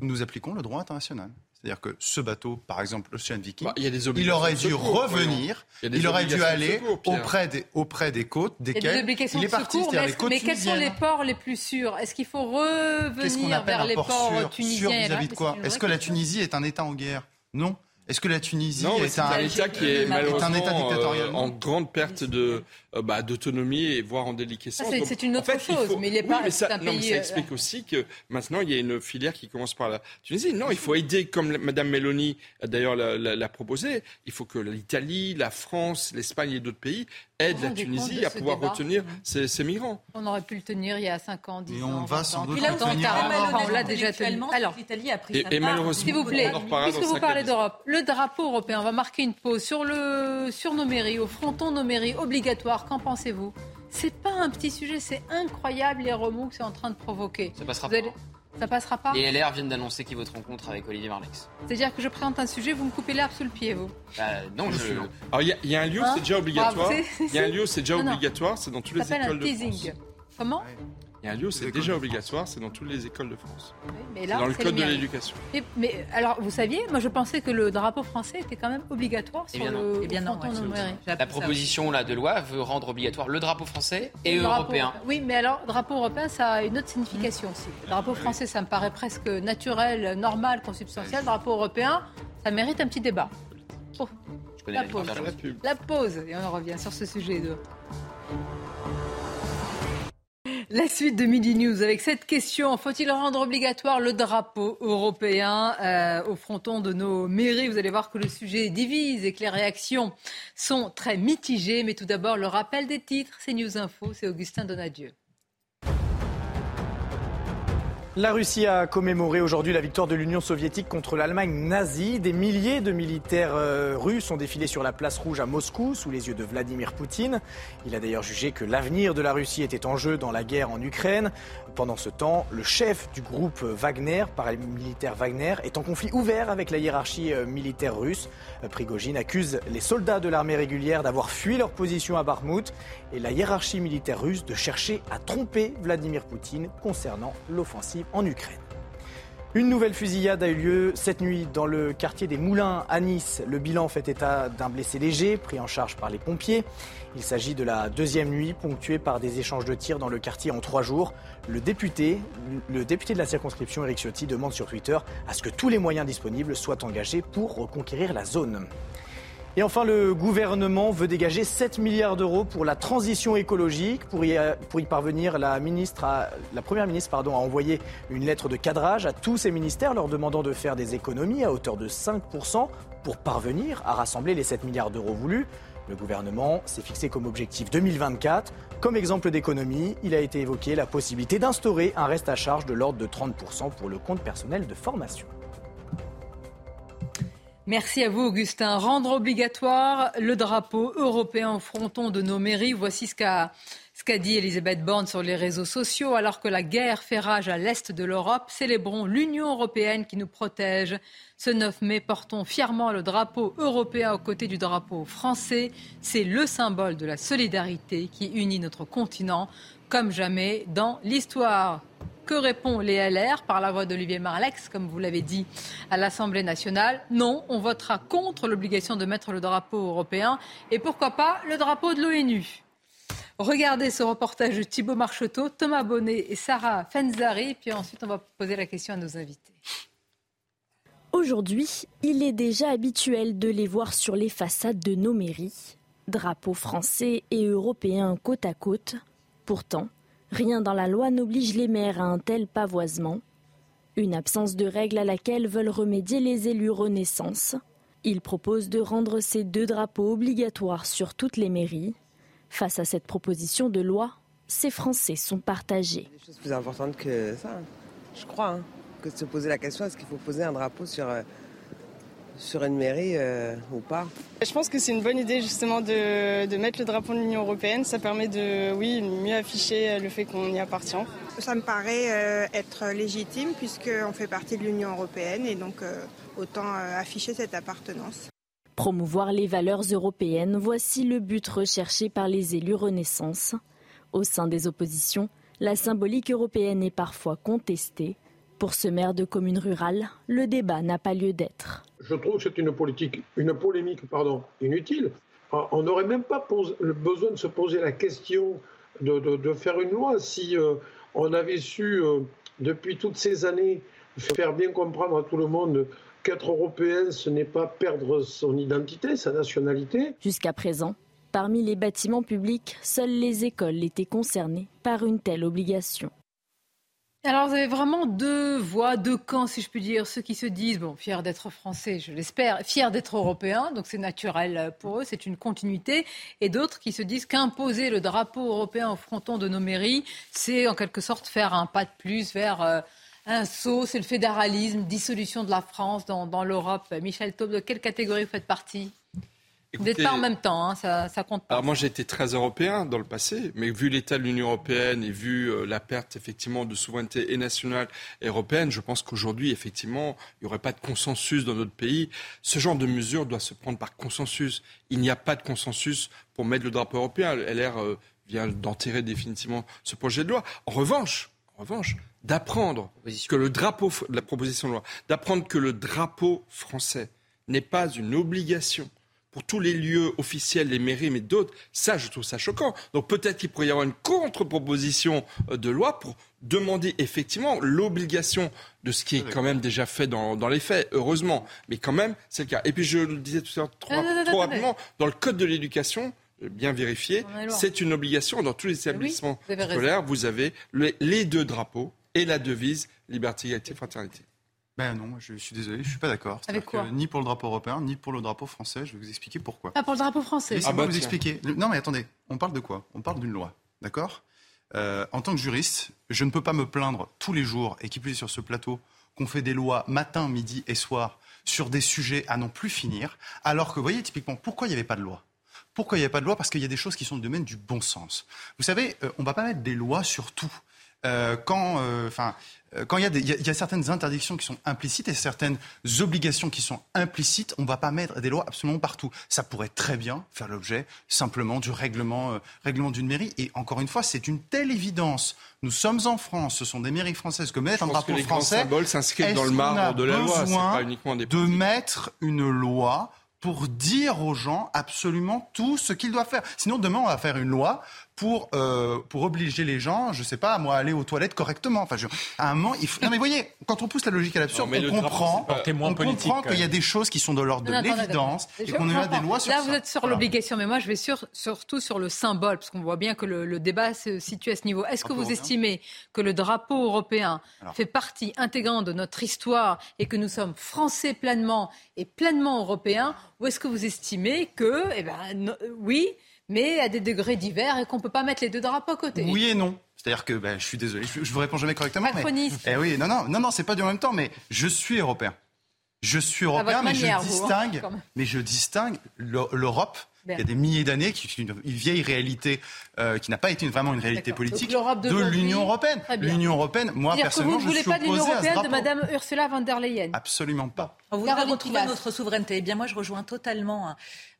nous appliquons le droit international. C'est-à-dire que ce bateau, par exemple l'Ocean Viking, Bah, il y a des il obligations aurait dû secours, revenir. Il aurait dû de aller secours, auprès, des, auprès des côtes Il y a des desquelles il est de parti. secours, mais, mais quels sont les ports les plus sûrs? Est-ce qu'il faut revenir vers les port ports sûr, tunisiens? De quoi une? Est-ce que la. Tunisie est un État en guerre? Non. Est-ce que la Tunisie Non, mais est un, un État qui est est un malheureusement État dictatorial euh, en grande perte de euh, bah, d'autonomie et voire en déliquescence. C'est- une en autre il chose, faut- mais il est Oui, pas- mais ça, un non, mais ça euh, explique aussi que maintenant il y a une filière qui commence par la Tunisie. Non, il faut aider, comme Madame Meloni d'ailleurs l'a- proposé. Il faut que l'Italie, la France, l'Espagne et d'autres pays aident la Tunisie à pouvoir débat retenir ces, ces migrants. On aurait pu le tenir il y a 5 ans, 10 Et ans. on va 20 sans ans. doute le tenir on l'a déjà tenu. Alors, l'Italie a pris Et- malheureusement, S'il vous plaît, puisque vous parlez d'Europe, le drapeau européen, on va marquer une pause sur, le, sur nos mairies, au fronton de nos mairies, obligatoire. Qu'en pensez-vous? C'est pas un petit sujet, c'est incroyable les remous que c'est en train de provoquer. Ça passera Vous allez- Ça passera pas? Les LR viennent d'annoncer qu'ils voteront contre avec Olivier Marlex. C'est-à-dire que je présente un sujet, vous me coupez l'herbe sous le pied, vous. Bah, non, je... Alors il y, a- il y a un lieu, Hein c'est déjà obligatoire. Ah, c'est- Il y a un lieu, c'est déjà obligatoire. C'est dans toutes les écoles un de France. teasing. Comment Il y a un lieu, c'est déjà obligatoire. C'est dans toutes les écoles de France. mais C'est là, dans le code de l'éducation. Et- mais alors, vous saviez, moi je pensais que le drapeau français était quand même obligatoire Eh sur bien non. le Eh bien non. La proposition là, de loi veut rendre obligatoire le drapeau français et Le européen. Oui, mais alors, drapeau européen, ça a une autre signification aussi. Le drapeau français, ça me paraît presque naturel, normal, consubstantiel. Le drapeau européen, ça mérite un petit débat. Oh, Je connais la la pause. la pub. La pause. Et on en revient sur ce sujet de... La suite de Midi News avec cette question. Faut-il rendre obligatoire le drapeau européen euh, au fronton de nos mairies? Vous allez voir que le sujet divise et que les réactions sont très mitigées. Mais tout d'abord, le rappel des titres. C'est News Info, c'est Augustin Donadieu. La Russie a commémoré aujourd'hui la victoire de l'Union soviétique contre l'Allemagne nazie. Des milliers de militaires euh, russes ont défilé sur la place rouge à Moscou sous les yeux de Vladimir Poutine. Il a d'ailleurs jugé que l'avenir de la Russie était en jeu dans la guerre en Ukraine. Pendant ce temps, le chef du groupe Wagner, paramilitaire Wagner, est en conflit ouvert avec la hiérarchie euh, militaire russe. Euh, Prigogine accuse les soldats de l'armée régulière d'avoir fui leur position à Bakhmut et la hiérarchie militaire russe de chercher à tromper Vladimir Poutine concernant l'offensive en Ukraine. Une nouvelle fusillade a eu lieu cette nuit dans le quartier des Moulins à Nice. Le bilan fait état d'un blessé léger pris en charge par les pompiers. Il s'agit de la deuxième nuit ponctuée par des échanges de tirs dans le quartier en trois jours. Le député, de la circonscription, Eric Ciotti, demande sur Twitter à ce que tous les moyens disponibles soient engagés pour reconquérir la zone. Et enfin, le gouvernement veut dégager 7 milliards d'euros pour la transition écologique. Pour y, parvenir, la, première ministre a envoyé une lettre de cadrage à tous ses ministères leur demandant de faire des économies à hauteur de 5% pour parvenir à rassembler les 7 milliards d'euros voulus. Le gouvernement s'est fixé comme objectif 2024. Comme exemple d'économie, il a été évoqué la possibilité d'instaurer un reste à charge de l'ordre de 30% pour le compte personnel de formation. Merci à vous, Augustin. Rendre obligatoire le drapeau européen au fronton de nos mairies. Voici ce qu'a qu'a dit Elisabeth Borne sur les réseaux sociaux. Alors que la guerre fait rage à l'est de l'Europe, célébrons l'Union européenne qui nous protège. Ce 9 mai, portons fièrement le drapeau européen aux côtés du drapeau français. C'est le symbole de la solidarité qui unit notre continent comme jamais dans l'histoire. Que répond les LR par la voix d'Olivier Marlex, comme vous l'avez dit à l'Assemblée nationale? Non, on votera contre l'obligation de mettre le drapeau européen et pourquoi pas le drapeau de l'ONU? Regardez ce reportage de Thibault Marcheteau, Thomas Bonnet et Sarah Fenzari. Puis ensuite, on va poser la question à nos invités. Aujourd'hui, il est déjà habituel de les voir sur les façades de nos mairies. Drapeaux français et européens côte à côte. Pourtant, rien dans la loi n'oblige les maires à un tel pavoisement. Une absence de règles à laquelle veulent remédier les élus Renaissance. Ils proposent de rendre ces deux drapeaux obligatoires sur toutes les mairies. Face à cette proposition de loi, ces Français sont partagés. Des choses plus importantes que ça, je crois. Hein que de se poser la question est-ce qu'il faut poser un drapeau sur, euh, sur une mairie euh, ou pas? Je pense que c'est une bonne idée justement de, de mettre le drapeau de l'Union européenne. Ça permet de oui, mieux afficher le fait qu'on y appartient. Ça me paraît euh, être légitime puisqu'on fait partie de l'Union européenne et donc autant afficher cette appartenance. Promouvoir les valeurs européennes, voici le but recherché par les élus Renaissance. Au sein des oppositions, la symbolique européenne est parfois contestée. Pour ce maire de commune rurale, le débat n'a pas lieu d'être. Je trouve que c'est une, politique, une polémique pardon, inutile. Ah, on n'aurait même pas besoin de se poser la question de, faire une loi si euh, on avait su, euh, depuis toutes ces années, faire bien comprendre à tout le monde qu'être européen, ce n'est pas perdre son identité, sa nationalité. Jusqu'à présent, parmi les bâtiments publics, seules les écoles étaient concernées par une telle obligation. Alors, vous avez vraiment deux voix, deux camps, si je puis dire. Ceux qui se disent, bon, fiers d'être français, je l'espère, fiers d'être européens, donc c'est naturel pour eux, c'est une continuité. Et d'autres qui se disent qu'imposer le drapeau européen au fronton de nos mairies, c'est en quelque sorte faire un pas de plus vers euh, un saut, c'est le fédéralisme, dissolution de la France dans, dans l'Europe. Michel Taube, de quelle catégorie vous faites partie vous n'êtes pas en même temps, hein, ça, ça, compte pas. Alors moi j'ai été très européen dans le passé, mais vu l'état de l'Union européenne et vu euh, la perte effectivement de souveraineté et nationale et européenne, je pense qu'aujourd'hui effectivement il n'y aurait pas de consensus dans notre pays. Ce genre de mesure doit se prendre par consensus. Il n'y a pas de consensus pour mettre le drapeau européen. LR euh, vient d'enterrer définitivement ce projet de loi. En revanche, en revanche, d'apprendre que le drapeau, la proposition de loi, d'apprendre que le drapeau français n'est pas une obligation pour tous les lieux officiels, les mairies, mais d'autres, ça, je trouve ça choquant. Donc peut-être qu'il pourrait y avoir une contre-proposition euh, de loi pour demander effectivement l'obligation de ce qui est quand même déjà fait dans, les faits, heureusement. Mais quand même, c'est le cas. Et puis je le disais tout à l'heure trop, trop rapidement, dans le Code de l'éducation, euh, bien vérifié, c'est une obligation dans tous les établissements scolaires. Vous avez les deux drapeaux et la devise liberté, égalité, fraternité. Ben non, je suis désolé, je suis pas d'accord. Avec quoi Ni pour le drapeau européen, ni pour le drapeau français. Je vais vous expliquer pourquoi. Ah, pour le drapeau français Laissez-moi ah bah vous expliquer. Non, mais attendez, on parle de quoi? On parle d'une loi, d'accord? Euh, En tant que juriste, je ne peux pas me plaindre tous les jours, et qui plus est sur ce plateau, qu'on fait des lois matin, midi et soir sur des sujets à n'en plus finir, alors que, vous voyez, typiquement, pourquoi il n'y avait pas de loi? Pourquoi il n'y avait pas de loi? Parce qu'il y a des choses qui sont du domaine du bon sens. Vous savez, euh, on ne va pas mettre des lois sur tout. Euh, quand, enfin, euh, quand il y, a certaines interdictions qui sont implicites et certaines obligations qui sont implicites, on ne va pas mettre des lois absolument partout. Ça pourrait très bien faire l'objet simplement du règlement, euh, règlement d'une mairie. Et encore une fois, c'est une telle évidence. Nous sommes en France, ce sont des mairies françaises que mettre un drapeau que les français. symboles s'inscrivent dans le marbre de la loi. Pas uniquement des de mettre une loi pour dire aux gens absolument tout ce qu'ils doivent faire. Sinon, demain, on va faire une loi pour, euh, pour obliger les gens, je sais pas, moi, à aller aux toilettes correctement. Enfin, je, à un moment, il faut... Non, mais voyez, quand on pousse la logique à l'absurde, on comprend, on comprend qu'il y a des choses qui sont de l'ordre de l'évidence et qu'on a des lois sur Là, vous êtes sur l'obligation, mais moi, je vais sur, surtout sur le symbole, parce qu'on voit bien que le, débat se situe à ce niveau. Est-ce que vous estimez que le drapeau européen fait partie intégrante de notre histoire et que nous sommes français pleinement et pleinement européens, ou est-ce que vous estimez que, eh ben, oui, mais à des degrés divers et qu'on ne peut pas mettre les deux drapeaux à côté. Oui et non. C'est-à-dire que ben, je suis désolé, je, ne vous réponds jamais correctement. Mais, eh oui, non, non, non, non, c'est pas du même temps, mais je suis européen. Je suis européen, mais je hein, distingue, mais je distingue l'Europe. Il y a des milliers d'années, qui une, vieille réalité euh, qui n'a pas été vraiment une réalité politique de l'Union européenne. L'Union européenne, moi personnellement, que vous je ne voulez pas de l'Union européenne de Madame Ursula von der Leyen Absolument pas. On voudrait retrouver notre souveraineté. Eh bien, moi, je rejoins totalement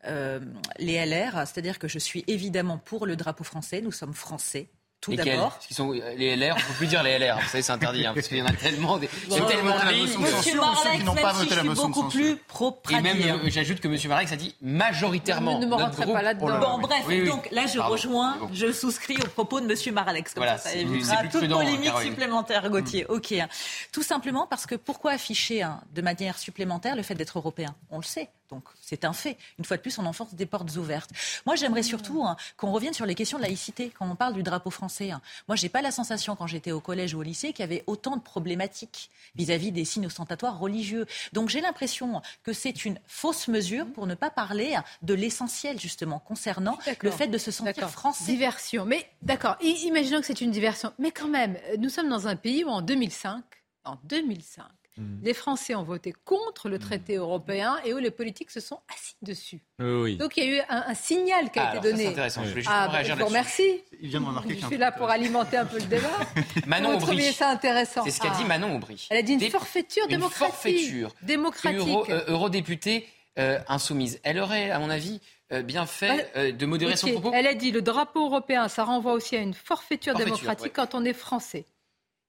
euh, les LR, c'est-à-dire que je suis évidemment pour le drapeau français. Nous sommes français. Tout d'abord. Parce qu'ils sont les LR, on ne peut plus dire les LR, vous savez, c'est interdit, hein, parce qu'il y en a tellement. Des, bon, tellement motion de censure, ceux qui n'ont pas voté la motion de beaucoup plus propre Et même, euh, j'ajoute que M. Marek a dit majoritairement. Ne me rentrez pas là-dedans. Bon, bref, oui, oui. donc là, je Pardon. rejoins, je souscris aux propos de M. Maralex. Comme voilà, ça, ça évitera toute prudent, polémique supplémentaire, Gauthier. Mm. Ok. Tout simplement parce que pourquoi afficher hein, de manière supplémentaire le fait d'être européen? On le sait. Donc c'est un fait. Une fois de plus, on enfonce des portes ouvertes. Moi, j'aimerais surtout hein, qu'on revienne sur les questions de laïcité quand on parle du drapeau français. Hein. Moi, j'ai pas la sensation quand j'étais au collège ou au lycée qu'il y avait autant de problématiques vis-à-vis -vis des signes ostentatoires religieux. Donc j'ai l'impression que c'est une fausse mesure pour ne pas parler de l'essentiel justement concernant le fait de se sentir français. Diversion. Mais d'accord. Imaginons que c'est une diversion. Mais quand même, nous sommes dans un pays où en 2005, en 2005 les Français ont voté contre le traité européen et où les politiques se sont assis dessus. Oui. Donc il y a eu un, un signal qui a ah, été donné. C'est intéressant. Je, voulais juste ah, je vous remercie. Il vient de remarquer Je suis là pour alimenter un peu le débat. Manon Vous Aubry. ça intéressant C'est ce qu'a Ah. dit Manon Aubry. Elle a dit une Des- forfaiture une démocratique. forfaiture Démocratique. Euro, euh, eurodéputée euh, insoumise. Elle aurait, à mon avis, euh, bien fait euh, de modérer son propos. Elle a dit le drapeau européen, ça renvoie aussi à une forfaiture, Forfaiture, démocratique ouais. quand on est français.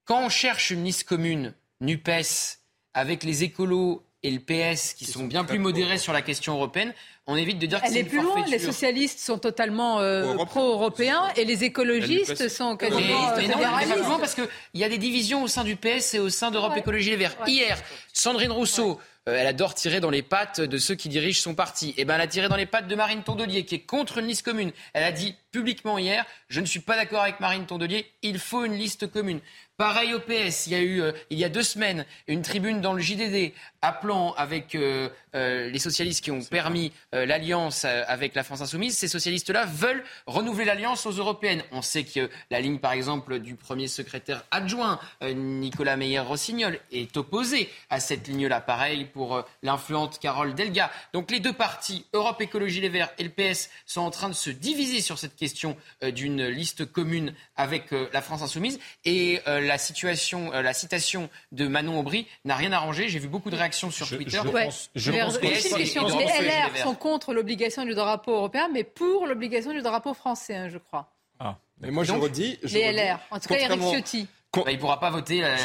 Quand on cherche une liste commune, NUPES, avec les écolos et le PS, qui sont bien plus modérés sur la question européenne, on évite de dire que Elle c'est est une plus loin. Les socialistes sont totalement euh, Européens. pro-européens et les écologistes sont Mais, quasiment euh, mais non, on va pas plus loin fédéralistes. parce qu'il y a des divisions au sein du PS et au sein d'Europe Ouais. Écologie Les Verts. Ouais. Hier, Sandrine Rousseau, euh, elle adore tirer dans les pattes de ceux qui dirigent son parti. Et ben, elle a tiré dans les pattes de Marine Tondelier, qui est contre une liste commune. Elle a dit publiquement hier, je ne suis pas d'accord avec Marine Tondelier, il faut une liste commune. Pareil au PS, il y a eu, euh, il y a deux semaines, une tribune dans le JDD appelant avec euh, euh, les socialistes qui ont permis l'alliance avec la France insoumise. Ces socialistes-là veulent renouveler l'alliance aux européennes. On sait que la ligne, par exemple, du premier secrétaire adjoint, Nicolas Meyer-Rossignol, est opposée à cette ligne-là. Pareil pour l'influente Carole Delga. Donc les deux partis, Europe Écologie Les Verts et le PS, sont en train de se diviser sur cette question euh, d'une liste commune avec euh, la France insoumise. Et euh, la situation, la citation de Manon Aubry n'a rien arrangé. J'ai vu beaucoup de réactions sur Twitter. Ouais. je pense que- Les LR sont contre l'obligation du drapeau européen, mais pour l'obligation du drapeau français, hein, je crois. Ah. Mais moi, je Donc, redis. je Les LR. En tout cas, Eric Ciotti. con- Bah, il ne pourra pas voter la,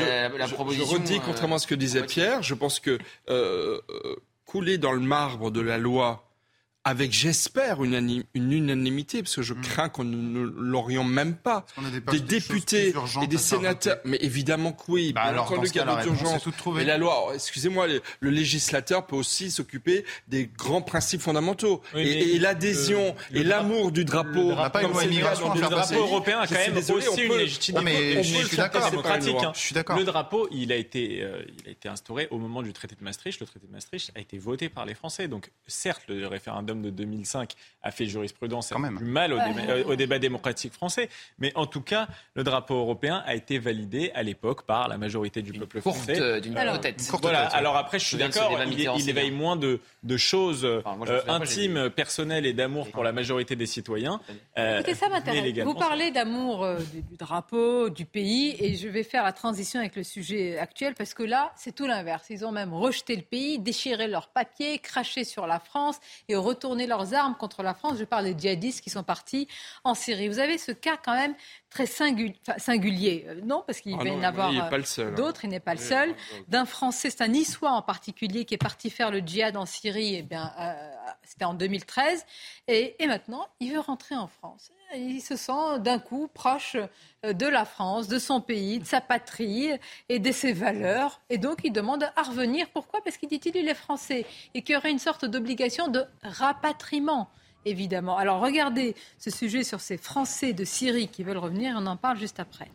proposition. je redis, contrairement à ce que disait Pierre, je pense que euh, couler dans le marbre de la loi avec, j'espère, une, ani- une unanimité, parce que je crains qu'on ne, ne l'oriente même pas, des députés et des sénateurs. Mais évidemment que oui. Bah alors, dans ce qu'il y a cas, la d'autres réponse urgences. est toute trouvée. Mais la loi, alors, excusez-moi, le, le législateur peut aussi s'occuper des grands principes fondamentaux. Oui, et l'adhésion le- et le l'amour du drapeau. Pas une comme le drapeau européen a quand même désolé, aussi une légitimité mais le suis d'accord. Je suis d'accord. Le drapeau, il a été, euh, il a été instauré au moment du traité de Maastricht. Le traité de Maastricht a été voté par les Français. Donc, certes, le référendum de 2005 a fait jurisprudence, a fait même. du mal au, débat- euh, au débat démocratique français. Mais en tout cas, le drapeau européen a été validé à l'époque par la majorité du peuple courte, français. euh, d'une Alors, courte tête. Voilà, tête, ouais. alors après, je suis d'accord, il, éveille bien. moins de, de choses Enfin, moi, euh, pas, intimes, personnelles et d'amour pour la majorité des citoyens. Euh, Écoutez, ça m'intéresse. Vous parlez d'amour euh, du, du drapeau, du pays, et je vais faire la transition avec le sujet actuel, parce que là, c'est tout l'inverse. Ils ont même rejeté le pays, déchiré leurs papiers, craché sur la France et retourné leurs armes contre la France. Je parle des djihadistes qui sont partis en Syrie. Vous avez ce cas quand même très enfin, singulier. Euh, non, parce qu'il Ah va y en avoir il n'est euh, pas le seul. hein. d'autres, il n'est pas le seul. D'un Français, c'est un Niçois en particulier, qui est parti faire le djihad en Syrie, eh bien, euh, c'était en 2013. Et, et maintenant, il veut rentrer en France. Il se sent d'un coup proche de la France, de son pays, de sa patrie et de ses valeurs. Et donc, il demande à revenir. Pourquoi? Parce qu'il dit il est français et qu'il y aurait une sorte d'obligation de rapatriement. Évidemment. Alors regardez ce sujet sur ces Français de Syrie qui veulent revenir, on en parle juste après.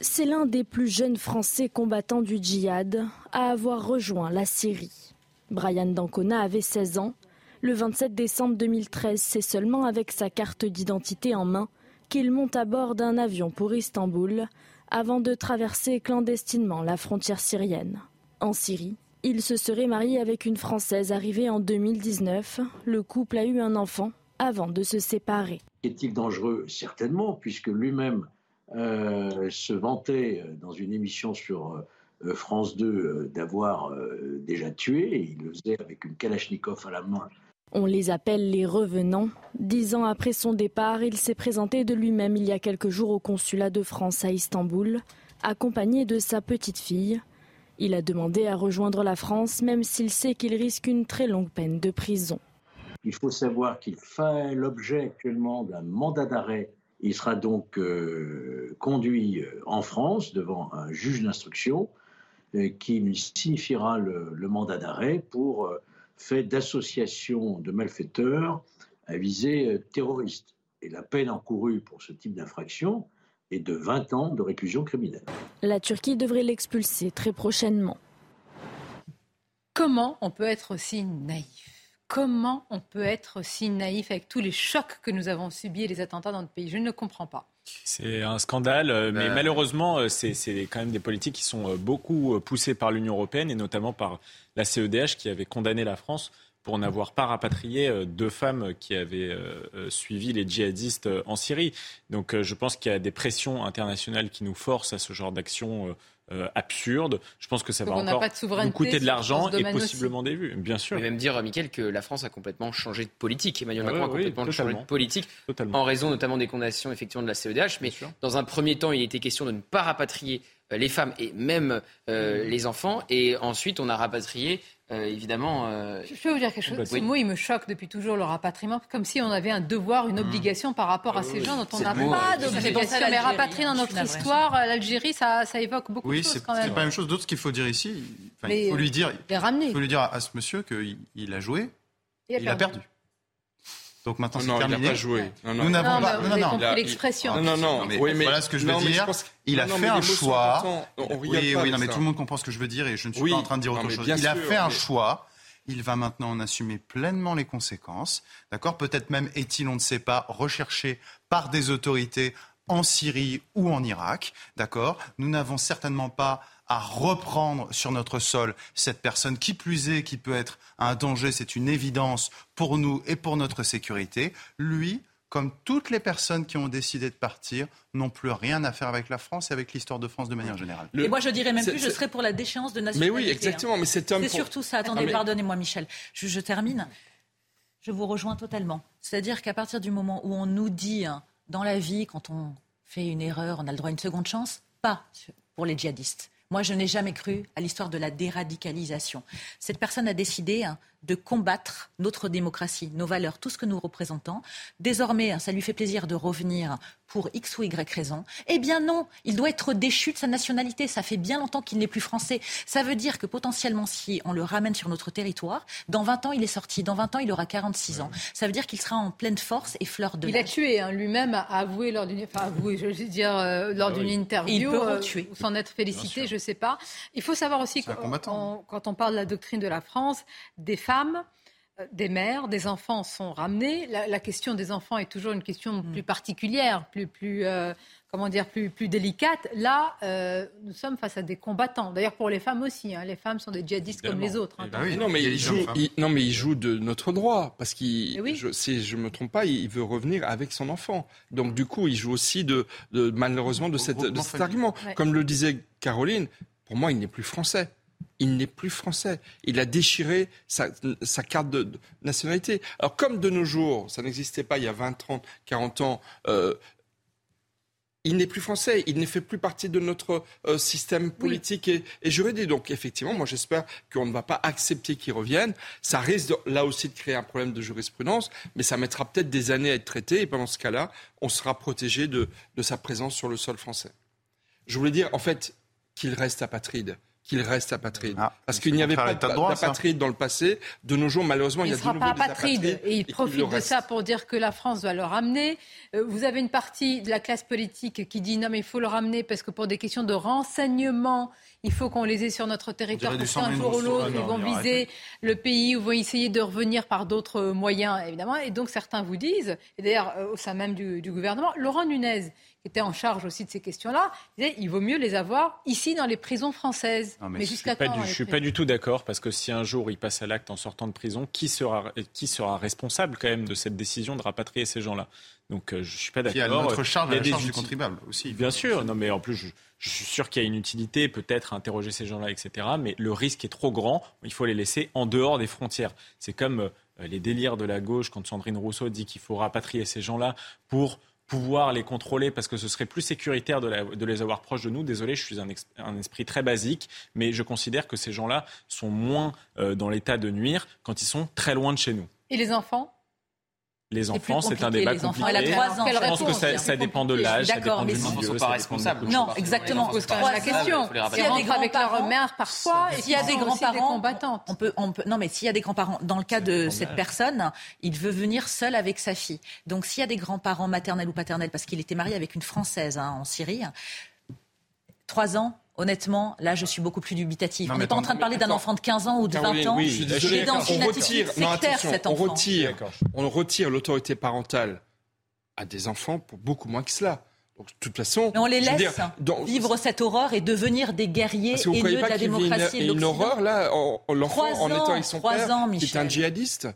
C'est l'un des plus jeunes Français combattants du djihad à avoir rejoint la Syrie. Brian Dancona avait 16 ans. Le 27 décembre 2013, c'est seulement avec sa carte d'identité en main qu'il monte à bord d'un avion pour Istanbul avant de traverser clandestinement la frontière syrienne. En Syrie, il se serait marié avec une Française arrivée en 2019. Le couple a eu un enfant avant de se séparer. Est-il dangereux? Certainement, puisque lui-même euh, se vantait euh, dans une émission sur euh, France 2 euh, d'avoir déjà tué. Et il le faisait avec une Kalachnikov à la main On les appelle les revenants. Dix ans après son départ, il s'est présenté de lui-même il y a quelques jours au consulat de France à Istanbul, accompagné de sa petite fille. Il a demandé à rejoindre la France, même s'il sait qu'il risque une très longue peine de prison. Il faut savoir qu'il fait l'objet actuellement d'un mandat d'arrêt. Il sera donc euh, conduit euh, en France devant un juge d'instruction euh, qui lui signifiera le, mandat d'arrêt pour fait d'association de malfaiteurs à visée terroriste. Et la peine encourue pour ce type d'infraction est de 20 ans de réclusion criminelle. La Turquie devrait l'expulser très prochainement. Comment on peut être si naïf? Comment on peut être si naïf avec tous les chocs que nous avons subis et les attentats dans notre pays? Je ne comprends pas. C'est un scandale, euh, mais Ben. malheureusement, euh, c'est c'est quand même des politiques qui sont euh, beaucoup poussées par l'Union européenne et notamment par la CEDH qui avait condamné la France pour n'avoir pas rapatrié euh, deux femmes qui avaient euh, euh, suivi les djihadistes euh, en Syrie. Donc euh, je pense qu'il y a des pressions internationales qui nous forcent à ce genre d'action euh, euh, absurde. Je pense que ça Donc va encore pas de souveraineté nous coûter de l'argent et aussi. possiblement des vues, bien sûr. Peut même dire, Mickaël, que la France a complètement changé de politique. Emmanuel Ah Macron oui, a oui, complètement changé de politique, Totalement. en raison notamment des condamnations effectivement de la CEDH. Mais dans un premier temps, il était question de ne pas rapatrier les femmes et même euh, les enfants. Et ensuite, on a rapatrié, euh, évidemment... euh, Je peux vous dire quelque chose. Ce Oui. mot, il me choque depuis toujours, le rapatriement, comme si on avait un devoir, une obligation par rapport à ces gens dont on n'a pas d'obligation. Mais rapatrier dans notre histoire, euh, l'Algérie, ça, ça évoque beaucoup Oui, de choses c'est quand c'est pas la même chose. D'autre, ce qu'il faut dire ici, enfin, il faut lui dire, les ramener. il faut lui dire à, à ce monsieur qu'il il a joué, Il a il a perdu. perdu. Donc maintenant, Non, c'est non, il n'a terminé. pas joué. Non, non. Nous n'avons Non, pas. compris Il a- l'expression. Non, non, non. mais oui, mais voilà ce que je veux non, dire. pense que- il a non, fait un choix. On oui, oui, non, mais ça. tout le monde comprend ce que je veux dire et je ne suis Oui. pas en train de dire Non, autre chose. Il a fait un choix. Il va maintenant en assumer pleinement les conséquences. D'accord? Peut-être même est-il, on ne sait pas, recherché par des autorités en Syrie ou en Irak. D'accord? Nous n'avons certainement pas à reprendre sur notre sol cette personne qui plus est, qui peut être un danger, c'est une évidence pour nous et pour notre sécurité. Lui, comme toutes les personnes qui ont décidé de partir, n'ont plus rien à faire avec la France et avec l'histoire de France de manière générale. Et moi, je dirais même plus, je serais pour la déchéance de nationalité. Mais oui, exactement, hein. mais cet homme C'est pour- surtout ça. Attendez, Ah, mais- pardonnez-moi, Michel. Je, je termine. Je vous rejoins totalement. C'est-à-dire qu'à partir du moment où on nous dit, hein, dans la vie, quand on fait une erreur, on a le droit à une seconde chance, pas pour les djihadistes. Moi, je n'ai jamais cru à l'histoire de la déradicalisation. Cette personne a décidé hein, de combattre notre démocratie, nos valeurs, tout ce que nous représentons. Désormais, hein, ça lui fait plaisir de revenir pour X ou Y raison. Eh bien non, il doit être déchu de sa nationalité. Ça fait bien longtemps qu'il n'est plus français. Ça veut dire que potentiellement, si on le ramène sur notre territoire, dans 20 ans, il est sorti. Dans 20 ans, il aura 46 ans. Ça veut dire qu'il sera en pleine force et fleur de Il a tué, hein, lui-même a avoué lors d'une, enfin avoué, je veux dire, euh, lors d'une oui. interview, Il peut euh, retuer. ou s'en être félicité, je sais pas. Il faut savoir aussi on- quand on parle de la doctrine de la France, des femmes, euh, des mères, des enfants sont ramenés. La, la question des enfants est toujours une question Mm. plus particulière, plus, plus, euh, comment dire, plus, plus délicate. Là, euh, nous sommes face à des combattants. D'ailleurs, pour les femmes aussi. hein. Les femmes sont des djihadistes comme les autres. hein. Mais non, mais il joue, il- non, mais il joue de notre droit parce qu'il, Eh oui. je, si je me trompe pas, il veut revenir avec son enfant. Donc du coup, il joue aussi de, de- malheureusement de, cette, de Regroupement cet argument. Ouais. Comme le disait Caroline, pour moi, il n'est plus français. Il n'est plus français. Il a déchiré sa, sa carte de, de nationalité. Alors comme de nos jours, ça n'existait pas il y a 20, 30, 40 ans. euh, il n'est plus français, il ne fait plus partie de notre euh, système politique et, et juridique. Donc effectivement, moi j'espère qu'on ne va pas accepter qu'il revienne. Ça risque de- là aussi de créer un problème de jurisprudence, mais ça mettra peut-être des années à être traité et pendant ce cas-là, on sera protégé de, de sa présence sur le sol français. Je voulais dire en fait qu'il reste apatride. Qu'il reste apatride. Parce qu'il n'y avait pas d'apatride dans le passé. De nos jours, malheureusement, il, Il y ne a sera de pas des apatrides et il profite de ça pour dire que la France doit le ramener. Euh, Vous avez une partie de la classe politique qui dit non mais il faut le ramener parce que pour des questions de renseignement, il faut qu'on les ait sur notre territoire parce qu'un jour ou l'autre Ah ils vont viser le pays ou vont essayer de revenir par d'autres moyens évidemment. Et donc certains vous disent, et d'ailleurs euh, au sein même du, du gouvernement, Laurent Nunez qui était en charge aussi de ces questions-là, disait il vaut mieux les avoir ici dans les prisons françaises. Non, mais jusqu'à suis pas quand du- Je suis prisons pas du tout d'accord parce que si un jour il passe à l'acte en sortant de prison, qui sera, qui sera responsable quand même de cette décision de rapatrier ces gens-là? Donc euh, je suis pas d'accord. Qui a notre charge Il y à la des charge du contribuable aussi. Bien sûr, non mais en plus je, je suis sûr qu'il y a une utilité peut-être à interroger ces gens-là, etc. Mais le risque est trop grand. Il faut les laisser en dehors des frontières. C'est comme les délires de la gauche quand Sandrine Rousseau dit qu'il faut rapatrier ces gens-là pour pouvoir les contrôler parce que ce serait plus sécuritaire de, les avoir proches de nous. Désolé, je suis un, esprit très basique, mais je considère que ces gens-là sont moins euh, dans l'état de nuire quand ils sont très loin de chez nous. Et les enfants? Les enfants, c'est un débat compliqué. Elle a 3 ans. Je pense que ça, ça dépend de l'âge, ça dépend du milieu. Ils ne sont pas responsables. Non, exactement. On pose quand même la question. S'il y a des grands avec leur mère parfois, s'il y a des grands-parents, on peut, on peut. Non, mais s'il y a des grands-parents, dans le cas de cette personne, il veut venir seul avec sa fille. Donc, s'il y a des grands-parents maternels ou paternels, parce qu'il était marié avec une française hein, en Syrie, trois ans, Honnêtement, là, je suis beaucoup plus dubitatif. on n'est pas en train de parler d'un enfant de 15 ans ou de 20 ans. Oui, je suis dans une on retire, sectaire, cet enfant. On retire, on retire l'autorité parentale à des enfants pour beaucoup moins que cela. Donc, de toute façon, Mais on les laisse vivre cette horreur et devenir des guerriers haineux de la démocratie et de une horreur là, l'enfant en étant avec son père, ans, qui est un djihadiste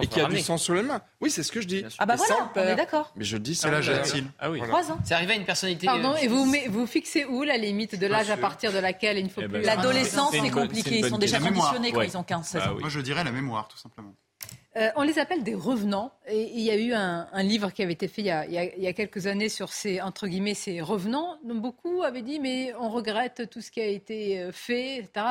et qui a du sang sur les mains. Oui, c'est ce que je dis. Ah bah voilà, on est d'accord. Mais je dis ça. Quel âge a-t-il Ah oui. Trois ans. C'est arrivé à une personnalité. Pardon, et vous, vous fixez où la limite de l'âge à partir de laquelle il ne faut eh plus. Ben, L'adolescence, c'est compliqué. Ils sont déjà conditionnés quand ils ont 15 16 ans. Moi, je dirais la mémoire, tout simplement. Euh, on les appelle des revenants. Et il y a eu un, livre qui avait été fait il y, a, quelques années sur ces, entre guillemets, ces revenants. Donc beaucoup avaient dit, mais on regrette tout ce qui a été euh, fait, etc.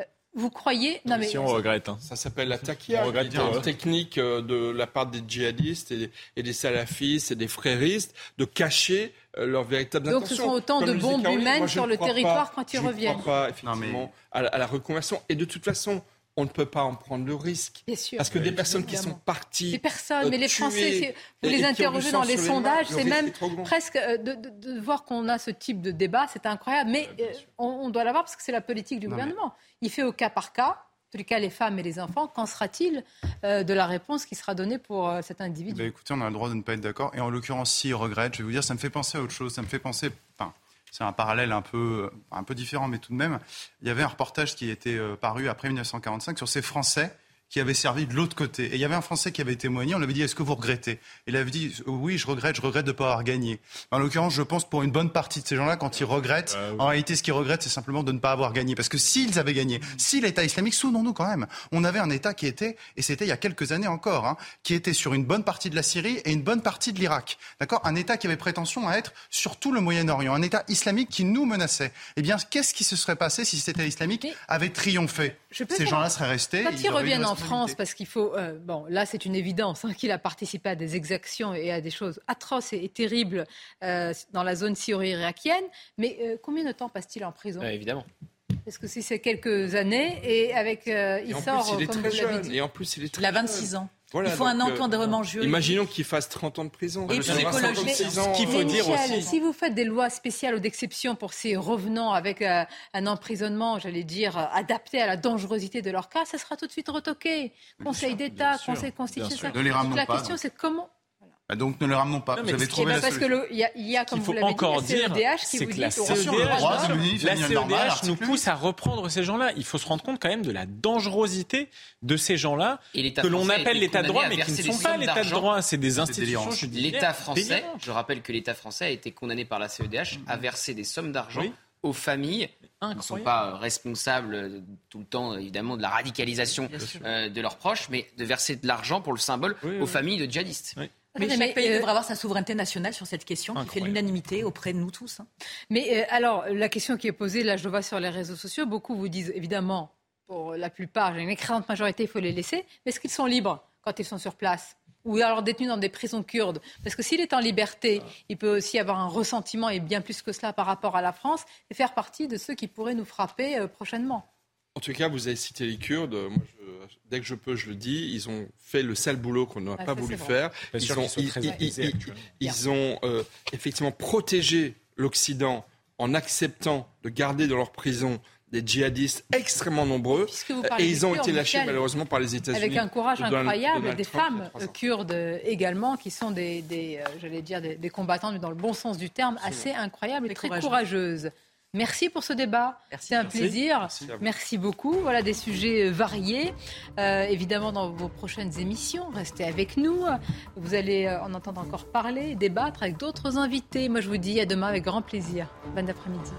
Euh, vous croyez? Non, mais si on regrette. Hein. Ça s'appelle la taquia, une technique de la part des djihadistes et, des salafistes et des fréristes de cacher leur véritable intention. Donc ce sont autant de bombes humaines sur le territoire quand ils reviennent. Je ne crois pas effectivement à, la reconversion. Et de toute façon, on ne peut pas en prendre le risque. Bien sûr. Parce que des personnes qui sont parties. Des personnes, mais les Français, vous les interrogez dans les sondages, c'est même presque euh, de, voir qu'on a ce type de débat, c'est incroyable. Mais euh, on, doit l'avoir parce que c'est la politique du gouvernement. Il fait au cas par cas. En tous les cas, les femmes et les enfants, qu'en sera-t-il euh, de la réponse qui sera donnée pour cet individu? Bah, Écoutez, on a le droit de ne pas être d'accord. Et en l'occurrence, s'il regrette, je vais vous dire, ça me fait penser à autre chose. Ça me fait penser, c'est un parallèle un peu, un peu différent, mais tout de même, il y avait un reportage qui était euh, paru après 1945 sur ces Français qui avait servi de l'autre côté. Et il y avait un Français qui avait témoigné, on lui avait dit, est-ce que vous regrettez? Il avait dit, oui, je regrette, je regrette de ne pas avoir gagné. En l'occurrence, je pense pour une bonne partie de ces gens-là, quand ils regrettent, ah en réalité, ce qu'ils regrettent, c'est simplement de ne pas avoir gagné. Parce que s'ils avaient gagné, si l'État islamique, souvenons-nous quand même, on avait un État qui était, et c'était il y a quelques années encore, hein, qui était sur une bonne partie de la Syrie et une bonne partie de l'Irak. D'accord? Un État qui avait prétention à être sur tout le Moyen-Orient, un État islamique qui nous menaçait. Eh bien, qu'est-ce qui se serait passé si cet État islamique avait triomphé? Ces gens-là seraient restés. Quand ils reviennent en France, parce qu'il faut euh, bon, là, c'est une évidence hein, qu'il a participé à des exactions et à des choses atroces et, terribles euh, dans la zone syro-irakienne. Mais euh, combien de temps passe-t-il en prison? Évidemment. Parce que si c'est quelques années et avec il sort il est très jeune. Et en plus, il est très Il a 26 ans il faut un encadrement juridique. Imaginons qu'il fasse 30 ans de prison. Et psychologique. Ce qu'il faut dire aussi. Si vous faites des lois spéciales ou d'exception pour ces revenants avec euh, un emprisonnement, j'allais dire, adapté à la dangerosité de leur cas, ça sera tout de suite retoqué. Conseil d'État, Conseil constitutionnel. La question, c'est comment donc ne le ramenons pas. vous avez trouvé la parce que il y, a, comme vous l'avez dit, la CEDH qui vous dit la CEDH, la CEDH nous pousse à reprendre ces gens-là. Il faut se rendre compte quand même de la dangerosité de ces gens-là que l'on appelle l'état de droit, mais qui ne sont pas l'état de droit. C'est des institutions L'État français, je rappelle que l'État français a été condamné par la CEDH à verser des sommes d'argent aux familles qui ne sont pas responsables tout le temps, évidemment, de la radicalisation euh, de leurs proches, mais de verser de l'argent pour le symbole aux familles de djihadistes. Mais chaque pays euh, devrait avoir sa souveraineté nationale sur cette question qui fait l'unanimité auprès de nous tous. Hein. Mais euh, alors, la question qui est posée, là je vois sur les réseaux sociaux, beaucoup vous disent évidemment, pour la plupart, j'ai une écrasante majorité, il faut les laisser, mais est-ce qu'ils sont libres quand ils sont sur place? Ou alors détenus dans des prisons kurdes? Parce que s'il est en liberté, il peut aussi avoir un ressentiment, et bien plus que cela par rapport à la France, et faire partie de ceux qui pourraient nous frapper euh, prochainement. En tout cas, vous avez cité les Kurdes. Moi, dès que je peux, je le dis. Ils ont fait le sale boulot qu'on n'aurait pas voulu faire. Ils ont, ils, ont euh, effectivement protégé l'Occident en acceptant de garder dans leur prison des djihadistes extrêmement nombreux et ils ont été lâchés malheureusement par les États-Unis. Avec un courage incroyable, des femmes kurdes également qui sont des, euh, j'allais dire des, des, combattantes, mais dans le bon sens du terme, assez incroyables et très courageuses. Merci pour ce débat. C'est un plaisir. Merci, beaucoup. Voilà des sujets euh, variés. Euh, évidemment, dans vos prochaines émissions, restez avec nous. Vous allez euh, en entendre encore parler, débattre avec d'autres invités. Moi, je vous dis à demain avec grand plaisir. Bon après-midi.